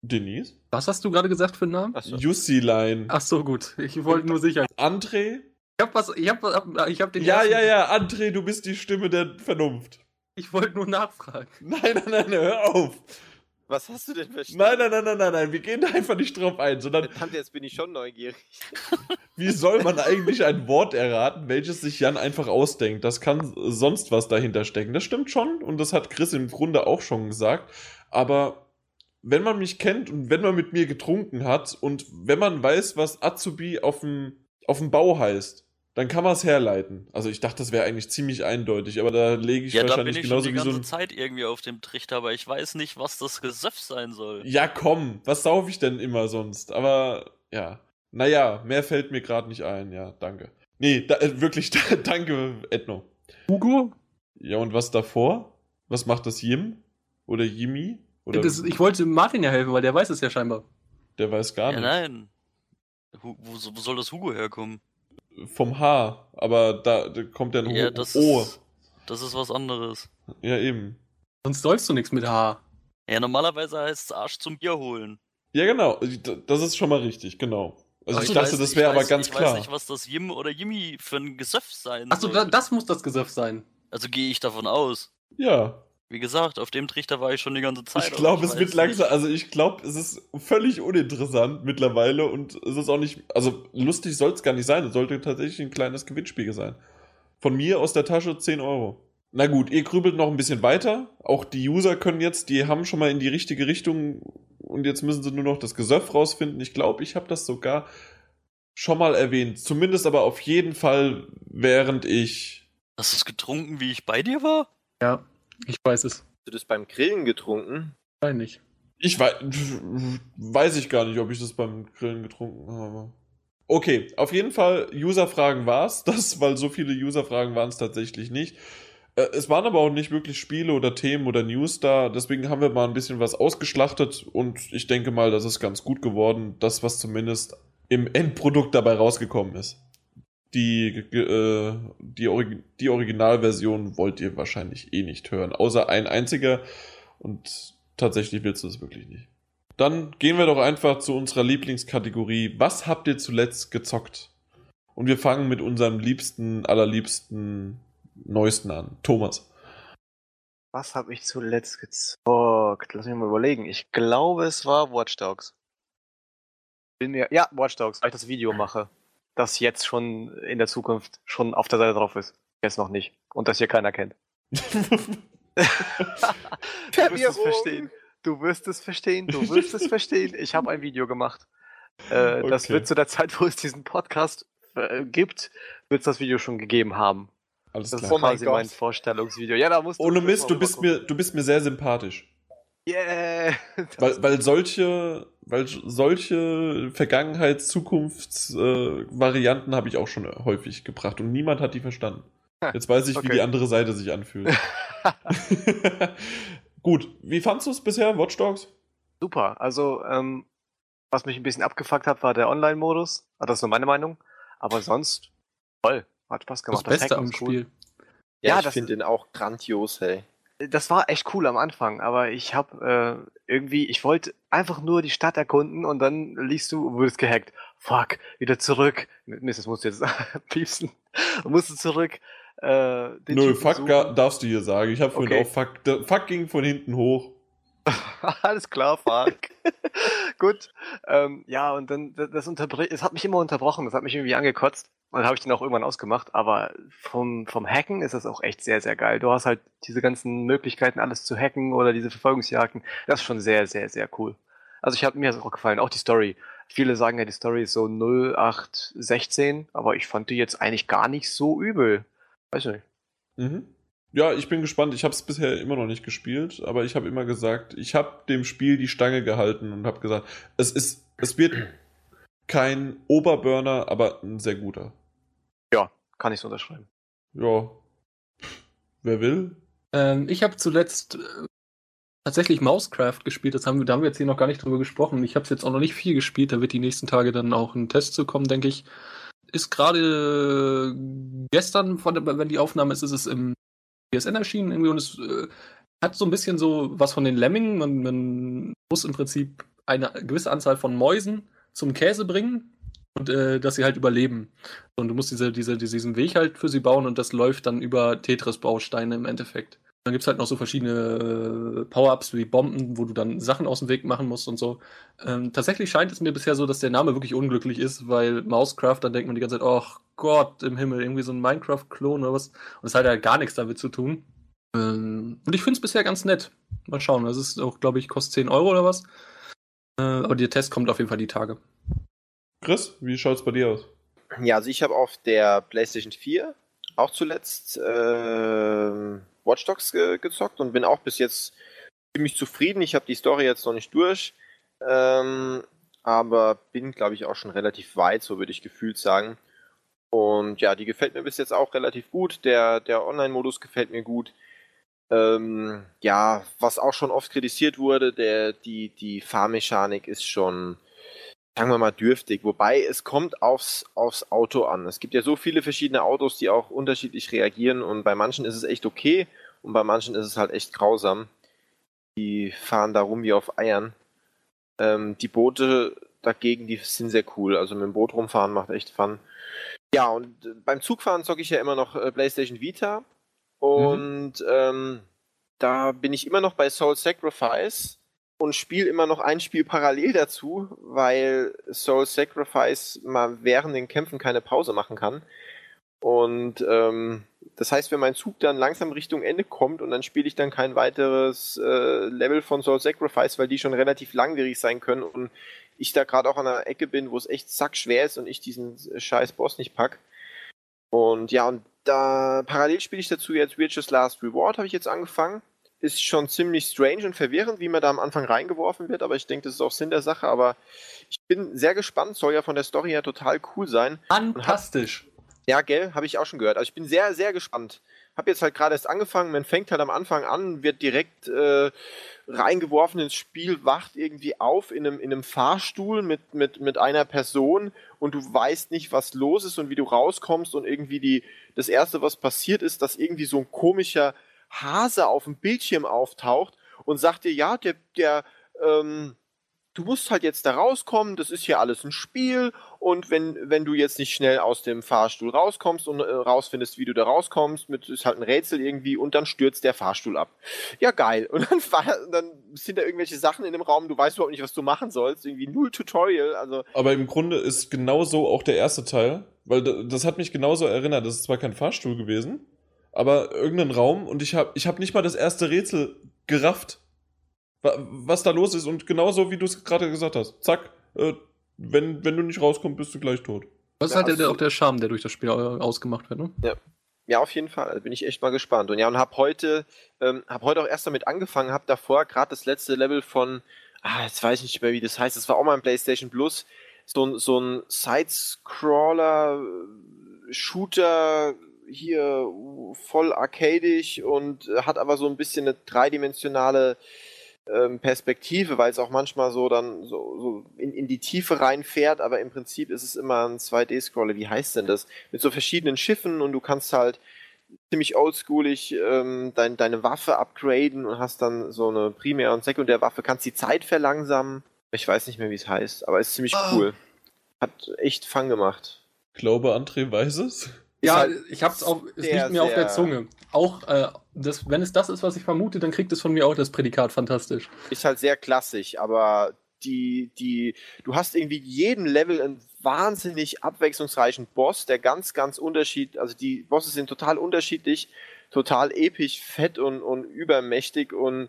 Denise? Was hast du gerade gesagt für einen Namen? Achso. Jussilein. Ach so, gut. Ich wollte nur sicher. André? Ich hab was, ich hab, was- ich hab den Ja, ersten- ja, ja, André, du bist die Stimme der Vernunft. Ich wollte nur nachfragen. Nein, nein, nein, nein, hör auf. Was hast du denn verstanden? Nein, nein, nein, nein, nein, nein, wir gehen da einfach nicht drauf ein, sondern Verdammt, jetzt bin ich schon neugierig. wie soll man eigentlich ein Wort erraten, welches sich Jan einfach ausdenkt? Das kann sonst was dahinter stecken. Das stimmt schon und das hat Chris im Grunde auch schon gesagt. Aber wenn man mich kennt und wenn man mit mir getrunken hat und wenn man weiß, was Azubi auf dem, auf dem Bau heißt, dann kann man es herleiten. Also ich dachte, das wäre eigentlich ziemlich eindeutig, aber da lege ich Ja, da bin wahrscheinlich ich schon genauso die wie so ganze ein. Zeit irgendwie auf dem Trichter, aber ich weiß nicht, was das Gesöff sein soll. Ja, komm, was sauf ich denn immer sonst? Aber ja. Naja, mehr fällt mir gerade nicht ein, ja, danke. Nee, da, äh, wirklich, danke, Edno. Hugo? Ja, und was davor? Was macht das Jim? Oder Jimmy? Oder Das, ich wollte Martin ja helfen, weil der weiß es ja scheinbar. der weiß gar Ja, nicht. nein. Wo, wo soll das Hugo herkommen? Vom H, aber da, da kommt ja ein Ja, das O. ist, das ist was anderes. Ja, eben. Sonst läufst du nichts mit H. Ja, normalerweise heißt es Arsch zum Bier holen. Ja, genau. Das ist schon mal richtig, genau. Also Aber ich dachte, weiß- das ich wäre aber weiß- ganz ich klar. weiß nicht, was das Jim oder Jimmy für ein Gesöff sein Achso, das muss das Gesöff sein. Also gehe ich davon aus. Ja, Wie gesagt, auf dem Trichter war ich schon die ganze Zeit. ich glaube, es wird langsam, also ich glaube, es ist völlig uninteressant mittlerweile und es ist auch nicht, also lustig soll es gar nicht sein, es sollte tatsächlich ein kleines Gewinnspiel sein. Von mir aus der Tasche 10 Euro. Na gut, ihr grübelt noch ein bisschen weiter. Auch die User können jetzt, die haben schon mal in die richtige Richtung und jetzt müssen sie nur noch das Gesöff rausfinden. Ich glaube, ich habe das sogar schon mal erwähnt. Zumindest aber auf jeden Fall, während ich. Hast du es getrunken, wie ich bei dir war? Ja, ich weiß es. Hast du das beim Grillen getrunken? Wahrscheinlich. Ich weiß, weiß ich gar nicht, ob ich das beim Grillen getrunken habe. Okay, auf jeden Fall, User-Fragen war es, das, weil so viele User-Fragen waren es tatsächlich nicht. Äh, Es waren aber auch nicht wirklich Spiele oder Themen oder News da, deswegen haben wir mal ein bisschen was ausgeschlachtet und ich denke mal, das ist ganz gut geworden. Das, was zumindest im Endprodukt dabei rausgekommen ist. Die, äh, die, Orig die Originalversion wollt ihr wahrscheinlich eh nicht hören, außer ein einziger und tatsächlich willst du es wirklich nicht. Dann gehen wir doch einfach zu unserer Lieblingskategorie. Was habt ihr zuletzt gezockt? Und wir fangen mit unserem liebsten, allerliebsten, neuesten an. Thomas. Was habe ich zuletzt gezockt? Lass mich mal überlegen. Ich glaube, es war Watch Dogs. Bin mir, ja, Watch Dogs, weil ich das Video mache. Das jetzt schon in der Zukunft schon auf der Seite drauf ist. Jetzt noch nicht. Und das hier keiner kennt. du wirst es verstehen. Du wirst es verstehen. Du wirst es verstehen. Ich habe ein Video gemacht. Äh, okay. Das wird zu der Zeit, wo es diesen Podcast äh, gibt, wird es das Video schon gegeben haben. Alles das klar. ist quasi oh mein, mein Vorstellungsvideo. Ja, da musst du Ohne Mist, du bist, mir, du bist mir sehr sympathisch. Yeah! Weil, weil solche, weil solche Vergangenheits-, Zukunftsvarianten äh, habe ich auch schon häufig gebracht und niemand hat die verstanden. Jetzt weiß ich, okay. wie die andere Seite sich anfühlt. Gut, wie fandest du es bisher, Watch Dogs? Super, also ähm, was mich ein bisschen abgefuckt hat, war der Online-Modus. Ah, das ist nur meine Meinung. Aber sonst toll, hat Spaß gemacht. Das, das Beste am cool. Spiel. Ja, ja ich finde den auch grandios, hey das war echt cool am Anfang, aber ich habe äh, irgendwie, ich wollte einfach nur die Stadt erkunden und dann liest du, wurdest gehackt. Fuck, wieder zurück. Mist, das musst du jetzt piepsen. musst du zurück. Äh, Nö, fuck suchen. darfst du hier sagen. Ich habe vorhin okay. auch fuck, der, fuck ging von hinten hoch. Alles klar, fuck. Gut. Ähm, ja, und dann, das unterbricht, es hat mich immer unterbrochen, das hat mich irgendwie angekotzt. Und dann habe ich den auch irgendwann ausgemacht. Aber vom, vom Hacken ist das auch echt sehr, sehr geil. Du hast halt diese ganzen Möglichkeiten, alles zu hacken oder diese Verfolgungsjagden. Das ist schon sehr, sehr, sehr cool. Also ich habe mir das auch gefallen, auch die Story. Viele sagen ja, die Story ist so 0816, aber ich fand die jetzt eigentlich gar nicht so übel. Weiß nicht. Mhm. Ja, ich bin gespannt. Ich habe es bisher immer noch nicht gespielt, aber ich habe immer gesagt, ich habe dem Spiel die Stange gehalten und habe gesagt, es ist, es wird kein Oberburner, aber ein sehr guter. Ja, kann ich so unterschreiben. Ja. Wer will? Ähm, ich habe zuletzt äh, tatsächlich Mousecraft gespielt. Das haben wir, da haben wir jetzt hier noch gar nicht drüber gesprochen. Ich habe es jetzt auch noch nicht viel gespielt. Da wird die nächsten Tage dann auch ein Test zu kommen, denke ich. Ist gerade gestern, von der, wenn die Aufnahme ist, ist es im PSN erschienen irgendwie und es äh, hat so ein bisschen so was von den Lemmingen. Man, man muss im Prinzip eine gewisse Anzahl von Mäusen zum Käse bringen und äh, dass sie halt überleben. Und du musst diese, diese, diesen Weg halt für sie bauen und das läuft dann über Tetris-Bausteine im Endeffekt. Dann gibt es halt noch so verschiedene äh, Power-Ups wie Bomben, wo du dann Sachen aus dem Weg machen musst und so. Ähm, tatsächlich scheint es mir bisher so, dass der Name wirklich unglücklich ist, weil Mousecraft, dann denkt man die ganze Zeit, oh Gott im Himmel, irgendwie so ein Minecraft-Klon oder was. Und es hat ja gar nichts damit zu tun. Ähm, und ich finde es bisher ganz nett. Mal schauen, das ist auch, glaube ich, kostet 10 Euro oder was. Äh, aber der Test kommt auf jeden Fall die Tage. Chris, wie schaut es bei dir aus? Ja, also ich habe auf der PlayStation 4 auch zuletzt äh, Watch Dogs ge gezockt und bin auch bis jetzt ziemlich zufrieden. Ich habe die Story jetzt noch nicht durch, ähm, aber bin, glaube ich, auch schon relativ weit, so würde ich gefühlt sagen. Und ja, die gefällt mir bis jetzt auch relativ gut. Der, der Online-Modus gefällt mir gut. Ähm, ja, was auch schon oft kritisiert wurde, der, die, die Fahrmechanik ist schon, sagen wir mal, dürftig. Wobei es kommt aufs, aufs Auto an. Es gibt ja so viele verschiedene Autos, die auch unterschiedlich reagieren und bei manchen ist es echt okay und bei manchen ist es halt echt grausam. Die fahren da rum wie auf Eiern. Ähm, die Boote dagegen, die sind sehr cool. Also mit dem Boot rumfahren macht echt Fun. Ja, und beim Zugfahren zocke ich ja immer noch äh, PlayStation Vita. Und mhm. ähm, da bin ich immer noch bei Soul Sacrifice und spiele immer noch ein Spiel parallel dazu, weil Soul Sacrifice mal während den Kämpfen keine Pause machen kann. Und ähm, das heißt, wenn mein Zug dann langsam Richtung Ende kommt und dann spiele ich dann kein weiteres äh, Level von Soul Sacrifice, weil die schon relativ langwierig sein können und ich da gerade auch an einer Ecke bin, wo es echt sackschwer ist und ich diesen scheiß Boss nicht pack. Und ja, und da parallel spiele ich dazu jetzt Witcher's Last Reward, habe ich jetzt angefangen ist schon ziemlich strange und verwirrend, wie man da am Anfang reingeworfen wird, aber ich denke, das ist auch Sinn der Sache. Aber ich bin sehr gespannt, soll ja von der Story her total cool sein. Fantastisch. Ja, gell, habe ich auch schon gehört. Also ich bin sehr, sehr gespannt. Hab jetzt halt gerade erst angefangen, man fängt halt am Anfang an, wird direkt äh, reingeworfen ins Spiel, wacht irgendwie auf in einem, in einem Fahrstuhl mit, mit, mit einer Person und du weißt nicht, was los ist und wie du rauskommst und irgendwie die, das erste, was passiert ist, dass irgendwie so ein komischer Hase auf dem Bildschirm auftaucht und sagt dir, ja, der, der, ähm, du musst halt jetzt da rauskommen, das ist hier alles ein Spiel und wenn, wenn du jetzt nicht schnell aus dem Fahrstuhl rauskommst und äh, rausfindest, wie du da rauskommst, mit, ist halt ein Rätsel irgendwie und dann stürzt der Fahrstuhl ab. Ja, geil. Und dann, dann sind da irgendwelche Sachen in dem Raum, du weißt überhaupt nicht, was du machen sollst, irgendwie null Tutorial, also. Aber im Grunde ist genauso auch der erste Teil, weil das hat mich genauso erinnert, das ist zwar kein Fahrstuhl gewesen, aber irgendein Raum und ich habe ich hab nicht mal das erste Rätsel gerafft was da los ist und genauso wie du es gerade gesagt hast. Zack, äh, wenn, wenn du nicht rauskommst, bist du gleich tot. Das ist ja, halt der, auch der Charme, der durch das Spiel ausgemacht wird, ne? Ja. Ja, auf jeden Fall. Also bin ich echt mal gespannt. Und ja, und hab heute, ähm, hab heute auch erst damit angefangen, hab davor gerade das letzte Level von, ah, jetzt weiß ich nicht mehr, wie das heißt, das war auch mal ein PlayStation Plus, so, so ein Side-Scroller, Shooter, hier voll arcadisch und hat aber so ein bisschen eine dreidimensionale ähm, Perspektive, weil es auch manchmal so dann so, so in, in, die Tiefe reinfährt, aber im Prinzip ist es immer ein 2D-Scroller. Wie heißt denn das? Mit so verschiedenen Schiffen und du kannst halt ziemlich oldschoolig ähm, dein, deine Waffe upgraden und hast dann so eine Primär- und Sekundärwaffe, kannst die Zeit verlangsamen. Ich weiß nicht mehr, wie es heißt, aber ist ziemlich oh. cool. Hat echt Fang gemacht. Ich glaube, André weiß es. Ja, halt ich hab's auch, es liegt mir auf der Zunge. Auch, äh, das, wenn es das ist, was ich vermute, dann kriegt es von mir auch das Prädikat fantastisch. Ist halt sehr klassisch, aber die, die, du hast irgendwie jeden Level einen wahnsinnig abwechslungsreichen Boss, der ganz, ganz unterschiedlich, also die Bosse sind total unterschiedlich, total episch, fett und, und übermächtig und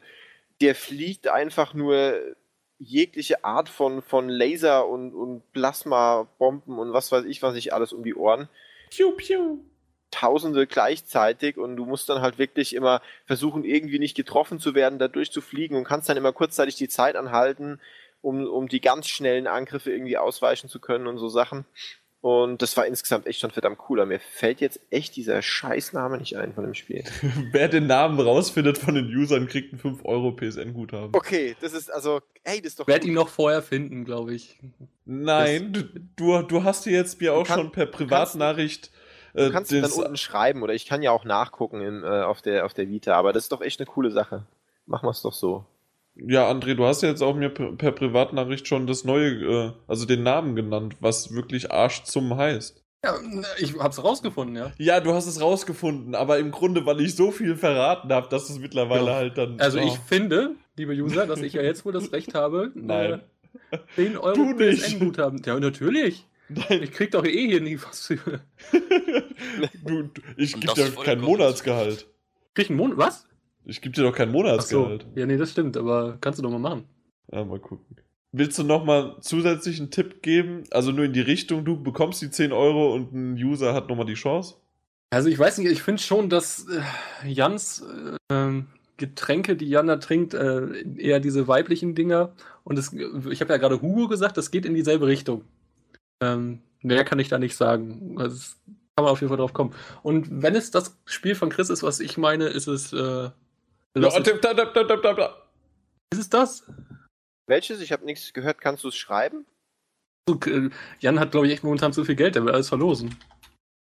der fliegt einfach nur jegliche Art von, von Laser und, und Plasmabomben und was weiß ich, was ich alles um die Ohren. Piu, piu. Tausende gleichzeitig und du musst dann halt wirklich immer versuchen, irgendwie nicht getroffen zu werden, da durchzufliegen und kannst dann immer kurzzeitig die Zeit anhalten, um, um die ganz schnellen Angriffe irgendwie ausweichen zu können und so Sachen. Und das war insgesamt echt schon verdammt cooler. Mir fällt jetzt echt dieser Scheißname nicht ein von dem Spiel. Wer den Namen rausfindet von den Usern, kriegt einen 5 Euro PSN-Guthaben. Okay, das ist also, ey, das ist doch. Werd ihn noch vorher finden, glaube ich. Nein, das, du, du hast dir jetzt mir auch kann, schon per Privatnachricht. Du kannst, äh, dann unten schreiben oder ich kann ja auch nachgucken im, äh, auf, der, auf der Vita, aber das ist doch echt eine coole Sache. Machen wir es doch so. Ja, André, du hast ja jetzt auch mir per Privatnachricht schon das neue, äh, also den Namen genannt, was wirklich Arsch zum heißt. Ja, ich hab's rausgefunden, ja. Ja, du hast es rausgefunden, aber im Grunde, weil ich so viel verraten habe, dass es mittlerweile ja. halt dann. Also oh. ich finde, liebe User, dass ich ja jetzt wohl das Recht habe, Nein. Äh, 10 Euro PSN-Guthaben. Ja, natürlich. Nein. Ich krieg doch eh hier nie was für. du, ich geb dir kein Monatsgehalt. Krieg ein Monat. Was? Ich gebe dir doch kein Monatsgehalt. So. Ja, nee, das stimmt, aber kannst du doch mal machen. Ja, mal gucken. Willst du nochmal zusätzlichen Tipp geben? Also nur in die Richtung, du bekommst die 10 Euro und ein User hat nochmal die Chance? Also ich weiß nicht, ich finde schon, dass äh, Jans äh, Getränke, die Jan da trinkt, äh, eher diese weiblichen Dinger. Und es, ich habe ja gerade Hugo gesagt, das geht in dieselbe Richtung. Ähm, mehr kann ich da nicht sagen. Also, kann man auf jeden Fall drauf kommen. Und wenn es das Spiel von Chris ist, was ich meine, ist es Lass ist es das? Welches? Ich habe nichts gehört. Kannst du es schreiben? Äh, Jan hat, glaube ich, echt momentan zu viel Geld. Der will alles verlosen.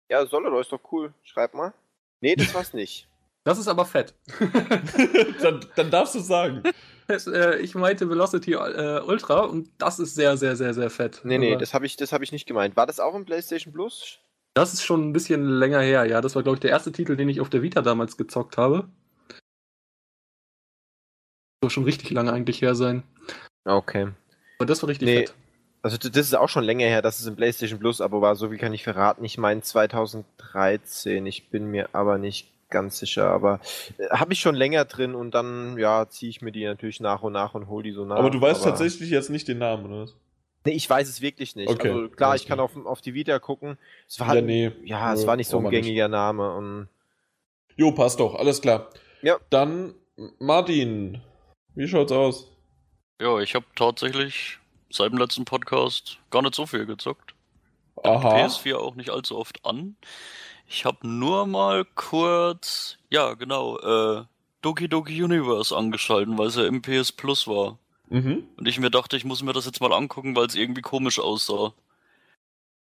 Ja, soll er doch. Ist doch cool. Schreib mal. Nee, das war's nicht. Das ist aber fett. dann, dann, darfst du sagen. Das, äh, ich meinte Velocity äh, Ultra und das ist sehr, sehr, sehr, sehr fett. Nee, nee, aber das habe ich, hab ich nicht gemeint. War das auch im PlayStation Plus? Das ist schon ein bisschen länger her, ja. Das war, glaube ich, der erste Titel, den ich auf der Vita damals gezockt habe doch schon richtig lange eigentlich her sein. Okay. Aber das war richtig nee, fett. Also das ist auch schon länger her, dass es im PlayStation Plus aber war, so wie kann ich verraten. Ich meine 2013, ich bin mir aber nicht ganz sicher, aber äh, habe ich schon länger drin und dann, ja, ziehe ich mir die natürlich nach und nach und hole die so nach. Aber du weißt aber tatsächlich jetzt nicht den Namen, oder was? Nee, ich weiß es wirklich nicht. Okay, also klar, ich kann auf, auf die Vita gucken. Es war, ja, nee, ja, es war nicht so ein gängiger nicht. Name. Und jo, passt doch, alles klar. Ja. Dann Martin, wie schaut's aus? Ja, ich habe tatsächlich seit dem letzten Podcast gar nicht so viel gezockt. Aha. PS4 auch nicht allzu oft an. Ich habe nur mal kurz, ja genau, äh, Doki Doki Universe angeschalten, weil es ja im PS Plus war. Mhm. Und ich mir dachte, ich muss mir das jetzt mal angucken, weil es irgendwie komisch aussah.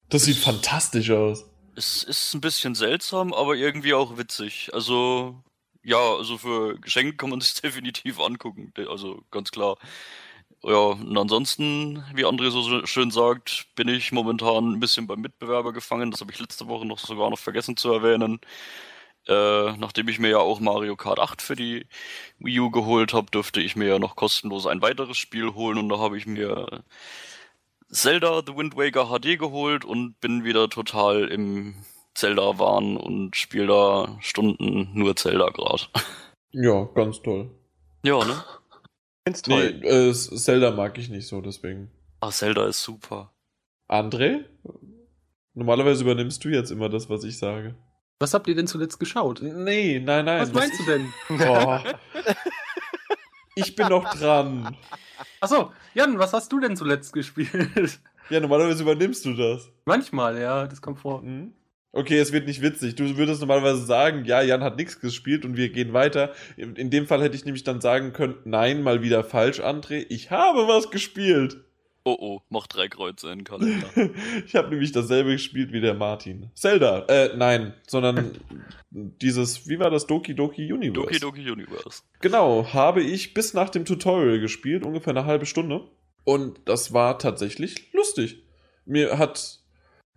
Das sieht es, fantastisch aus. Es ist ein bisschen seltsam, aber irgendwie auch witzig. Also ja, also für Geschenke kann man sich definitiv angucken. Also ganz klar. ja, und ansonsten, wie André so schön sagt, bin ich momentan ein bisschen beim Mitbewerber gefangen. Das habe ich letzte Woche noch sogar noch vergessen zu erwähnen. Äh, nachdem ich mir ja auch Mario Kart 8 für die Wii U geholt habe, dürfte ich mir ja noch kostenlos ein weiteres Spiel holen und da habe ich mir Zelda The Wind Waker HD geholt und bin wieder total im Zelda-Wahn und spiele da Stunden nur Zelda gerade. Ja, ganz toll. Ja, ne? Find's toll. Nee, äh, Zelda mag ich nicht so, deswegen. Ah, Zelda ist super. André? Normalerweise übernimmst du jetzt immer das, was ich sage. Was habt ihr denn zuletzt geschaut? Nee, nein, nein. Was meinst du denn? Boah. ich bin noch dran. Achso, Jan, was hast du denn zuletzt gespielt? Ja, normalerweise übernimmst du das. Manchmal, ja, das kommt vor. Mhm. Okay, es wird nicht witzig. Du würdest normalerweise sagen, ja, Jan hat nichts gespielt und wir gehen weiter. In, in dem Fall hätte ich nämlich dann sagen können, nein, mal wieder falsch, André. Ich habe was gespielt. Oh oh, mach drei Kreuze in den Kalender. ich habe nämlich dasselbe gespielt wie der Martin. Zelda, äh, nein, sondern dieses, wie war das, Doki Doki Universe? Doki Doki Universe. Genau, habe ich bis nach dem Tutorial gespielt, ungefähr eine halbe Stunde. Und das war tatsächlich lustig. Mir hat,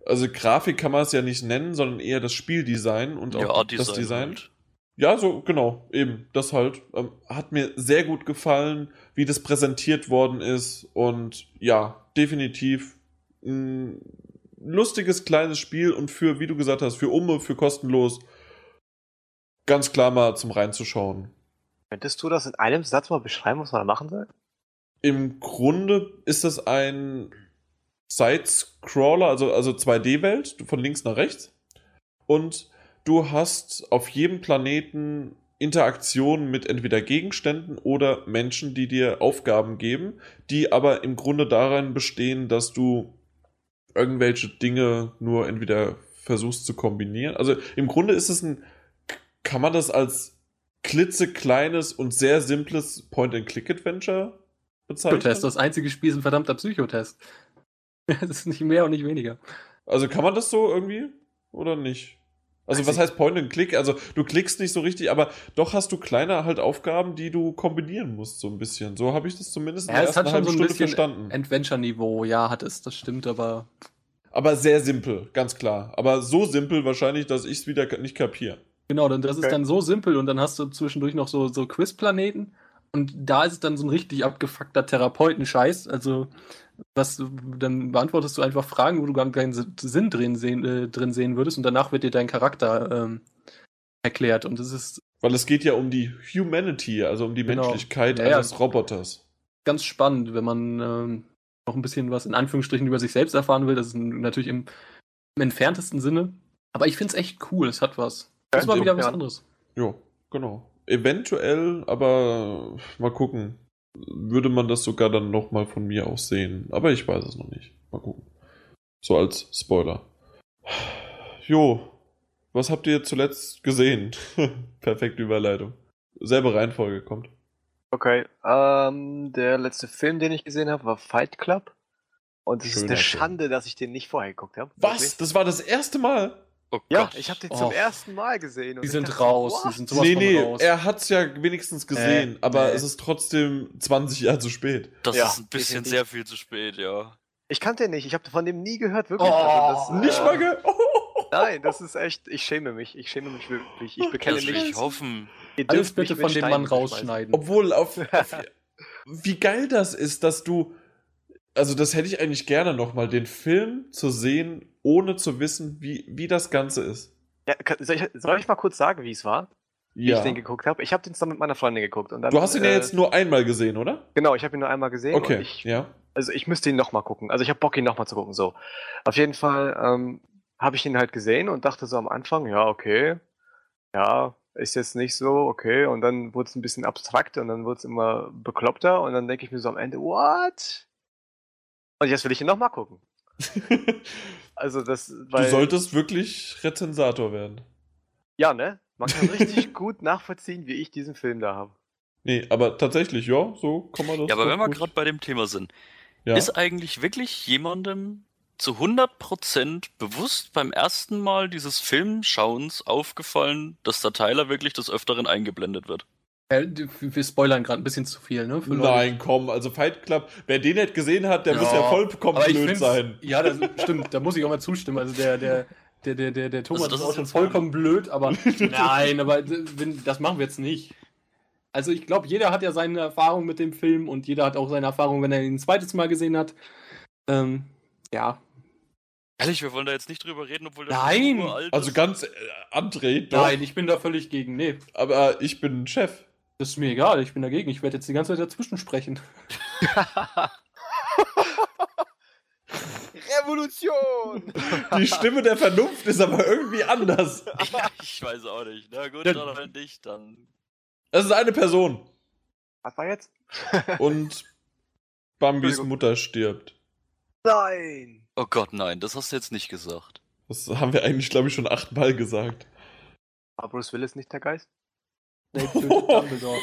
also Grafik kann man es ja nicht nennen, sondern eher das Spieldesign und auch ja, das Design. Halt. Ja, so, genau, eben, das halt. Ähm, hat mir sehr gut gefallen, wie das präsentiert worden ist. Und ja, definitiv ein lustiges kleines Spiel und für, wie du gesagt hast, für Umme, für kostenlos, ganz klar mal zum reinzuschauen. Könntest du das in einem Satz mal beschreiben, was man da machen soll? Im Grunde ist das ein Side-Scroller, also, also 2D-Welt, von links nach rechts. Und du hast auf jedem Planeten Interaktionen mit entweder Gegenständen oder Menschen, die dir Aufgaben geben, die aber im Grunde darin bestehen, dass du irgendwelche Dinge nur entweder versuchst zu kombinieren. Also im Grunde ist es ein, kann man das als klitzekleines und sehr simples Point-and-Click-Adventure bezeichnen? Psychotest, das einzige Spiel ist ein verdammter Psychotest. Das ist nicht mehr und nicht weniger. Also kann man das so irgendwie oder nicht? Also Weiß was heißt Point and Click? Also du klickst nicht so richtig, aber doch hast du kleine halt Aufgaben, die du kombinieren musst so ein bisschen. So habe ich das zumindest in Ja, der es hat ersten schon halben so ein Stunde bisschen verstanden. Adventure-Niveau, ja, hat es, das stimmt, aber Aber sehr simpel, ganz klar. Aber so simpel wahrscheinlich, dass ich es wieder nicht kapiere. Genau, dann das ist Okay. dann so simpel und dann hast du zwischendurch noch so, so Quizplaneten und da ist es dann so ein richtig abgefuckter Therapeutenscheiß. Also, was dann beantwortest du einfach Fragen, wo du gar keinen Si- Sinn drin sehen, äh, drin sehen würdest und danach wird dir dein Charakter ähm, erklärt. Und das ist Weil es geht ja um die Humanity, also um die Genau. Menschlichkeit Ja, ja. eines Roboters. ganz spannend, wenn man ähm, noch ein bisschen was in Anführungsstrichen über sich selbst erfahren will. Das ist natürlich im, im entferntesten Sinne. Aber ich finde es echt cool, es hat was. Das war Ja, wieder was ja. anderes. Ja, genau. Eventuell, aber mal gucken. Würde man das sogar dann nochmal von mir aus sehen. Aber ich weiß es noch nicht. Mal gucken. So als Spoiler. Jo, was habt ihr zuletzt gesehen? Perfekte Überleitung. Selbe Reihenfolge kommt. Okay, ähm, der letzte Film, den ich gesehen habe, war Fight Club. Und es ist eine Film. Schande, dass ich den nicht vorher geguckt habe. Was? Das war das erste Mal? Oh Ja, Gott. ich habe den Oh. zum ersten Mal gesehen. und Die sind dachte, raus, what? die sind sowas nee, nee, raus. er hat's ja wenigstens gesehen, Äh, aber nee. es ist trotzdem 20 Jahre zu spät. Das Ja, ist ein bisschen definitiv. sehr viel zu spät, ja. Ich kannte den nicht, ich habe von dem nie gehört, wirklich. Oh, also das, Nicht äh, mal ge Nein, das ist echt, ich schäme mich, ich schäme mich wirklich. Ich bekenne Das mich. ich hoffen. Ihr Alles dürft mich bitte von dem Mann rausschneiden. Obwohl, auf, auf wie geil das ist, dass du. Also, das hätte ich eigentlich gerne nochmal, den Film zu sehen, ohne zu wissen, wie, wie das Ganze ist. Ja, soll, ich, soll ich mal kurz sagen, wie es war, wie Ja. ich den geguckt habe? Ich habe den zusammen mit meiner Freundin geguckt. Und dann, Du hast ihn ja äh, jetzt nur einmal gesehen, oder? Genau, ich habe ihn nur einmal gesehen. Okay, ich, ja. also ich müsste ihn nochmal gucken. Also ich habe Bock, ihn nochmal zu gucken. So. Auf jeden Fall ähm, habe ich ihn halt gesehen und dachte so am Anfang, ja, okay. Ja, ist jetzt nicht so, okay. Und dann wurde es ein bisschen abstrakt und dann wurde es immer bekloppter und dann denke ich mir so am Ende, what? Und jetzt will ich ihn nochmal gucken. Also das, du weil, solltest wirklich Rezensator werden. ja, ne? Man kann richtig gut nachvollziehen, wie ich diesen Film da habe. Nee, aber tatsächlich, ja, so kann man das. Ja, aber wenn wir gerade bei dem Thema sind, Ja. ist eigentlich wirklich jemandem zu 100% bewusst beim ersten Mal dieses Filmschauens aufgefallen, dass der Tyler wirklich des Öfteren eingeblendet wird? Ja, wir spoilern gerade ein bisschen zu viel, ne? Nein, komm, also Fight Club, wer den nicht gesehen hat, der Ja, muss ja vollkommen blöd sein. Ja, das stimmt, da muss ich auch mal zustimmen. Also der, der, der, der, der, der Thomas Also das ist auch schon vollkommen blöd, aber nein, aber wenn, das machen wir jetzt nicht. Also ich glaube, jeder hat ja seine Erfahrung mit dem Film und jeder hat auch seine Erfahrung, wenn er ihn ein zweites Mal gesehen hat. Ähm, ja. Ehrlich, wir wollen da jetzt nicht drüber reden, obwohl der Nein! Also ist. ganz, äh, André, doch, Nein, ich bin da völlig gegen. Nee, aber ich bin Chef. Das ist mir egal, ich bin dagegen. Ich werde jetzt die ganze Zeit dazwischen sprechen. Revolution! Die Stimme der Vernunft ist aber irgendwie anders. Ja, ich weiß auch nicht. Na gut, Ja. dann nicht, dann. Es ist eine Person Was war jetzt? und Bambis. Mutter stirbt. Nein! Oh Gott, nein, das hast du jetzt nicht gesagt. Das haben wir eigentlich, glaube ich, schon achtmal gesagt. War Bruce Willis nicht der Geist? Nee, tötet Dumbledore.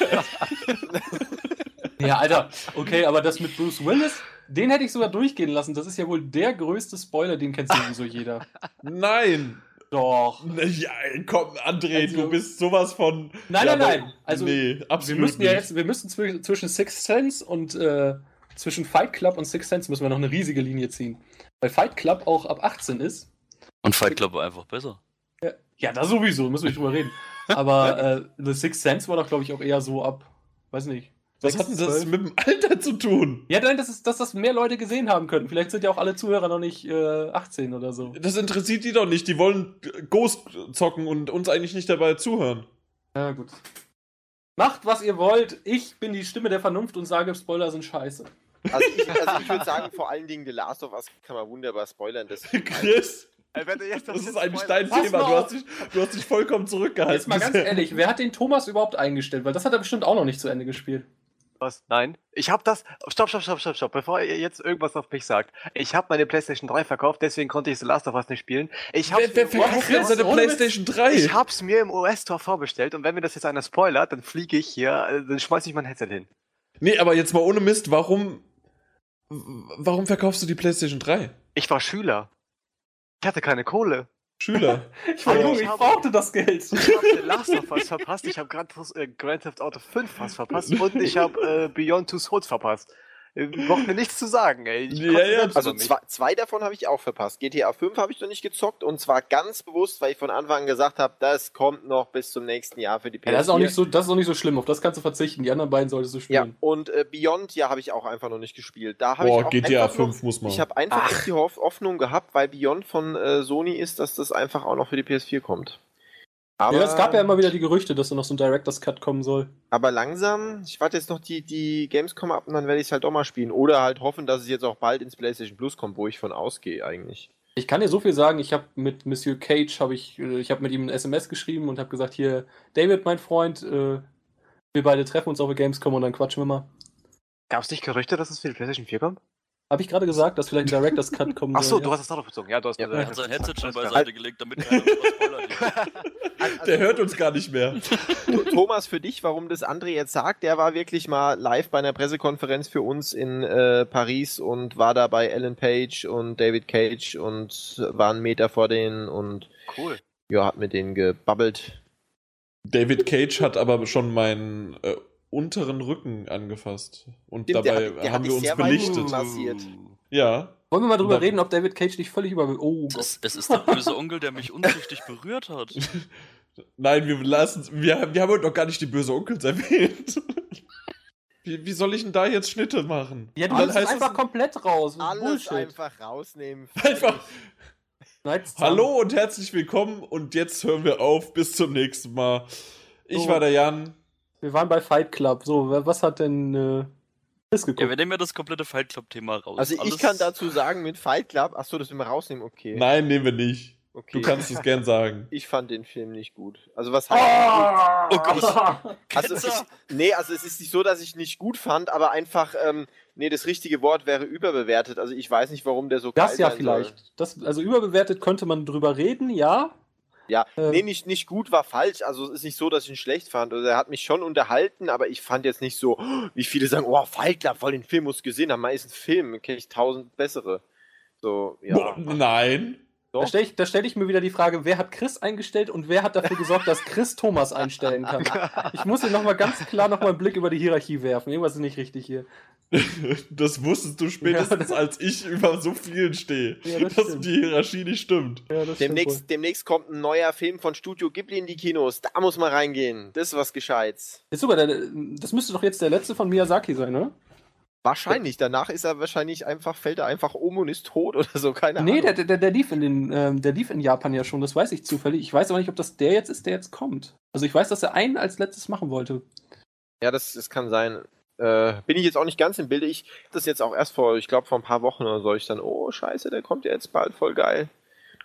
ja, Alter, okay, aber das mit Bruce Willis, den hätte ich sogar durchgehen lassen. Das ist ja wohl der größte Spoiler, den kennt sowieso jeder. Nein! Doch. Ja, komm, André, Also- du bist sowas von. Nein, Ja, nein, nein. Also, nee, wir absolut müssen ja jetzt, wir müssen zwi- zwischen Sixth Sense und äh, zwischen Fight Club und Sixth Sense müssen wir noch eine riesige Linie ziehen. Weil Fight Club auch ab 18 ist. Und Fight Club war einfach besser. Ja, ja da sowieso, müssen wir nicht drüber reden. Aber äh, The Sixth Sense war doch, glaube ich, auch eher so ab, weiß nicht. Was hat denn das mit dem Alter zu tun? Ja, nein, das ist, dass das mehr Leute gesehen haben könnten. Vielleicht sind ja auch alle Zuhörer noch nicht äh, 18 oder so. Das interessiert die doch nicht. Die wollen Ghost zocken und uns eigentlich nicht dabei zuhören. Ja, gut. Macht, was ihr wollt. Ich bin die Stimme der Vernunft und sage, Spoiler sind scheiße. Also ich, also ich würde sagen, vor allen Dingen The Last of Us kann man wunderbar spoilern. Das Chris, Das ist eigentlich spoilerst- dein Thema. Du hast, dich, du hast dich vollkommen zurückgehalten. Jetzt mal ganz ehrlich, wer hat den Thomas überhaupt eingestellt? Weil das hat er bestimmt auch noch nicht zu Ende gespielt. Was? Nein. Ich hab das. Stopp, stopp, stopp, stopp, stopp. Bevor ihr jetzt irgendwas auf mich sagt. Ich habe meine PlayStation 3 verkauft, deswegen konnte ich The Last of Us nicht spielen. Ich hab's Wer, wer seine. PlayStation 3? Ich hab's mir im US-Store vorbestellt und wenn mir das jetzt einer spoilert, dann fliege ich hier, äh, dann schmeiß ich mein Headset hin. Nee, aber jetzt mal ohne Mist, warum. Warum verkaufst du die PlayStation 3? Ich war Schüler. Ich hatte keine Kohle. Schüler. Ich war Aber jung, ich ich habe- brauchte das Geld. Ich habe The Last of Us verpasst, ich habe Grand, Theft- äh, Grand Theft Auto 5 fast verpasst und ich habe äh, Beyond Two Souls verpasst. Braucht mir nichts zu sagen, ey. Ich Ja, ja. Also zwei, zwei davon habe ich auch verpasst. GTA 5 habe ich noch nicht gezockt und zwar ganz bewusst, weil ich von Anfang an gesagt habe, das kommt noch bis zum nächsten Jahr für die PS4. Ja, das ist auch nicht so, das ist auch nicht so schlimm. Auf das kannst du verzichten. Die anderen beiden solltest du Ja, spielen. und äh, Beyond, ja, habe ich auch einfach noch nicht gespielt. Da habe ich Boah, auch GTA einfach 5 noch, muss man. Ich habe einfach echt die Hoff Hoffnung gehabt, weil Beyond von äh, Sony ist, dass das einfach auch noch für die PS4 kommt. Aber, ja, es gab ja immer wieder die Gerüchte, dass da noch so ein Director's Cut kommen soll. aber langsam, ich warte jetzt noch die, die Gamescom ab und dann werde ich es halt doch mal spielen. Oder halt hoffen, dass es jetzt auch bald ins PlayStation Plus kommt, wo ich von ausgehe eigentlich. Ich kann dir so viel sagen, ich habe mit Monsieur Cage, habe ich, äh, ich habe mit ihm ein SMS geschrieben und habe gesagt, hier, David, mein Freund, äh, wir beide treffen uns auf der Gamescom und dann quatschen wir mal. Gab's nicht Gerüchte, dass es für die PlayStation 4 kommt? Habe ich gerade gesagt, dass vielleicht ein Director's Cut kommen Ach so, soll? du hast es darauf bezogen. Ja, du hast Ja, Er hat sein das- Headset schon beiseite gelegt, damit keiner was. Also, Der hört uns gar nicht mehr. T- Thomas, für dich, warum das André jetzt sagt, der war wirklich mal live bei einer Pressekonferenz für uns in äh, Paris und war da bei Ellen Page und David Cage und war einen Meter vor denen und Cool. ja, hat mit denen gebabbelt. David Cage hat aber schon meinen äh, unteren Rücken angefasst. Und Stimmt, der dabei hat- der haben wir uns belichtet. massiert. Ja. Wollen wir mal drüber reden, ob David Cage nicht völlig über... Oh, Es, es ist der böse Onkel, der mich unzüchtig berührt hat. Nein, wir lassen wir, wir haben heute noch gar nicht die böse Onkels erwähnt. Wie, wie soll ich denn da jetzt Schnitte machen? Ja, du Dann nimmst es heißt einfach komplett raus. Das Alles Bullshit. einfach rausnehmen. Einfach. Hallo und herzlich willkommen und jetzt hören wir auf. Bis zum nächsten Mal. Ich So. war der Jan. Wir waren bei Fight Club. So, was hat denn äh, Chris geguckt? Ja, wir nehmen ja das komplette Fight Club-Thema raus. Also ich Alles- kann dazu sagen, mit Fight Club, achso, das will man rausnehmen, okay. Nein, nehmen wir nicht. okay. Du kannst es gern sagen. Ich fand den Film nicht gut. Also was heißt Oh, Oh Gott. Also Ketzer. ich, nee, also es ist nicht so, dass ich nicht gut fand, aber einfach, ähm, nee, das richtige Wort wäre überbewertet. Also ich weiß nicht, warum der so Das geil ja sein vielleicht. Das, also überbewertet könnte man drüber reden, ja. Ja, Ähm. nee, nicht, nicht gut war falsch. Also es ist nicht so, dass ich ihn schlecht fand. Also er hat mich schon unterhalten, aber ich fand jetzt nicht so, wie viele sagen, oh, Club, voll den Film musst du gesehen haben. Man ist ein Film, kenne ich tausend bessere. So, ja. Boah, nein. Da stelle ich, stell ich mir wieder die Frage, wer hat Chris eingestellt und wer hat dafür gesorgt, dass Chris Thomas einstellen kann? Ich muss hier nochmal ganz klar nochmal einen Blick über die Hierarchie werfen. Irgendwas ist nicht richtig hier. Das wusstest du spätestens, ja, als ich über so vielen stehe, ja, das dass stimmt. die Hierarchie nicht stimmt. Ja, demnächst, demnächst, kommt ein neuer Film von Studio Ghibli in die Kinos. Da muss man reingehen. Das ist was Gescheites. Ist super, das müsste doch jetzt der letzte von Miyazaki sein, oder? Wahrscheinlich. Danach ist er wahrscheinlich einfach, fällt er einfach um und ist tot oder so, keine nee, Ahnung. Nee, der, der, der, lief in den, ähm, der lief in Japan ja schon, das weiß ich zufällig. Ich weiß aber nicht, ob das der jetzt ist, der jetzt kommt. Also ich weiß, dass er einen als letztes machen wollte. Ja, das, das kann sein. Äh, bin ich jetzt auch nicht ganz im Bilde. Ich das jetzt auch erst vor, ich glaube, vor ein paar Wochen oder so, ich dann, oh, scheiße, der kommt ja jetzt bald, voll geil.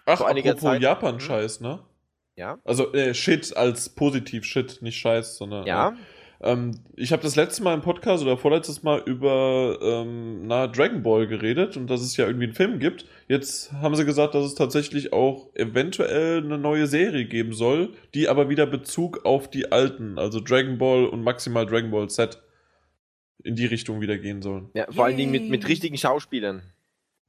Ach, vor apropos Japan-Scheiß, ne? Ja. Also, äh, Shit als positiv Shit, nicht Scheiß, sondern. Ja. Äh, ähm, ich habe das letzte Mal im Podcast oder vorletztes Mal über ähm, na, Dragon Ball geredet und dass es ja irgendwie einen Film gibt. Jetzt haben sie gesagt, dass es tatsächlich auch eventuell eine neue Serie geben soll, die aber wieder Bezug auf die alten, also Dragon Ball und maximal Dragon Ball Z in die Richtung wieder gehen sollen. Ja, vor Yay. allen Dingen mit, mit richtigen Schauspielern.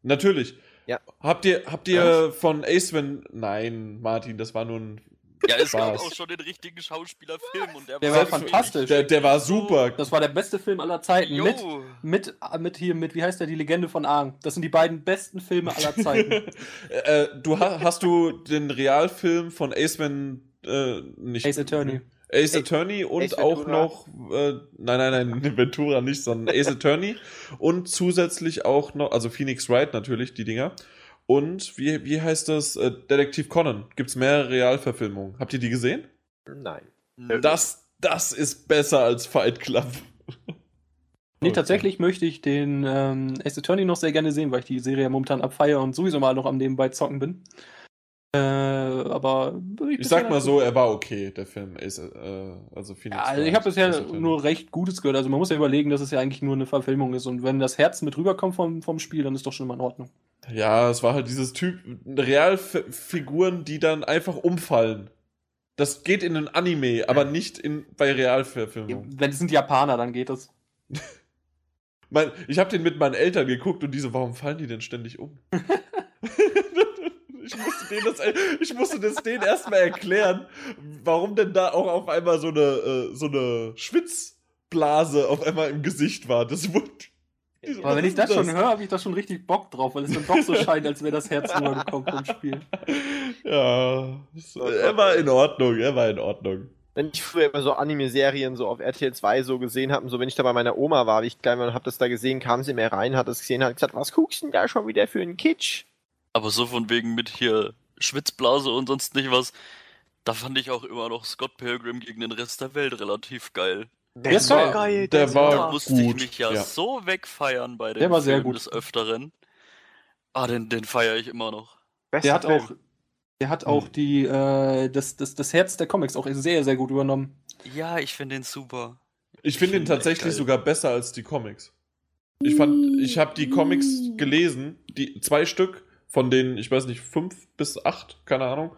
Natürlich. Ja. Habt ihr, habt ihr von Ace Van. Nein, Martin, das war nur ein ja, es gab auch schon den richtigen Schauspielerfilm und der, der war, war fantastisch. Der, der, war super. Das war der beste Film aller Zeiten. Mit, mit, mit hier, mit, wie heißt der, die Legende von Aang. Das sind die beiden besten Filme aller Zeiten. äh, du hast, du den Realfilm von Ace Van, äh, nicht. Ace Attorney. Ace Attorney und Ace auch noch, äh, nein, nein, nein, Ventura nicht, sondern Ace Attorney und zusätzlich auch noch, also Phoenix Wright natürlich, die Dinger. Und wie, wie heißt das? Äh, Detektiv Conan. Gibt es mehrere Realverfilmungen. Habt ihr die gesehen? Nein. Das, das ist besser als Fight Club. Nee, tatsächlich möchte ich den ähm, Ace Attorney noch sehr gerne sehen, weil ich die Serie momentan abfeiere und sowieso mal noch am nebenbei zocken bin. Äh, aber ich, ich sag mal so, er war okay, der Film. Ist, äh, also Phoenix ja, also ich habe bisher nur recht Gutes gehört. Also man muss ja überlegen, dass es ja eigentlich nur eine Verfilmung ist. Und wenn das Herz mit rüberkommt vom, vom Spiel, dann ist doch schon mal in Ordnung. Ja, es war halt dieses Typ Realfiguren, die dann einfach umfallen. Das geht in einen Anime, aber nicht in, bei Realverfilmungen. Wenn es sind Japaner, dann geht das. mein, ich habe den mit meinen Eltern geguckt und diese, warum fallen die denn ständig um? Ich musste, denen das, ich musste das denen erstmal erklären, warum denn da auch auf einmal so eine, äh, so eine Schwitzblase auf einmal im Gesicht war. Das wurde. Aber wenn ich das, das, schon höre, habe ich da schon richtig Bock drauf, weil es dann doch so scheint, als wäre das Herz rübergekommen vom Spiel. Ja, er war in Ordnung, er war in Ordnung. Wenn ich früher immer so Anime-Serien so auf RTL 2 so gesehen habe, so wenn ich da bei meiner Oma war, wie ich klein war und habe das da gesehen, kam sie mir rein, hat das gesehen, hat gesagt, was guckst du denn da schon wieder für einen Kitsch? Aber so von wegen mit hier Schwitzblase und sonst nicht was, da fand ich auch immer noch Scott Pilgrim gegen den Rest der Welt relativ geil. Der, der war geil. Der, der war Da musste ich mich ja, ja, so wegfeiern bei dem der war sehr gut. des Öfteren. Ah, den, den feiere ich immer noch. Bester der hat Film. auch, der hat auch hm. die, äh, das, das, das Herz der Comics auch sehr, sehr gut übernommen. Ja, ich finde den super. Ich, finde ihn tatsächlich sogar besser als die Comics. Ich fand, ich habe die Comics gelesen, die zwei Stück, von denen, ich weiß nicht, fünf bis acht, keine Ahnung,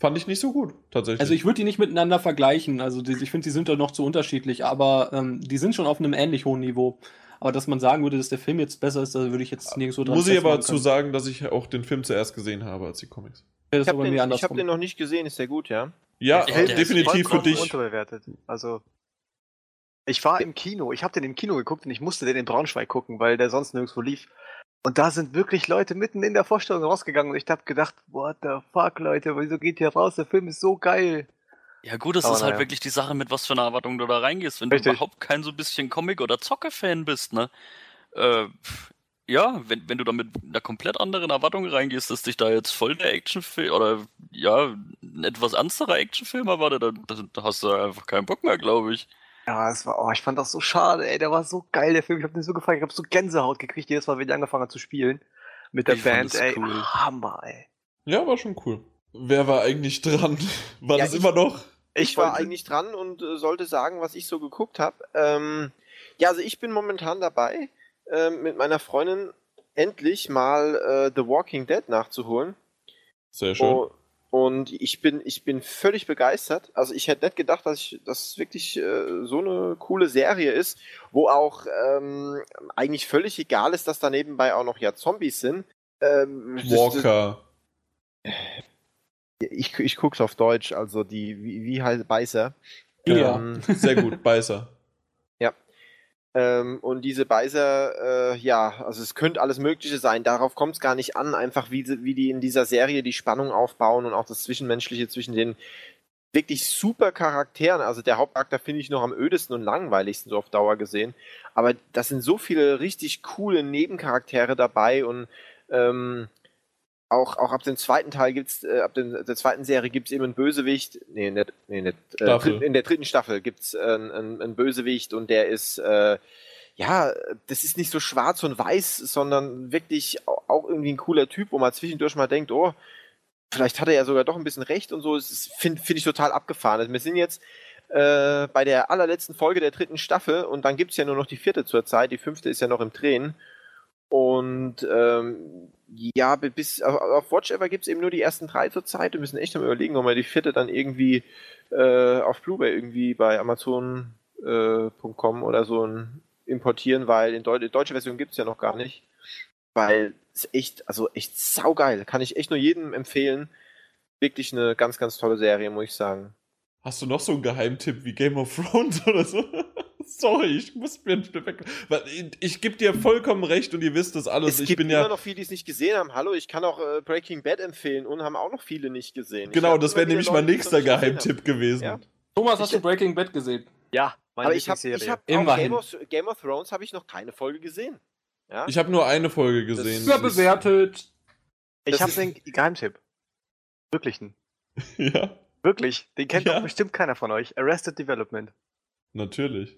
fand ich nicht so gut, tatsächlich. Also ich würde die nicht miteinander vergleichen. Also die, ich finde, die sind doch noch zu unterschiedlich, aber ähm, die sind schon auf einem ähnlich hohen Niveau. Aber dass man sagen würde, dass der Film jetzt besser ist, da würde ich jetzt nirgendwo dran Muss ich aber zu sagen, dass ich auch den Film zuerst gesehen habe als die Comics. Ja, ich habe den, hab den, noch nicht gesehen, ist der gut, ja? Ja, ja definitiv für dich. Unterbewertet. Also ich war im Kino, ich habe den im Kino geguckt und ich musste den in Braunschweig gucken, weil der sonst nirgendwo lief. Und da sind wirklich Leute mitten in der Vorstellung rausgegangen und ich hab gedacht, what the fuck, Leute, wieso geht ihr raus? Der Film ist so geil. Ja gut, es ist halt ja. wirklich die Sache, mit was für einer Erwartung du da reingehst. Wenn Richtig. du überhaupt kein so bisschen Comic- oder Zocke-Fan bist, ne? Äh, ja, wenn, wenn du da mit einer komplett anderen Erwartung reingehst, dass dich da jetzt voll der Actionfilm oder ja, ein etwas ernsterer Actionfilm erwartet, dann, dann hast du einfach keinen Bock mehr, glaube ich. Ja, es war, oh, ich fand das so schade, ey, der war so geil, der Film, ich hab den so gefallen, ich hab so Gänsehaut gekriegt, jedes Mal, wenn ich angefangen hat zu spielen. Mit der ich Band, ey, cool. Hammer, ey. Ja, war schon cool. Wer war eigentlich dran? War ja, das ich, immer noch? Ich war eigentlich dran und äh, sollte sagen, was ich so geguckt habe. Ähm, ja, also ich bin momentan dabei, äh, mit meiner Freundin endlich mal äh, The Walking Dead nachzuholen. Sehr schön. Oh, und ich bin, ich bin völlig begeistert. Also ich hätte nicht gedacht, dass ich, dass wirklich äh, so eine coole Serie ist, wo auch ähm, eigentlich völlig egal ist, dass da nebenbei auch noch ja Zombies sind. Ähm, Walker. Ich, ich guck's auf Deutsch, also die, wie, wie heißt Beißer? Ja, Ähm, sehr gut, Beißer. Ähm, und diese Beißer, äh, ja, also es könnte alles Mögliche sein. Darauf kommt es gar nicht an, einfach wie, wie die in dieser Serie die Spannung aufbauen und auch das Zwischenmenschliche zwischen den wirklich super Charakteren. Also der Hauptcharakter finde ich noch am ödesten und langweiligsten so auf Dauer gesehen. Aber das sind so viele richtig coole Nebencharaktere dabei und ähm, auch, auch ab dem zweiten Teil gibt's, äh, ab dem, der zweiten Serie gibt's eben einen Bösewicht. Nee, nicht, nee, nicht. Äh, Staffel. dritt- in der dritten Staffel gibt's äh, einen, einen, Bösewicht und der ist, äh, ja, das ist nicht so schwarz und weiß, sondern wirklich au- auch irgendwie ein cooler Typ, wo man zwischendurch mal denkt, oh, vielleicht hat er ja sogar doch ein bisschen recht und so. Das finde find ich total abgefahren. Also wir sind jetzt äh, bei der allerletzten Folge der dritten Staffel und dann gibt's ja nur noch die vierte zurzeit. Die fünfte ist ja noch im Drehen. Und ähm, ja, bi- bis auf- auf Watch Ever gibt's eben nur die ersten drei zurzeit. Wir müssen echt mal überlegen, ob wir die vierte dann irgendwie äh, auf Blu-ray irgendwie bei Amazon.com äh, oder so ein, importieren, weil in Deu die deutsche Version gibt's ja noch gar nicht. Weil es echt, also echt saugeil. Kann ich echt nur jedem empfehlen. Wirklich eine ganz, ganz tolle Serie, muss ich sagen. Hast du noch so einen Geheimtipp wie Game of Thrones oder so? Sorry, ich muss mir ein weg. Ich, ich gebe dir vollkommen recht und ihr wisst das alles. es ich gibt bin immer ja. noch viele, die es nicht gesehen haben. Hallo, ich kann auch äh, Breaking Bad empfehlen und haben auch noch viele nicht gesehen. Ich Genau, das wäre nämlich mein nächster Geheimtipp gewesen. Ja. Thomas, hast Ich- du Breaking Bad gesehen? Ja, meine Aber ich habe ich hab. Game of, Game of Thrones habe ich noch keine Folge gesehen. Ja? Ich habe nur eine Folge gesehen. Überbewertet. ich das habe ist- den Geheimtipp. Wirklichen. Ja, Wirklich. Den kennt Ja. doch bestimmt keiner von euch. Arrested Development. natürlich.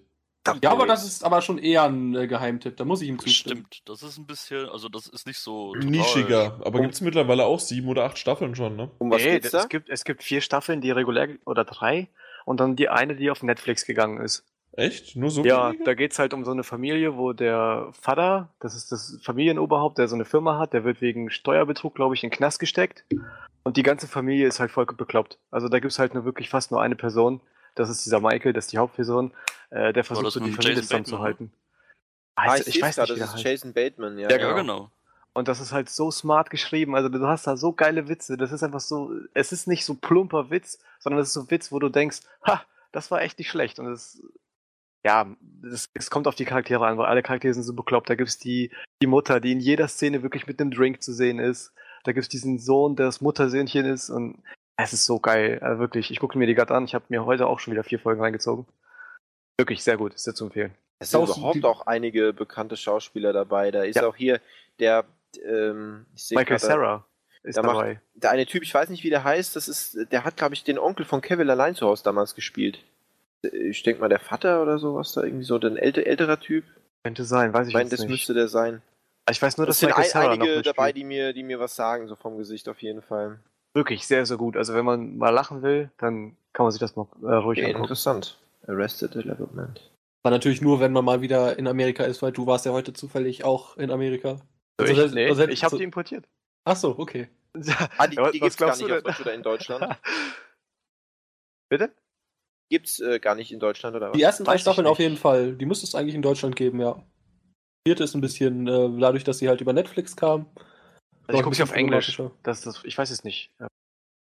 Ja, aber das ist aber schon eher ein äh, Geheimtipp. Da muss ich ihm zustimmen. Stimmt, das ist ein bisschen, also das ist nicht so total- Nischiger. Aber gibt's mittlerweile auch sieben oder acht Staffeln schon, ne? Um was nee, geht's da? es gibt, es gibt vier Staffeln, die regulär oder drei und dann die eine, die auf Netflix gegangen ist. Echt? Nur so Ja, wenige? da geht's halt um so eine Familie, wo der Vater, das ist das Familienoberhaupt, der so eine Firma hat, der wird wegen Steuerbetrug, glaube ich, in den Knast gesteckt. Und die ganze Familie ist halt voll bekloppt. Also da gibt's halt nur wirklich fast nur eine Person. Das ist dieser Michael, das ist die Hauptperson. Äh, der versucht so die Familie zusammenzuhalten. Ah, ich, ich weiß nicht, das ist heißt. Jason Bateman, ja. Ja, Ja, genau. genau. Und das ist halt so smart geschrieben. Also du hast da so geile Witze. Das ist einfach so, es ist nicht so plumper Witz, sondern es ist so Witz, wo du denkst, ha, das war echt nicht schlecht. Und es, ja, es, es kommt auf die Charaktere an, weil alle Charaktere sind so bekloppt. Da gibt's die, die Mutter, die in jeder Szene wirklich mit einem Drink zu sehen ist. Da gibt's diesen Sohn, der das Muttersöhnchen ist. Und es ist so geil. Also wirklich, ich gucke mir die gerade an. Ich habe mir heute auch schon wieder vier Folgen reingezogen. Wirklich sehr gut, ist sehr zu empfehlen. Es sind überhaupt auch einige bekannte Schauspieler dabei. Da ist Ja. auch hier der, ähm, ich seh Michael grad, Sarah ist der macht- dabei. Der eine Typ, ich weiß nicht, wie der heißt, das ist, der hat, glaube ich, den Onkel von Kevin allein zu Hause damals gespielt. Ich denke mal, der Vater oder sowas da irgendwie so, ein älte, älterer Typ. Könnte sein, weiß Ich ich meine, jetzt das nicht. müsste der sein. ich weiß nur, dass sind Michael ein, einige dabei, die mir, die mir was sagen, so vom Gesicht auf jeden Fall. Wirklich sehr, sehr gut. Also wenn man mal lachen will, dann kann man sich das mal äh, ruhig Okay, angucken. interessant. Arrested Development. War natürlich nur, wenn man mal wieder in Amerika ist, weil du warst ja heute zufällig auch in Amerika. So, Also, ich nee, also, ich habe so- die importiert. Ach so, okay. Ah, die, Ja, die gibt's gar nicht auf? Deutsch oder in Deutschland. Bitte? Gibt's äh, gar nicht in Deutschland oder was? Die ersten drei Staffeln auf jeden Fall. Die müsste es eigentlich in Deutschland geben, ja. Die vierte ist ein bisschen, äh, dadurch, dass sie halt über Netflix kam. Also ich gucke sie auf Englisch. Das, das, ich weiß es nicht. Ja.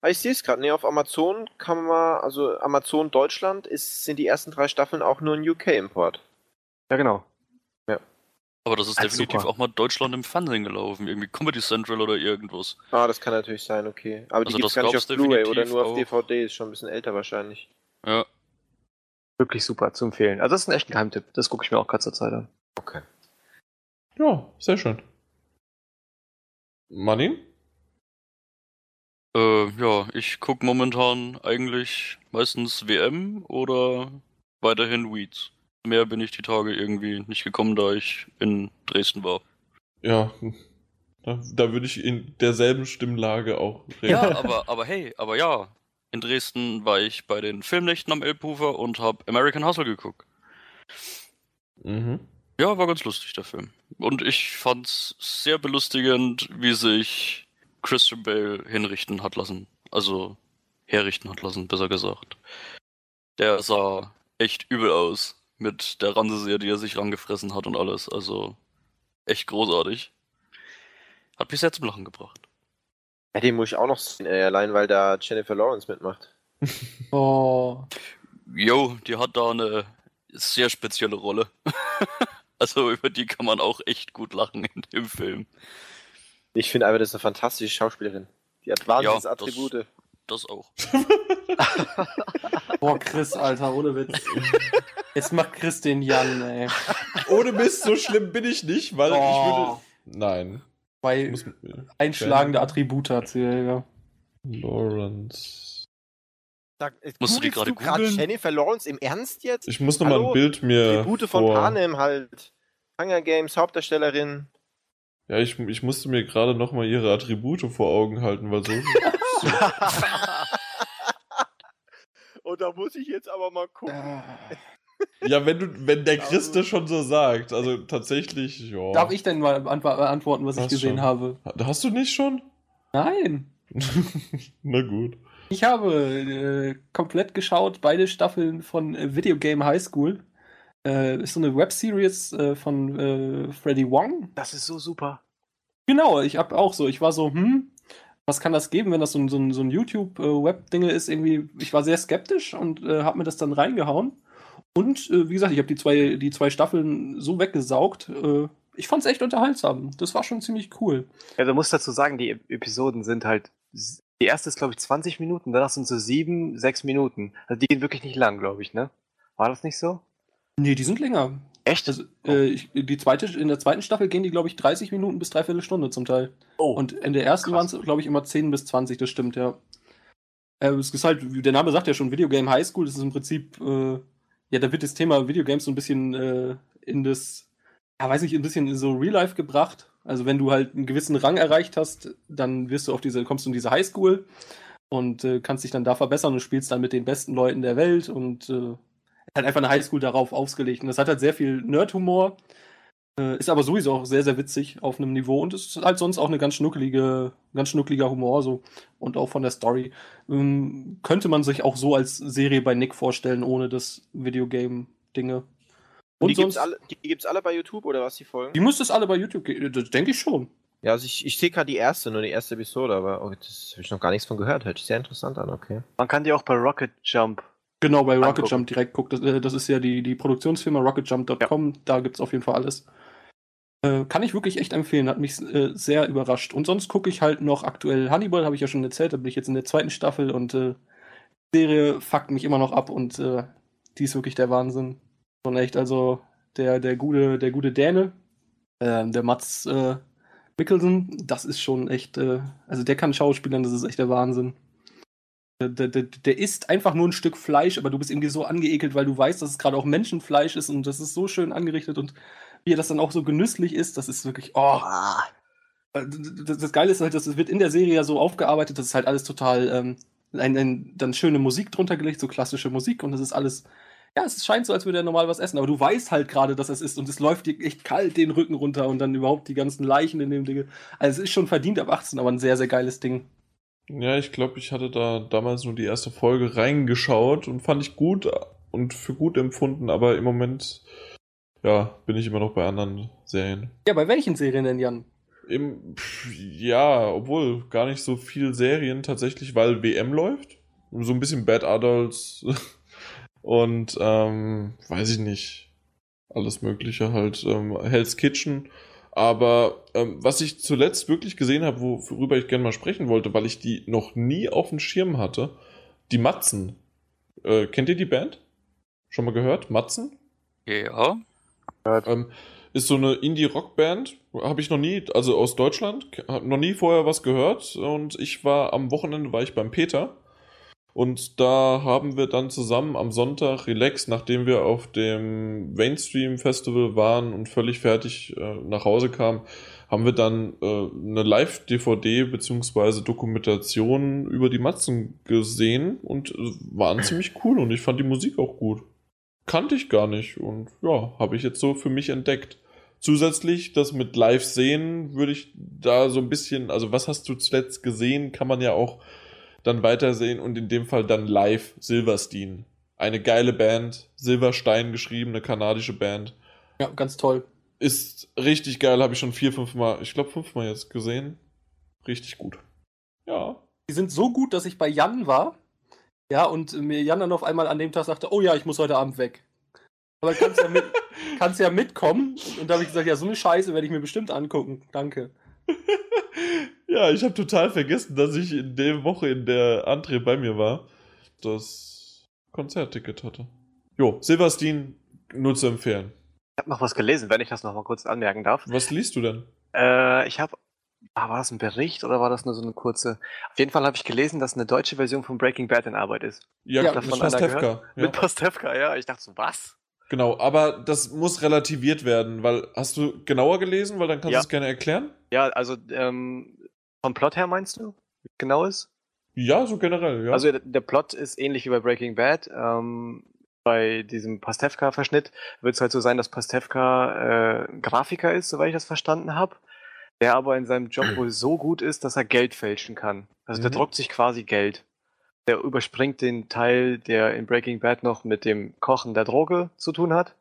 Ah, ich sehe es gerade. Nee, auf Amazon kann man, also Amazon Deutschland ist, sind die ersten drei Staffeln auch nur ein UK-Import. ja, genau. Aber das ist Alles definitiv super. auch mal Deutschland im Fernsehen gelaufen. Irgendwie Comedy Central oder irgendwas. Ah, das kann natürlich sein, okay. Aber die Also gibt's das gar nicht auf gab's Blu-ray oder nur auf. DVD, ist schon ein bisschen älter wahrscheinlich. Ja. Wirklich super zu empfehlen. Also das ist ein echt Geheimtipp. Das gucke ich mir auch gerade zur Zeit an. Okay. Ja, sehr schön. Money? Äh, ja, ich gucke momentan eigentlich meistens WM oder weiterhin Weeds. Mehr bin ich die Tage irgendwie nicht gekommen, da ich in Dresden war. Ja, da, da würde ich in derselben Stimmlage auch reden. Ja, aber, aber hey, aber ja. In Dresden war ich bei den Filmnächten am Elbhufer und habe American Hustle geguckt. Mhm. Ja, war ganz lustig, der Film. Und ich fand's sehr belustigend, wie sich Christian Bale hinrichten hat lassen. Also herrichten hat lassen, besser gesagt. Der sah echt übel aus. Mit der Ranseserie, die er sich rangefressen hat und alles. Also echt großartig. Hat mich sehr zum Lachen gebracht. Ja, den muss ich auch noch sehen, ey, allein weil da Jennifer Lawrence mitmacht. Oh. Jo, die hat da eine sehr spezielle Rolle. also über die kann man auch echt gut lachen in dem Film. Ich finde einfach, das ist eine fantastische Schauspielerin. Die hat wahnsinns Ja, das- Attribute. Das auch. Boah, Chris, Alter, ohne Witz. Jetzt macht Chris den Jan, ey. Ohne Mist, so schlimm bin ich nicht, weil ich Oh. würde. Nein. Bei mir. einschlagende Attribute hat sie, ja. Lawrence. Sag, äh, Musst du die gerade googeln? Jennifer Lawrence im Ernst jetzt? Ich muss noch mal Hallo? ein Bild mir. Tribute von vor- Panem halt. Hunger Games, Hauptdarstellerin. Ja, ich, ich musste mir gerade noch mal ihre Attribute vor Augen halten, weil so. Und da muss ich jetzt aber mal gucken. ja, wenn du, wenn der Chris das schon so sagt, also tatsächlich, ja. Darf ich denn mal beantworten, was ich Hast gesehen schon. habe? Hast du nicht schon? Nein. Na gut. Ich habe äh, komplett geschaut, beide Staffeln von äh, Video Game High School. Äh, ist so eine Webseries äh, von äh, Freddy Wong. Das ist so super. Genau, ich hab auch so, ich war so, hm, was kann das geben, wenn das so ein, so so ein YouTube-Web-Dinge ist? Irgendwie, ich war sehr skeptisch und äh, habe mir das dann reingehauen. Und äh, wie gesagt, ich habe die zwei, die zwei Staffeln so weggesaugt. Äh, ich fand's echt unterhaltsam. Das war schon ziemlich cool. Ja, du musst dazu sagen, die Ep- Episoden sind halt. Die erste ist, glaube ich, 20 Minuten, danach sind so sieben, sechs Minuten. Also die gehen wirklich nicht lang, glaube ich, ne? War das nicht so? Nee, die sind länger. Echt? Also, äh, ich, die zweite, in der zweiten Staffel gehen die, glaube ich, 30 Minuten bis dreiviertel Stunde zum Teil. oh. Und in der ersten waren es, glaube ich, immer 10 bis 20, das stimmt, ja. Äh, es ist halt, wie der Name sagt ja schon, Videogame High School, das ist im Prinzip, äh, ja, da wird das Thema Videogames so ein bisschen äh, in das, ja, weiß nicht, ein bisschen in so Real Life gebracht. Also wenn du halt einen gewissen Rang erreicht hast, dann wirst du auf diese, kommst du in diese High School und äh, kannst dich dann da verbessern und spielst dann mit den besten Leuten der Welt und äh, halt einfach eine Highschool darauf ausgelegt. Und das hat halt sehr viel Nerd-Humor, äh, ist aber sowieso auch sehr, sehr witzig auf einem Niveau und ist halt sonst auch eine ganz schnuckelige, ganz schnuckeliger Humor so und auch von der Story. Ähm, könnte man sich auch so als Serie bei Nick vorstellen, ohne das Videogame-Dinge. Und die gibt's, sonst, alle, die gibt's alle bei YouTube oder was, die Folgen? die müsste es alle bei YouTube geben, das denke ich schon. Ja, also ich, ich sehe gerade die erste, nur die erste Episode, aber oh, das habe ich noch gar nichts von gehört. Hört sich sehr interessant an, okay. Man kann die auch bei Rocket Jump. Genau, bei Rocket Angucken. Jump direkt guckt. Das, äh, das ist ja die, die Produktionsfirma rocketjump.com. Da gibt es auf jeden Fall alles. Äh, kann ich wirklich echt empfehlen. Hat mich äh, sehr überrascht. Und sonst gucke ich halt noch aktuell Hannibal, habe ich ja schon erzählt. Da bin ich jetzt in der zweiten Staffel und äh, die Serie fuckt mich immer noch ab und äh, die ist wirklich der Wahnsinn. Schon echt, also der, der, gute, der gute Däne, äh, der Mats äh, Mikkelsen, das ist schon echt, äh, also der kann Schauspielern, das ist echt der Wahnsinn. Der, der, der, der isst einfach nur ein Stück Fleisch, aber du bist irgendwie so angeekelt, weil du weißt, dass es gerade auch Menschenfleisch ist und das ist so schön angerichtet und wie er das dann auch so genüsslich ist, das ist wirklich, oh. Das, das Geile ist halt, das wird in der Serie ja so aufgearbeitet, das ist halt alles total, ähm, ein, ein, dann schöne Musik drunter gelegt, so klassische Musik und das ist alles, ja, es scheint so, als würde er normal was essen, aber du weißt halt gerade, dass es ist und es läuft dir echt kalt den Rücken runter und dann überhaupt die ganzen Leichen in dem Ding. Also es ist schon verdient ab 18, aber ein sehr, sehr geiles Ding. Ja, ich glaube, ich hatte da damals nur die erste Folge reingeschaut und fand ich gut und für gut empfunden, aber im Moment, ja, bin ich immer noch bei anderen Serien. Ja, bei welchen Serien denn, Jan? Im, ja, obwohl gar nicht so viel Serien tatsächlich, weil WM läuft. So ein bisschen Bad Adults und ähm, weiß ich nicht. Alles Mögliche halt. Ähm, Hell's Kitchen. Aber ähm, was ich zuletzt wirklich gesehen habe, worüber ich gerne mal sprechen wollte, weil ich die noch nie auf dem Schirm hatte, die Matzen. Äh, kennt ihr die Band? Schon mal gehört? Matzen? Ja. Ähm, ist so eine Indie-Rock-Band. Habe ich noch nie, also aus Deutschland, noch nie vorher was gehört. Und ich war am Wochenende, war ich beim Peter. Und da haben wir dann zusammen am Sonntag relax, nachdem wir auf dem Mainstream Festival waren und völlig fertig äh, nach Hause kamen, haben wir dann äh, eine Live-DVD beziehungsweise Dokumentation über die Matzen gesehen und äh, waren ziemlich cool und ich fand die Musik auch gut. Kannte ich gar nicht und ja, habe ich jetzt so für mich entdeckt. Zusätzlich, das mit Live sehen, würde ich da so ein bisschen, also was hast du zuletzt gesehen, kann man ja auch dann weitersehen und in dem Fall dann live Silverstein. Eine geile Band, Silverstein geschrieben, eine kanadische Band. Ja, ganz toll. Ist richtig geil, habe ich schon vier, fünf Mal, ich glaube fünf Mal jetzt gesehen. Richtig gut. Ja. Die sind so gut, dass ich bei Jan war. Ja, und mir Jan dann auf einmal an dem Tag sagte, oh ja, ich muss heute Abend weg. Aber kannst ja, mit, kannst ja mitkommen. Und da habe ich gesagt, ja, so eine Scheiße werde ich mir bestimmt angucken. Danke. ja, ich habe total vergessen, dass ich in der Woche, in der André bei mir war, das Konzertticket hatte. Jo, Silverstein nur zu empfehlen. Ich habe noch was gelesen, wenn ich das noch mal kurz anmerken darf. Was liest du denn? Äh, ich habe Ah, war das ein Bericht oder war das nur so eine kurze? Auf jeden Fall habe ich gelesen, dass eine deutsche Version von Breaking Bad in Arbeit ist. Ja, Ja, mit Pastewka. Ja. Mit Pastewka, ja. Ich dachte so, was? Genau, aber das muss relativiert werden, weil hast du genauer gelesen, weil dann kannst Ja. du es gerne erklären? Ja, also ähm, vom Plot her meinst du? Wie Genau ist? Ja, so generell, ja. Also der, der Plot ist ähnlich wie bei Breaking Bad. Ähm, bei diesem Pastewka-Verschnitt wird es halt so sein, dass Pastewka äh, Grafiker ist, soweit ich das verstanden habe. Der aber in seinem Job wohl so gut ist, dass er Geld fälschen kann. Also der Mhm. druckt sich quasi Geld. Der überspringt den Teil, der in Breaking Bad noch mit dem Kochen der Droge zu tun hat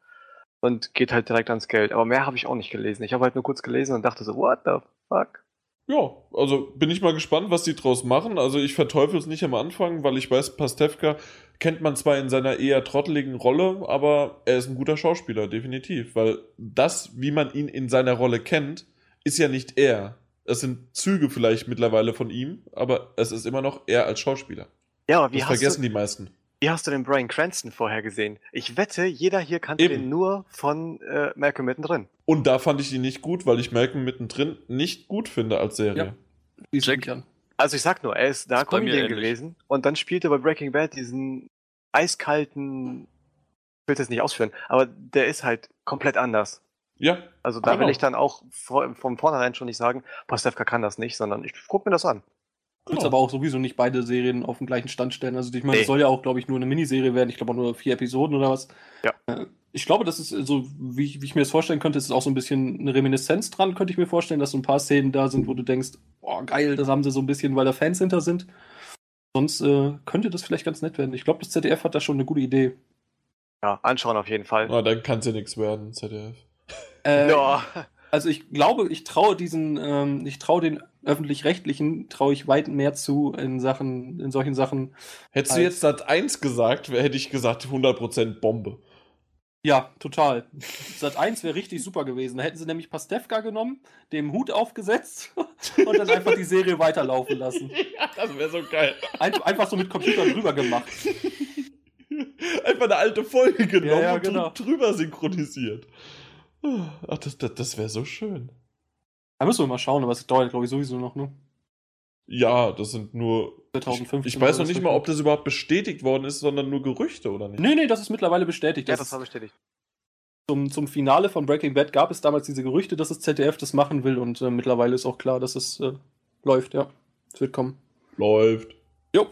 und geht halt direkt ans Geld. Aber mehr habe ich auch nicht gelesen. Ich habe halt nur kurz gelesen und dachte so, what the fuck? Ja, also bin ich mal gespannt, was die draus machen. Also ich verteufel es nicht am Anfang, weil ich weiß, Pastewka kennt man zwar in seiner eher trotteligen Rolle, aber er ist ein guter Schauspieler, definitiv. Weil das, wie man ihn in seiner Rolle kennt, ist ja nicht er. Es sind Züge vielleicht mittlerweile von ihm, aber es ist immer noch er als Schauspieler. Ja, aber wie Das hast, vergessen du, die meisten. wie hast du den Brian Cranston vorher gesehen? Ich wette, jeder hier kannte Eben. den nur von äh, Malcolm mittendrin. Und da fand ich ihn nicht gut, weil ich Malcolm mittendrin nicht gut finde als Serie. Ja. Check. Also ich sag nur, er ist da Comedian gewesen und dann spielt er bei Breaking Bad diesen eiskalten, ich will das nicht ausführen, aber der ist halt komplett anders. Ja, Also da Genau. will ich dann auch vor, von vornherein schon nicht sagen, Pastewka kann das nicht, sondern ich guck mir das an. Ich würde Genau. aber auch sowieso nicht beide Serien auf den gleichen Stand stellen. Also ich meine, Nee. es soll ja auch, glaube ich, nur eine Miniserie werden. Ich glaube auch nur vier Episoden oder was. Ja. Äh, Ich glaube, das ist so, wie ich, wie ich mir das vorstellen könnte, ist es auch so ein bisschen eine Reminiszenz dran, könnte ich mir vorstellen, dass so ein paar Szenen da sind, wo du denkst, boah, geil, das haben sie so ein bisschen, weil da Fans hinter sind. Sonst äh, könnte das vielleicht ganz nett werden. Ich glaube, das ZDF hat da schon eine gute Idee. Ja, anschauen auf jeden Fall. ah, dann kann es ja nichts werden, ZDF. Äh, Ja. Also ich glaube, ich traue diesen, ähm, ich traue den öffentlich-rechtlichen, traue ich weit mehr zu in Sachen, in solchen Sachen. Hättest du jetzt Sat 1 gesagt, hätte ich gesagt 100% Bombe. Ja, total. Sat 1 wäre richtig super gewesen. Da hätten sie nämlich Pastewka genommen, dem Hut aufgesetzt und dann einfach die Serie weiterlaufen lassen. ja, das wäre so geil. Ein, einfach so mit Computern drüber gemacht. Einfach eine alte Folge genommen Ja, ja, und genau. drü- drüber synchronisiert. Ach, das, das, das wäre so schön. Da müssen wir mal schauen, aber es dauert, glaube ich, sowieso noch, ne? Ja, das sind nur. Ich, 2015 ich weiß noch nicht mal, ob das überhaupt bestätigt worden ist, sondern nur Gerüchte, oder nicht? Nee, nee, das ist mittlerweile bestätigt. ja, Das das war bestätigt. zum, zum Finale von Breaking Bad gab es damals diese Gerüchte, dass das ZDF das machen will und äh, mittlerweile ist auch klar, dass es äh, läuft, ja. Es wird kommen. Läuft.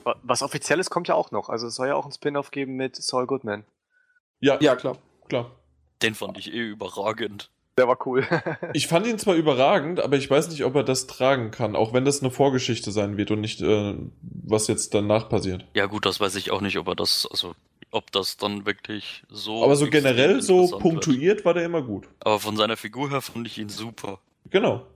Wa- Was offizielles kommt ja auch noch. Also es soll ja auch ein Spin-off geben mit Saul Goodman. Ja, Ja, klar. klar. Den fand ich eh überragend. Der war cool. Ich fand ihn zwar überragend, aber ich weiß nicht, ob er das tragen kann, auch wenn das eine Vorgeschichte sein wird und nicht, äh, was jetzt danach passiert. Ja gut, das weiß ich auch nicht, ob er das, also ob das dann wirklich so. aber so generell, so interessant wird. punktuiert war der immer gut. Aber von seiner Figur her fand ich ihn super. Genau.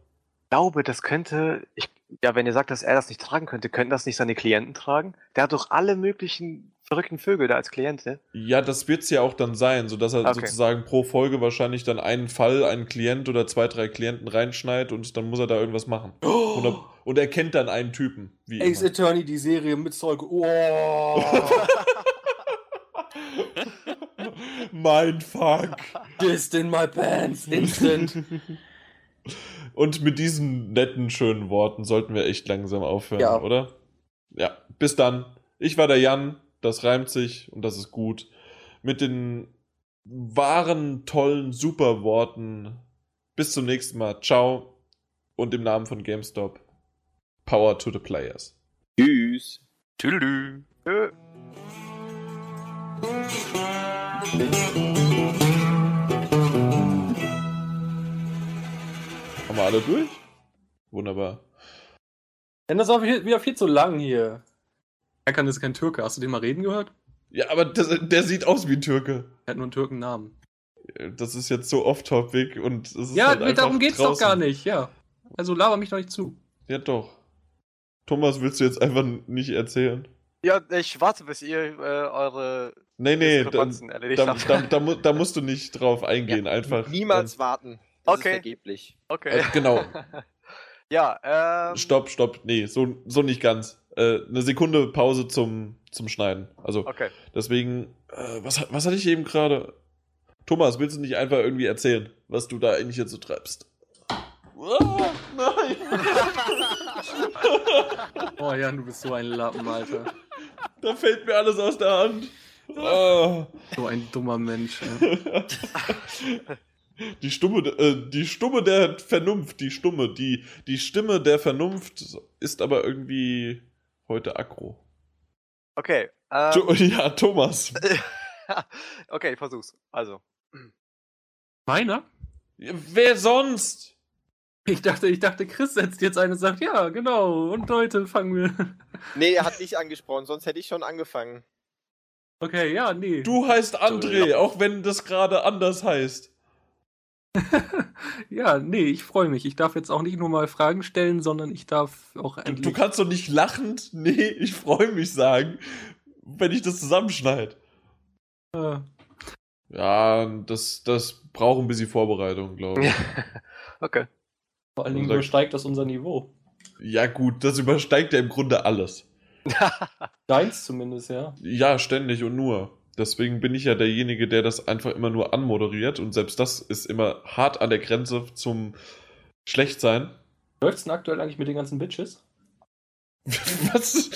Ich glaube, das könnte, ich, ja, wenn ihr sagt, dass er das nicht tragen könnte, könnten das nicht seine Klienten tragen? Der hat doch alle möglichen verrückten Vögel da als Kliente. Ja, das wird's ja auch dann sein, sodass er Okay. sozusagen pro Folge wahrscheinlich dann einen Fall, einen Klient oder zwei, drei Klienten reinschneidet und dann muss er da irgendwas machen. Und er, und er kennt dann einen Typen, wie Ace immer. Attorney, die Serie mit Saul. Oh, mein Fuck. Dissed in my pants. Instant. Und mit diesen netten, schönen Worten sollten wir echt langsam aufhören, Ja. oder? Ja, bis dann. Ich war der Jan, das reimt sich und das ist gut. Mit den wahren, tollen, super Worten. Bis zum nächsten Mal. Ciao. Und im Namen von GameStop. Power to the Players. Tschüss. Tüdelü. Ö. Haben wir alle durch? Wunderbar. Denn das war wieder viel zu lang hier. Erkan ist kein Türke. Hast du den mal reden gehört? Ja, aber das, der sieht aus wie ein Türke. Er hat nur einen Türkennamen. Das ist jetzt so off-topic und es ist Ja, halt einfach darum geht's doch draußen. gar nicht, ja. Also laber mich doch nicht zu. Ja, doch. Thomas, willst du jetzt einfach nicht erzählen? Ja, ich warte, bis ihr äh, eure Nee, nee, da, da, da, da, mu- da musst du nicht drauf eingehen, einfach. Niemals warten. Das Okay. ist vergeblich. Okay. Äh, genau. ja, ähm. Stopp, stopp. Nee, so, so nicht ganz. Äh, eine Sekunde Pause zum, zum Schneiden. Also, Okay. deswegen, äh, was, was hatte ich eben gerade? Thomas, willst du nicht einfach irgendwie erzählen, was du da eigentlich jetzt so treibst? Ah, nein! Oh Jan, du bist so ein Lappen, Alter. da fällt mir alles aus der Hand. Ah. So ein dummer Mensch. Ey. Die Stumme, äh, die Stumme der Vernunft, die Stumme, die, die Stimme der Vernunft ist aber irgendwie heute aggro. Okay. To- Ähm, ja, Thomas. okay, ich versuch's. Also. Meiner? Wer sonst? Ich dachte, ich dachte, Chris setzt jetzt ein und sagt, ja, genau, und heute fangen wir. Nee, er hat dich angesprochen, sonst hätte ich schon angefangen. Okay, ja, nee. Du heißt André, auch wenn das gerade anders heißt. Ja, nee, ich freue mich. Ich darf jetzt auch nicht nur mal Fragen stellen, sondern ich darf auch Du, endlich. du kannst doch nicht lachend, nee, ich freue mich sagen, wenn ich das zusammenschneide. äh, Ja, das, das braucht ein bisschen Vorbereitung, glaube ich. okay. vor allen Dingen übersteigt das unser Niveau. Ja, gut, das übersteigt ja im Grunde alles. Deins zumindest, ja. Ja, ständig und nur. Deswegen bin ich ja derjenige, der das einfach immer nur anmoderiert und selbst das ist immer hart an der Grenze zum Schlechtsein. Läuft's denn aktuell eigentlich mit den ganzen Bitches? Was?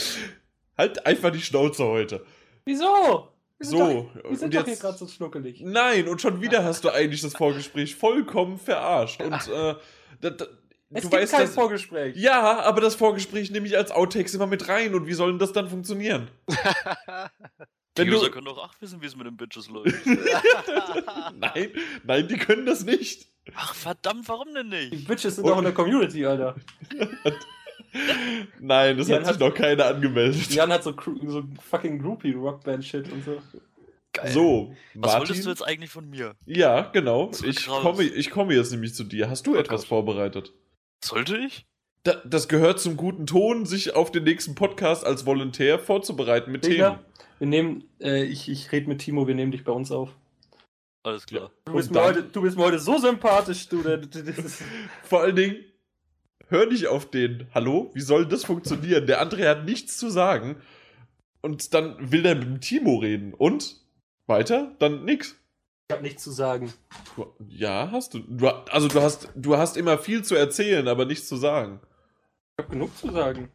Halt einfach die Schnauze heute. Wieso? Wir sind So, Doch, wir sind und doch hier jetzt- gerade so schnuckelig. Nein, und schon wieder hast du eigentlich das Vorgespräch vollkommen verarscht. Und äh, da, da, Es du gibt weißt, kein dass, Vorgespräch. Ja, aber das Vorgespräch nehme ich als Outtakes immer mit rein. Und wie soll denn das dann funktionieren? Die Wenn du- User können doch auch wissen, wie es mit den Bitches läuft. nein, nein, die können das nicht. Ach verdammt, warum denn Die nicht? Bitches sind doch in der Community, Alter. Nein, das Jan hat sich hat- noch keiner angemeldet. Jan hat so, so fucking Groupie-Rockband-Shit und so. Geil. So, Was Martin. wolltest du jetzt eigentlich von mir? Ja, genau. Ich komme, ich komme jetzt nämlich zu dir. Hast du Oh etwas Gott. vorbereitet? Sollte ich? Da, das gehört zum guten Ton, sich auf den nächsten Podcast als Volontär vorzubereiten mit Themen. Digga, wir nehmen, äh, ich, ich rede mit Timo, wir nehmen dich bei uns auf. Alles klar. Du bist, mir heute, du bist mir heute so sympathisch, du. Vor allen Dingen, hör nicht auf den. Hallo? Wie soll das funktionieren? Der andere hat nichts zu sagen. Und dann will der mit dem Timo reden. Und? Weiter? Dann nix. ich hab nichts zu sagen. Ja, hast du. du. Also du hast, du hast immer viel zu erzählen, aber nichts zu sagen. Ich hab genug zu sagen.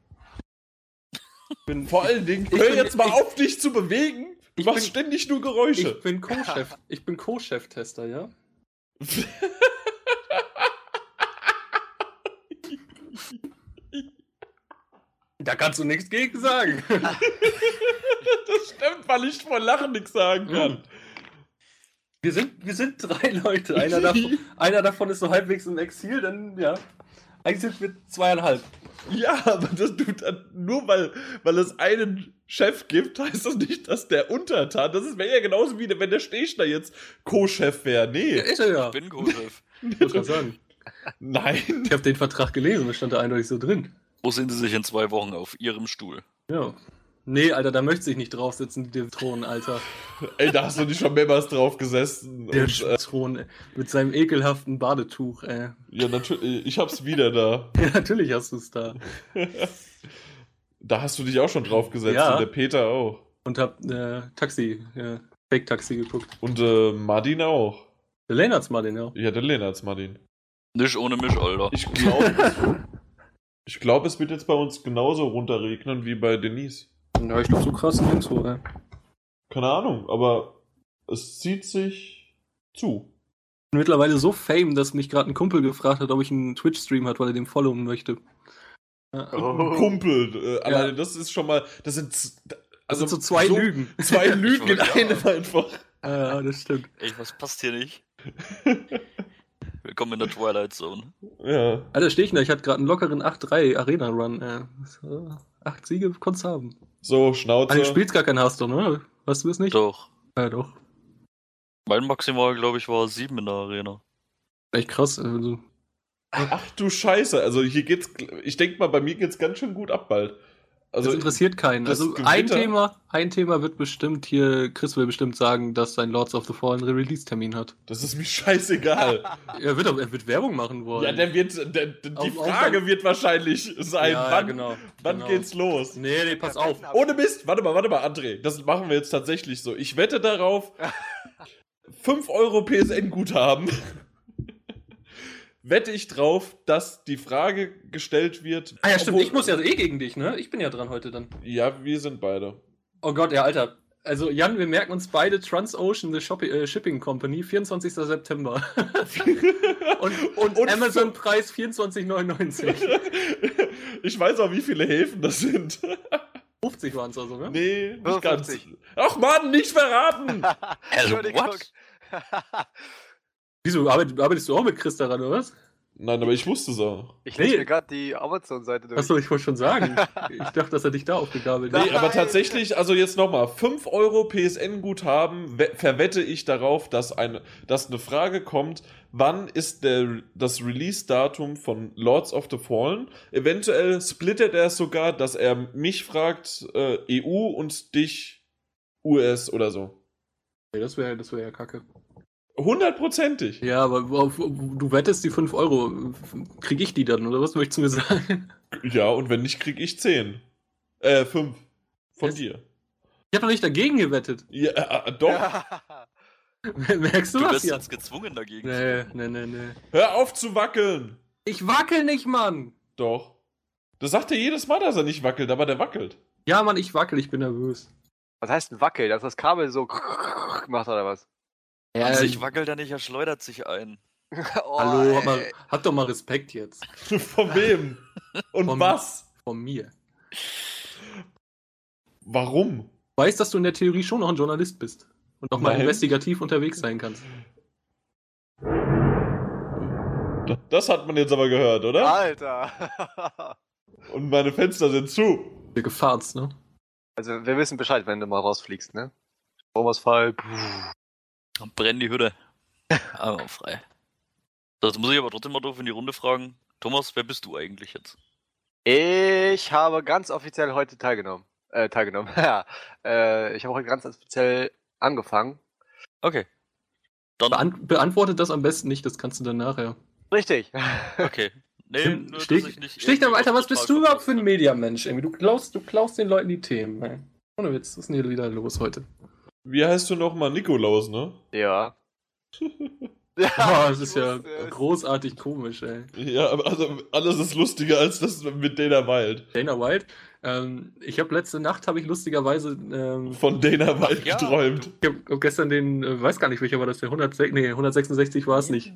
Ich bin, Vor allen Dingen, Ich hör bin- jetzt mal ich- auf, dich zu bewegen. Du Ich machst bin- ständig nur Geräusche. ich bin Co-Chef. Ich bin Co-Chef-Tester, ja? Da kannst du nichts gegen sagen. das stimmt, weil ich vor Lachen nichts sagen kann. Wir sind, wir sind drei Leute. Einer davon, einer davon ist so halbwegs im Exil, dann ja. Eigentlich sind wir zweieinhalb. Ja, aber das, du, nur weil, weil es einen Chef gibt, heißt das nicht, dass der Untertan, das wäre ja genauso wie wenn der Stechner jetzt Co-Chef wäre. Ja, Nee. ist er ja. Ich bin Co-Chef. Ich muss grad sagen. Nein. Ich habe den Vertrag gelesen, da stand da eindeutig so drin. Wo sind Sie sich in zwei Wochen auf Ihrem Stuhl? Ja. Nee, Alter, da möchte ich nicht draufsitzen, der Thron, Alter. Ey, da hast du nicht schon mehrmals drauf gesessen. Der Und, äh, Thron ey, mit seinem ekelhaften Badetuch, ey. ja, natürlich, ich hab's wieder da. Ja, natürlich hast du es da. Da hast du dich auch schon drauf gesetzt Ja. und der Peter auch. Und hab äh, Taxi, äh, Fake-Taxi geguckt. Und äh, Martin auch. Der Lennart's mal den, ja. Ja, der Lennart's Martin. Nicht ohne mich, Alter. Ich glaube, ich glaube, es wird jetzt bei uns genauso runterregnen wie bei Denise. Ja, ich glaube, so krass nirgendwo, ey. Keine Ahnung, aber es zieht sich zu. Ich bin mittlerweile so fame, dass mich gerade ein Kumpel gefragt hat, ob ich einen Twitch-Stream hat, weil er den followen möchte. Ja. Oh. Kumpel, äh, alleine das ist schon mal, das sind, Also so zwei Lügen. Zwei Lügen in einem einfach. Ja, ja, das stimmt. Ey, was passt hier nicht? Willkommen in der Twilight Zone. Ja. Alter, Stechner, ich hatte gerade einen lockeren 8-3 Arena-Run. Äh. So, Acht Siege konntest haben. So, Schnauze. du spielst gar keinen Haster, ne? Weißt du es nicht? Doch. Ja, doch. Mein Maximal, glaube ich, war sieben in der Arena. Echt krass. Also, Ach du Scheiße, also hier geht's, ich denke mal, bei mir geht's ganz schön gut ab bald. Also das interessiert keinen. das Also ein Thema, ein Thema wird bestimmt hier, Chris will bestimmt sagen, dass sein Lords of the Fallen Release-Termin hat. das ist mir scheißegal. Er wird, aber- er wird Werbung machen wollen. ja, der wird, der, der, die Auf- auf Frage sein- wird wahrscheinlich sein, Ja, ja, wann, genau, wann genau. geht's los? Nee, nee, pass auf. Ohne Mist, warte mal, warte mal, André, das machen wir jetzt tatsächlich so. Ich wette darauf, 5 Euro PSN-Guthaben. Wette ich drauf, dass die Frage gestellt wird. Ah ja, stimmt, obwohl- ich muss ja eh gegen dich, ne? Ich bin ja dran heute dann. Ja, wir sind beide. Oh Gott, ja, Alter. Also, Jan, wir merken uns beide Transocean, the Shoppi äh, Shipping Company, 24. September. und und, Und- Amazon-Preis 24,99. ich weiß auch, wie viele Häfen das sind. 50 waren es also, ne? Nee, nicht ganz. 55. Ach Mann, nicht verraten! Also, Entschuldigung. what? Wieso, arbeit, arbeitest du auch mit Chris daran, oder was? Nein, aber ich wusste es auch. Ich lese Nee. mir gerade die Amazon-Seite durch. Achso, ich wollte schon sagen. Ich dachte, dass er dich da aufgegabelt Nee, hat. Nein. aber tatsächlich, also jetzt nochmal, 5 Euro PSN-Guthaben we- verwette ich darauf, dass eine, dass eine Frage kommt, wann ist der, das Release-Datum von Lords of the Fallen? Eventuell splittet er es sogar, dass er mich fragt, äh, EU und dich US oder so. Nee, das wäre das wär ja kacke. Hundertprozentig. Ja, aber auf, du wettest die 5 Euro. Krieg ich die dann, oder was möchtest du mir sagen? Ja, und wenn nicht, krieg ich 10. Äh, 5. Von Was? dir. Ich habe doch nicht dagegen gewettet. Ja, äh, doch. Merkst du, Du was wirst hier? jetzt gezwungen dagegen. Nee, nee, nee, nee. Hör auf zu wackeln. Ich wackel nicht, Mann! Doch. Das sagt er jedes Mal, dass er nicht wackelt, aber der wackelt. Ja, Mann, ich wackel, ich bin nervös. Was heißt ein Wackel? Dass das Kabel so macht oder was? Ja, An sich wackelt er nicht, er schleudert sich ein. Oh, Hallo, mal, hab doch mal Respekt jetzt. Von wem? Und Vom- was? Von mir. Warum? Weiß, dass du in der Theorie schon noch ein Journalist bist. Und noch mal Nein. investigativ unterwegs sein kannst. Das hat man jetzt aber gehört, oder? Alter. Und meine Fenster sind zu. Wir gefahrt's, ne? Also, wir wissen Bescheid, wenn du mal rausfliegst, ne? Stromausfall. Puh. Brenn die Hütte. Aber frei. Das muss ich aber trotzdem mal doof in die Runde fragen. Thomas, wer bist du eigentlich jetzt? Ich habe ganz offiziell heute teilgenommen. Äh, teilgenommen. ja. Äh, ich habe heute ganz offiziell angefangen. Okay. Dann, Beant beantwortet das am besten nicht, das kannst du dann nachher. Richtig. okay. Nee, nur, Stich, ich nicht Stich aber, Alter, was bist du überhaupt für ein Mediamensch? Du klaust, du klaust den Leuten die Themen. Ey. Ohne Witz, was ist denn hier wieder los heute? Wie heißt du nochmal? Nikolaus, ne? ja. Oh, das ist ja wusste es. großartig komisch, ey. Ja, aber also alles ist lustiger als das mit Dana Wild. Dana White. Ähm, ich habe letzte Nacht, habe ich lustigerweise, ähm, Von Dana Wild ja, geträumt. ich habe hab gestern den, äh, weiß gar nicht, welcher war das, der 106, nee, 166 war es nicht.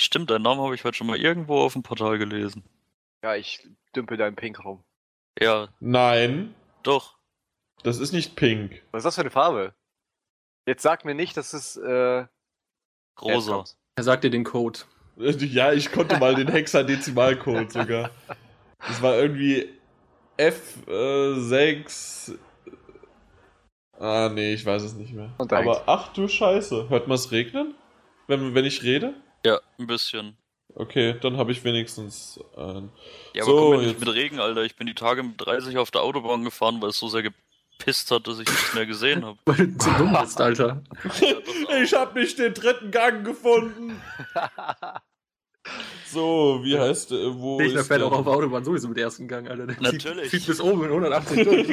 Stimmt, deinen Namen habe ich heute schon mal irgendwo auf dem Portal gelesen. Ja, ich dümpel da im Pink rum. Ja, Nein, doch. Das ist nicht pink. Was ist das für eine Farbe? Jetzt sag mir nicht, dass es äh, Rosa. Er sagt dir den Code. Ja, ich konnte mal den Hexadezimalcode sogar. Das war irgendwie F6. ah, nee, ich weiß es nicht mehr. Aber ach du Scheiße. Hört man es regnen? Wenn, wenn ich rede? Ja, ein bisschen. Okay, dann habe ich wenigstens ein. Ja, aber So, komm mir nicht jetzt- mit Regen, Alter. Ich bin die Tage mit 30 auf der Autobahn gefahren, weil es so sehr gepisst hat, dass ich nichts mehr gesehen habe. Weil du zu dumm bist, Alter. Ich habe nicht den dritten Gang gefunden. So, wie heißt äh, wo Der ist fährt auch auf der Autobahn sowieso mit ersten Gang, Alter. Der Natürlich. Zieht, zieht bis oben in 180 durch.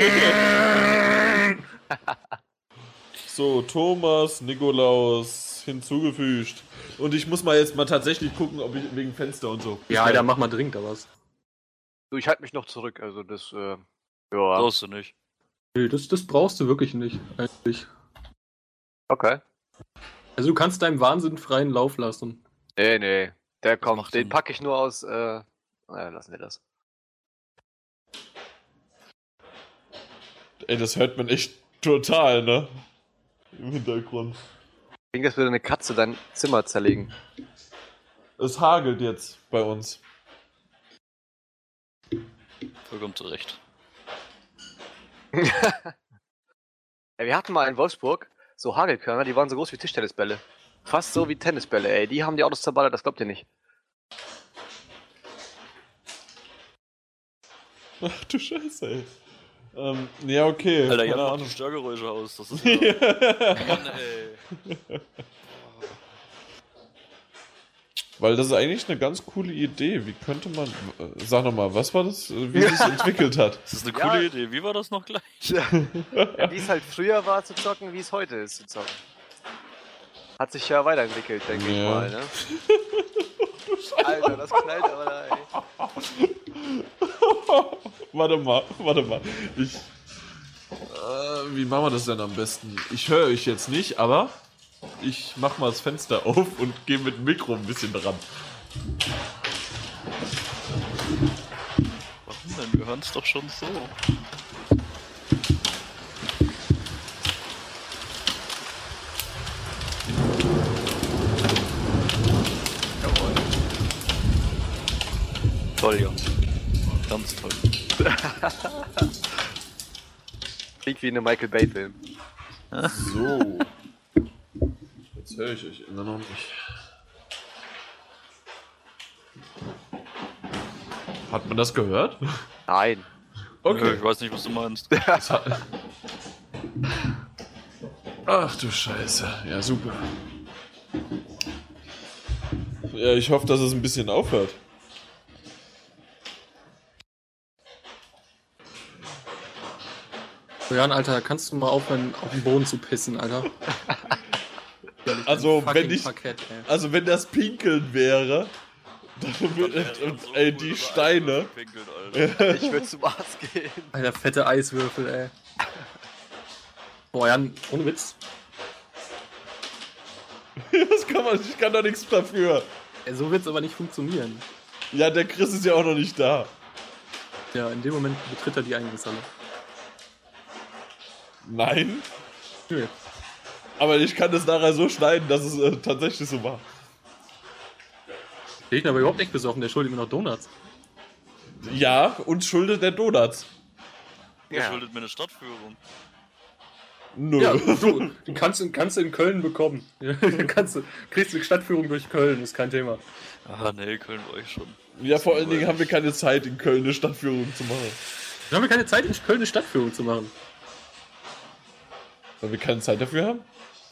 So, Thomas, Nikolaus hinzugefügt. Und ich muss mal jetzt mal tatsächlich gucken, ob ich wegen Fenster und so. ja, Alter, mach mal dringend da was. Du, ich halte mich noch zurück, also das, äh, ja. Brauchst du nicht. Nee, das, das brauchst du wirklich nicht, eigentlich. Okay. Also du kannst deinem Wahnsinn freien Lauf lassen. Nee, nee. Der kommt, den packe ich nur aus, äh, naja, lassen wir das. Ey, das hört man echt total, ne? Im Hintergrund. Klingt, als würde eine Katze dein Zimmer zerlegen. Es hagelt jetzt bei uns. Vollkommen zu Recht. Ey, wir hatten mal in Wolfsburg so Hagelkörner, die waren so groß wie Tischtennisbälle. Fast so wie Tennisbälle, ey. Die haben die Autos zerballert, das glaubt ihr nicht. Ach du Scheiße, ey. Ähm, ja, okay. Alter, ihr Jan macht Störgeräusche aus. Das ist ja. Mann, ey. Weil das ist eigentlich eine ganz coole Idee. Wie könnte man. äh, Sag nochmal, was war das, äh, wie sich entwickelt hat? Das ist eine Ja. coole Idee. Wie war das noch gleich? Ja, wie es halt früher war zu zocken, wie es heute ist zu zocken. Hat sich ja weiterentwickelt, denke ich Ja. mal, ne? Alter, das knallt aber da, ey. warte mal, warte mal. Ich. Äh, wie machen wir das denn am besten? Ich höre euch jetzt nicht, aber ich mach mal das Fenster auf und gehe mit dem Mikro ein bisschen dran. Warum denn? Wir hören es doch schon so. Jawohl. Toll, ja. Ganz toll. Klingt wie in einem Michael Bay-Film. So. Jetzt höre ich euch immer noch nicht. Hat man das gehört? Nein. Okay. Ich weiß nicht, was du meinst. Das Ach du Scheiße. Ja, super. Ja, ich hoffe, dass es ein bisschen aufhört. So, Jan, Alter, kannst du mal aufhören, auf den Boden zu pissen, Alter? Also, wenn ich- Parkett. Also, wenn das Pinkeln wäre, dann wird, und, ey, die Steine. Pinkelt, Alter. Ich würde zum Arzt gehen. Alter, fette Eiswürfel, ey. Boah, Jan, ohne Witz. Das kann man, ich kann doch nichts dafür. Ey, so wird's aber nicht funktionieren. Ja, der Chris ist ja auch noch nicht da. Ja, in dem Moment betritt er die Eingangshalle. Nein, Nö. Aber ich kann das nachher so schneiden, dass es äh, tatsächlich so war. Der Gegner aber überhaupt nicht besoffen, der schuldet mir noch Donuts. Ja, uns schuldet der Donuts. Ihr Ja. schuldet mir eine Stadtführung. Nö. Ja, du, die kannst, du- kannst du in Köln bekommen. Kannst du, kriegst du eine Stadtführung durch Köln, ist kein Thema. Ah, nee, Köln war ich schon. Ja, vor allen Dingen haben wir keine Zeit, in Köln eine Stadtführung zu machen. Wir haben ja keine Zeit, in Köln eine Stadtführung zu machen. Weil wir keine Zeit dafür haben?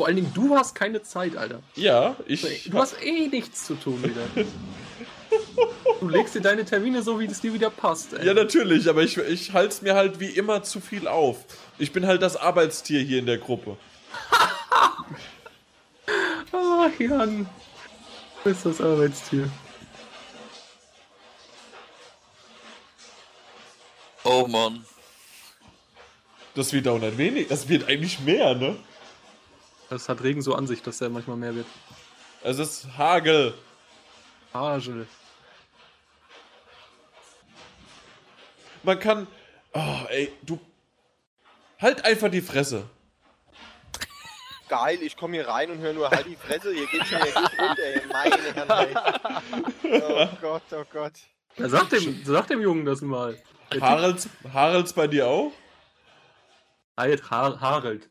Vor allen Dingen, du hast keine Zeit, Alter. Ja, ich. Du hast eh nichts zu tun wieder. Du legst dir deine Termine so, wie es dir wieder passt, ey. Ja, natürlich, aber ich, ich halte es mir halt wie immer zu viel auf. Ich bin halt das Arbeitstier hier in der Gruppe. Ach, Jan. Du bist das Arbeitstier. Oh Mann. Das wird auch nicht wenig. Das wird eigentlich mehr, ne? Das hat Regen so an sich, dass er manchmal mehr wird. Es ist Hagel. Hagel. Man kann. Oh, ey, du. Halt einfach die Fresse. Geil, ich komme hier rein und höre nur halt die Fresse, hier geht's mir gut runter, ey. Meine Herren, ey. Oh Gott, oh Gott. Ja, sag, dem, sag dem Jungen das mal. Haralds, Haralds bei dir auch? heißt Har Harald.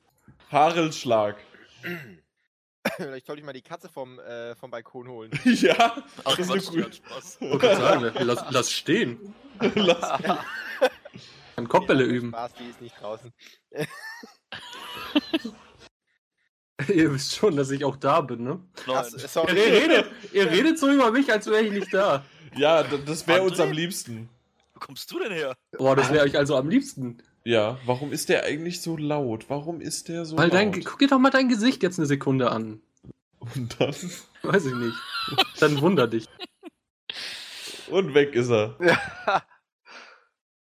Harelschlag. Vielleicht sollte ich mal die Katze vom, äh, vom Balkon holen. ja, Ach, das ist hat Spaß. Ich wollte sagen, lass, lass stehen. Lass, Kann Kopfbälle Ja, üben. Spaß, die ist nicht draußen. Ihr wisst schon, dass ich auch da bin, ne? Ach, Nein. Ihr sorry. redet, ihr redet so über mich, als wäre ich nicht da. ja, das wäre uns am liebsten. Wo kommst du denn her? Boah, das wäre euch also am liebsten. Ja, warum ist der eigentlich so laut? Warum ist der so Weil laut? dein, guck dir doch mal dein Gesicht jetzt eine Sekunde an. Und dann. Weiß ich nicht. Dann wunder dich. Und weg ist er. Hast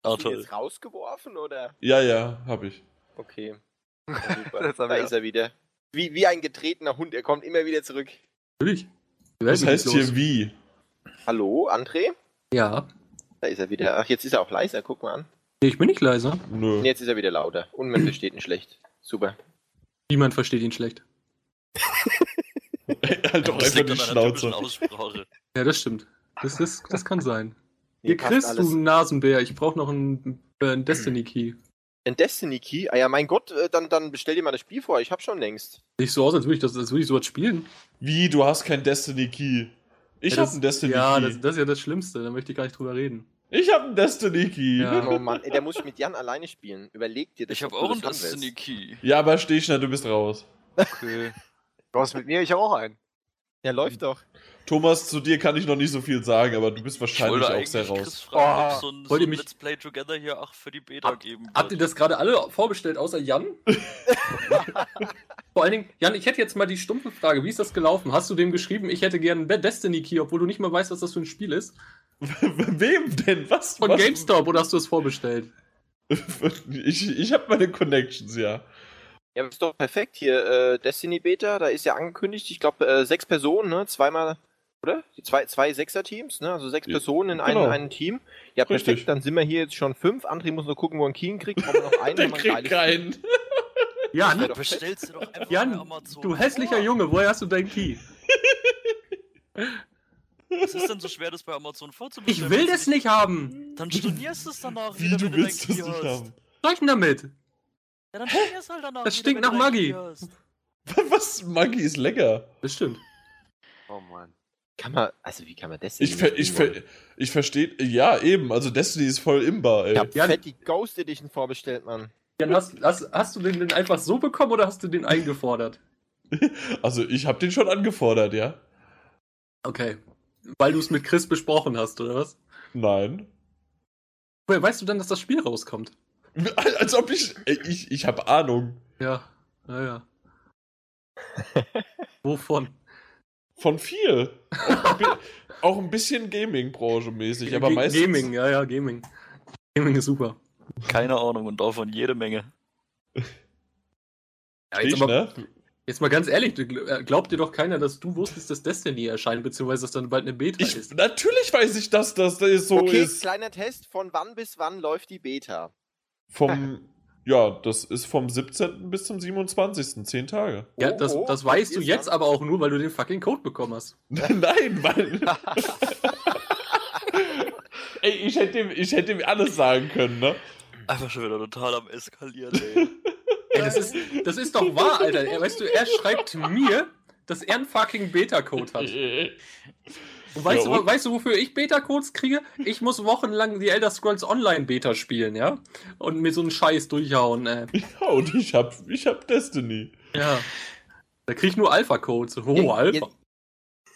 du ihn toll. jetzt rausgeworfen oder? Ja, ja, hab ich. Okay. Ja. Das da ist er wieder. Wie, wie ein getretener Hund, er kommt immer wieder zurück. Natürlich. Das Welt heißt hier wie? Hallo, André? Ja. Da ist er wieder. Ach, jetzt ist er auch leiser, guck mal an. Nee, ich bin nicht leiser. Nö. Und jetzt ist er wieder lauter. Und man versteht ihn schlecht. Super. Niemand versteht ihn schlecht. halt doch Das einfach die Schnauze. Aussprache. Ja, das stimmt. Das, das, das kann sein. Nee, Hier, Chris, alles. du Nasenbär, ich brauche noch einen, äh, einen Destiny Key. Ein Destiny Key? Ah ja, mein Gott, äh, dann, dann bestell dir mal das Spiel vor. Ich hab schon längst. Sieht so aus, als würde ich, das, als würde ich sowas spielen. Wie, du hast kein Destiny Key? Ich ja, hab das- einen Destiny Ja, Key. das, das ist ja das Schlimmste, da möchte ich gar nicht drüber reden. Ich habe einen Destiny Key. Ja. Ja, Oh Mann, ey, der muss mit Jan alleine spielen. Überleg dir das. Ich habe auch einen Destiny. Key. aber steh schnell, du bist raus. Okay. Du hast mit mir, ich habe auch einen. Ja, läuft doch. Thomas, zu dir kann ich noch nicht so viel sagen, aber du bist Ich wahrscheinlich auch sehr raus. Fragen, Oh. so ein, so Wollt ihr ein mich- Let's Play Together hier auch für die Beta Hab- geben Habt ihr das gerade alle vorbestellt, außer Jan? Vor allen Dingen, Jan, ich hätte jetzt mal die stumpfe Frage, wie ist das gelaufen? Hast du dem geschrieben, ich hätte gerne einen Destiny Key, obwohl du nicht mal weißt, was das für ein Spiel ist? Wem denn? Was? Von was? GameStop oder hast du es vorbestellt? Ich, ich habe meine Connections, ja. Ja, das ist doch perfekt hier. Äh, Destiny Beta, da ist ja angekündigt, ich glaube, äh, sechs Personen, ne? Zweimal, oder? Die Zwei, zwei Sechser-Teams, ne? Also sechs Ja, Personen in genau. einem, einem Team. Ja, perfekt, Richtig. dann sind wir hier jetzt schon fünf. André muss nur gucken, wo er einen Key kriegt. Brauchen wir noch einen, Der ein kriegt keinen. Jan, Ja. Bestellst du doch einfach Jan, du hässlicher. Junge, woher hast du deinen Key? Was ist denn so schwer, das bei Amazon vorzubestellen? Ich will das du nicht haben. Dann stornierst du es danach Wie, wieder, du wenn willst das Key nicht hast. haben? Was soll ich denn damit? Ja, dann stornierst halt danach Das wieder, stinkt nach du Maggi. Key. Was? Maggi ist lecker. Das stimmt. Oh Mann. Kann man, also wie kann man Destiny Ich, ver ich, ver ich verstehe, ja, eben, also Destiny ist voll imbar, ey. Ich hab Jan- fett die Ghost Edition vorbestellt, Mann. Jan, hast, hast, hast du den denn einfach so bekommen oder hast du den eingefordert? Also ich habe den schon angefordert, ja? Okay. Weil du es mit Chris besprochen hast, oder was? Nein. Woher weißt du dann, dass das Spiel rauskommt? Als ob ich, ich, ich habe Ahnung Ja, naja. Wovon? Von viel. Auch auch ein bisschen Gaming-Branche mäßig, aber meistens. Gaming, ja, ja, Gaming. Gaming ist super. Keine Ahnung und davon jede Menge. Ja, Ich, jetzt, aber, ne? jetzt mal ganz ehrlich, äh, glaubt dir doch keiner, dass du wusstest, dass Destiny erscheint, beziehungsweise dass dann bald eine Beta Ich, ist. natürlich weiß ich, dass das, das so okay, ist. kleiner Test, von wann bis wann läuft die Beta? Vom, ja, das ist vom 17. bis zum 27. Zehn Tage. Ja, Oh, das, oh, das weißt du jetzt aber auch nur, weil du den fucking Code bekommen hast. Nein, weil. ey, ich hätte, ihm, ich hätte ihm alles sagen können, ne? Einfach schon wieder total am Eskalieren, ey. Ey, das ist, das ist doch wahr, Alter. Er, weißt du, er schreibt mir, dass er einen fucking Beta-Code hat. Und weißt, Ja, du, und? weißt du, wofür ich Beta-Codes kriege? Ich muss wochenlang die Elder Scrolls Online-Beta spielen, ja? Und mir so einen Scheiß durchhauen, äh. Ja, und ich hab, ich hab Destiny. Ja. Da krieg ich nur Alpha-Codes. Oh, Ja, Alpha. ja.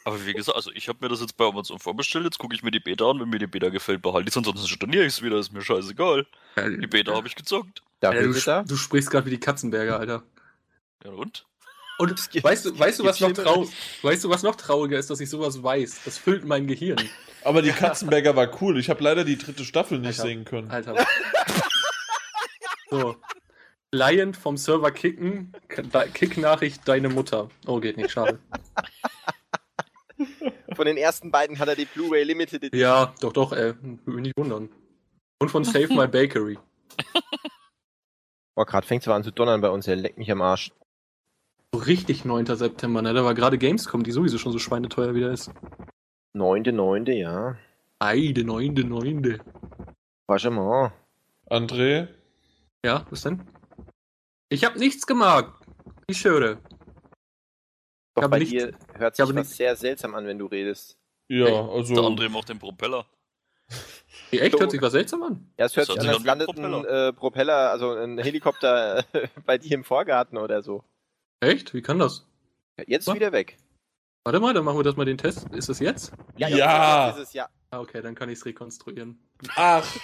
Aber wie gesagt, also ich habe mir das jetzt bei Amazon vorbestellt, jetzt gucke ich mir die Beta an, wenn mir die Beta gefällt, behalte ich es, ansonsten storniere ich es wieder, ist mir scheißegal. Die Beta habe ich gezockt. Ja, du, du sprichst gerade wie die Katzenberger, Alter. Ja und? Und weißt du, weißt du, was noch trau weißt du, was noch trauriger ist, dass ich sowas weiß? Das füllt mein Gehirn. Aber die Katzenberger war cool. Ich habe leider die dritte Staffel nicht Alter. sehen können. Alter. So. Client vom Server kicken, Kick-Nachricht, deine Mutter. Oh, geht nicht, schade. Von den ersten beiden hat er die Blu-ray Limited Edition. Ja, doch, doch, ey. Würde mich nicht wundern. Und von Save My Bakery. Boah, gerade fängt es an zu donnern bei uns, er leckt mich am Arsch. So richtig 9. September, ne? Da war gerade Gamescom, die sowieso schon so schweineteuer wieder ist. Neunte, neunte, ja. Eide, neunte, neunte. Vachement. André, Ja, was denn? Ich hab nichts gemacht. Ich höre. Doch bei nicht- dir hört ich sich was nicht- sehr seltsam an, wenn du redest. ja, Hey, also. Der André macht den Propeller. Hey, echt? So. Hört sich was seltsam an? Ja, es hört Das sich hört an, sich als wie ein landet ein äh, Propeller, also ein Helikopter äh, bei dir im Vorgarten oder so. Echt? Wie kann das? Ja, Jetzt Was? wieder weg. Warte mal, dann machen wir das mal den Test. Ist das jetzt? Ja. jetzt ist es ja. Ah, okay, dann kann ich es rekonstruieren. Ach,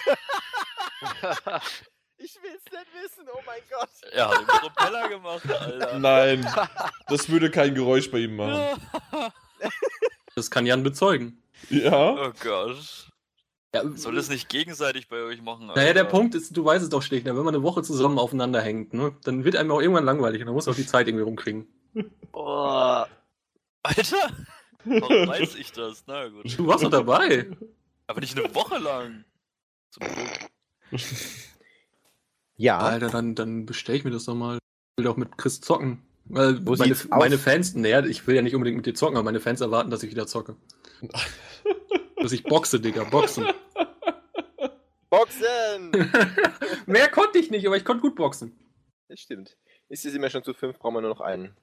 Ich will es nicht wissen, oh mein Gott. Er hat den Propeller gemacht, Alter. nein. Das würde kein Geräusch bei ihm machen. Das kann Jan bezeugen. Ja? Oh Gott. Ja, Soll das nicht gegenseitig bei euch machen? Naja, der Alter? Punkt ist, du weißt es doch schlicht, ne? wenn man eine Woche zusammen aufeinander hängt, ne? dann wird einem auch irgendwann langweilig und dann muss auch die Zeit irgendwie rumkriegen. Oh, Alter! Warum weiß ich das? Na gut. Du warst doch dabei. Aber nicht eine Woche lang. Zum Glück. Ja, Alter, dann, dann bestell ich mir das doch mal. Ich will doch mit Chris zocken. Weil Wo meine, meine Fans, naja, ich will ja nicht unbedingt mit dir zocken, aber meine Fans erwarten, dass ich wieder zocke. dass ich boxe, Digga, boxen. Boxen! Mehr konnte ich nicht, aber ich konnte gut boxen. das stimmt. Ist es immer schon zu fünf, brauchen wir nur noch einen.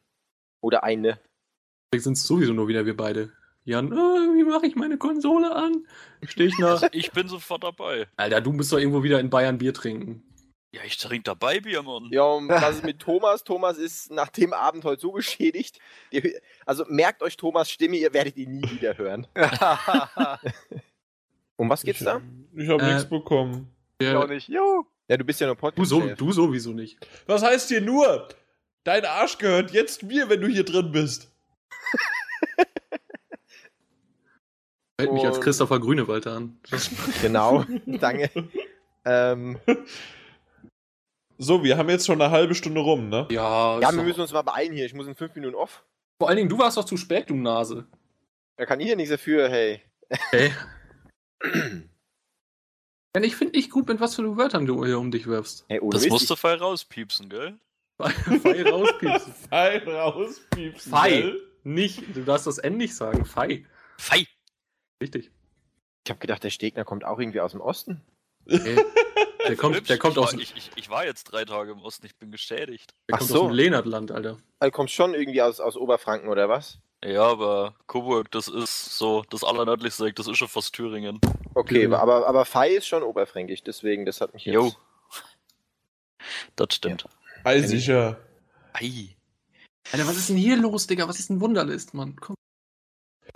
Oder eine. Vielleicht sind es sowieso nur wieder wir beide. Jan, äh, wie mache ich meine Konsole an? Stehe ich nach. Ich bin sofort dabei. Alter, du musst doch irgendwo wieder in Bayern Bier trinken. Ja, ich trinke dabei Bier, Mann. Ja, und was ist mit Thomas? Thomas ist nach dem Abend heute so geschädigt. Also merkt euch Thomas Stimme, ihr werdet ihn nie wieder hören. um was geht's ich, da? Ich habe Äh, nichts bekommen. Ich Der, auch nicht. Juhu. Ja, du bist ja nur du, Podcast. so, du sowieso nicht. Was heißt hier nur? Dein Arsch gehört jetzt mir, wenn du hier drin bist. Hält mich als Christopher Grünewald an. Genau, danke. ähm, So, wir haben jetzt schon eine halbe Stunde rum, ne? Ja, ja, wir müssen uns mal beeilen hier. Ich muss in fünf Minuten off. vor allen Dingen, du warst doch zu spät, du Nase. Da kann ich ja nichts dafür, hey. Ey. Ja, ich finde nicht gut, mit was für Wörtern du hier um dich wirfst. hey ohne Das musst du feil rauspiepsen, gell? Fei rauspiepsen. Fein rauspiepsen. Fei. Nicht, du darfst das N nicht sagen. Fei. Fei! Richtig. Ich habe gedacht, der Stegner kommt auch irgendwie aus dem Osten. Ey, der kommt, der kommt ich, aus, war, ich, ich, ich war jetzt drei Tage im Osten, ich bin geschädigt. der Ach kommt so. aus dem Lehnertland, Alter. Also kommst schon irgendwie aus, aus Oberfranken oder was? Ja, aber Coburg, das ist so das allernördlichste Eck, das ist schon fast Thüringen. Okay, Genau. aber, aber Fei ist schon oberfränkisch, deswegen, das hat mich jetzt... Jo. Das stimmt. Ei, sicher. Ei. Alter, was ist denn hier los, Digga? Was ist denn Wunderlist, Mann? Komm.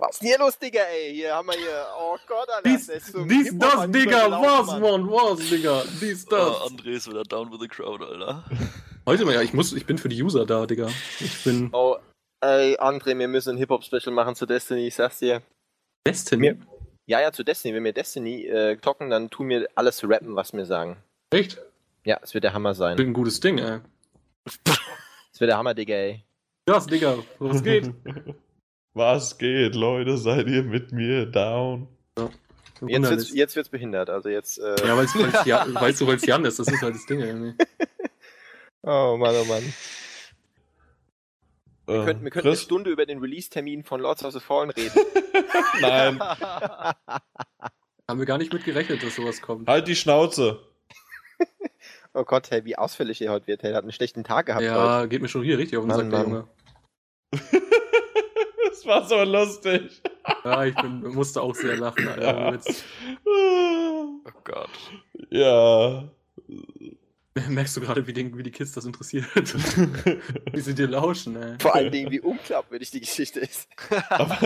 Was ist denn hier los, Digga, ey? Hier haben wir hier... Oh Gott, Alter. Dies, das ist so ein dies das, Digga, was, Mann. Was, Digga, dies, Ah, das. André ist wieder down with the crowd, Alter. Heute mal, ja, ich muss, ich bin für die User da, Digga. Ich bin Oh, ey, André, wir müssen ein Hip-Hop-Special machen zu Destiny, ich sag's dir. Destiny. Mir- Ja, ja, zu Destiny. Wenn wir Destiny äh, talken, dann tun wir alles rappen, was wir sagen. Echt? Ja, es wird der Hammer sein. Ein gutes Ding, ey. Es wird der Hammer, Digga, ey. Das, Digga, was geht? Was geht, Leute? Seid ihr mit mir down? Jetzt wird's, jetzt wird's behindert. Also jetzt. Äh, Ja, weil's, weil's, ja, weil's, weil's Jan ist, das ist halt das Ding. Oh Mann, oh Mann. Wir Äh, könnten, wir könnten eine? Stunde über den Release-Termin von Lords of the Fallen reden. Nein, Haben wir gar nicht mit gerechnet, dass sowas kommt. halt die Schnauze. oh Gott, hey, wie ausfällig er heute wird. Hey, er hat einen schlechten Tag gehabt heute. Ja, geht mir schon hier richtig auf den Mann, Sack, der. Junge. Das war so lustig. Ja, ich bin, musste auch sehr lachen, Alter. Ja. Jetzt Oh Gott. Ja. merkst du gerade, wie, den, wie die Kids das interessiert. wie sie dir lauschen, ey. Vor allen Dingen, wie unglaubwürdig die Geschichte ist. Aber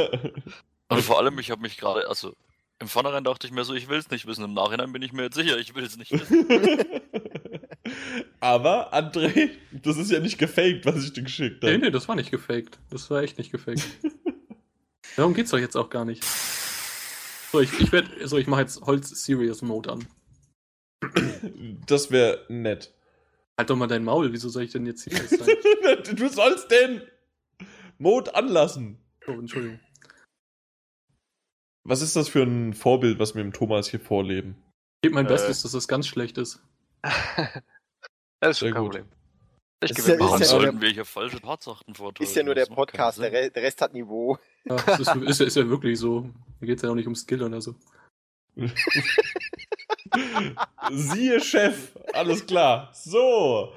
Und vor allem, ich habe mich gerade, also im Vornherein dachte ich mir so, ich will es nicht wissen. Im Nachhinein bin ich mir jetzt sicher, ich will es nicht wissen. Aber, André, das ist ja nicht gefaked, was ich dir geschickt Nee, habe. nee, das war nicht gefaked. Das war echt nicht gefaked. Darum geht's doch jetzt auch gar nicht. So, ich, ich werde, so, ich mache jetzt Holz Serious Mode an. Das wäre nett. Halt doch mal dein Maul, wieso soll ich denn jetzt hier sein? Du sollst den Mode anlassen. Oh, Entschuldigung. Was ist das für ein Vorbild, was wir dem Thomas hier vorleben? Ich gebe mein Äh. Bestes, dass das ganz schlecht ist. Das ist schon Sehr kein gut. Problem. Ich gewinne. ja- Warum ist ja nur sollten wir hier falsche Tatsachen vortragen? Ist ja nur der Podcast, der, Sinn. Re der Rest hat Niveau. Ja, das ist, ist, ja- ist ja wirklich so. Hier geht's ja auch nicht um Skill oder so. Siehe Chef, alles klar. So.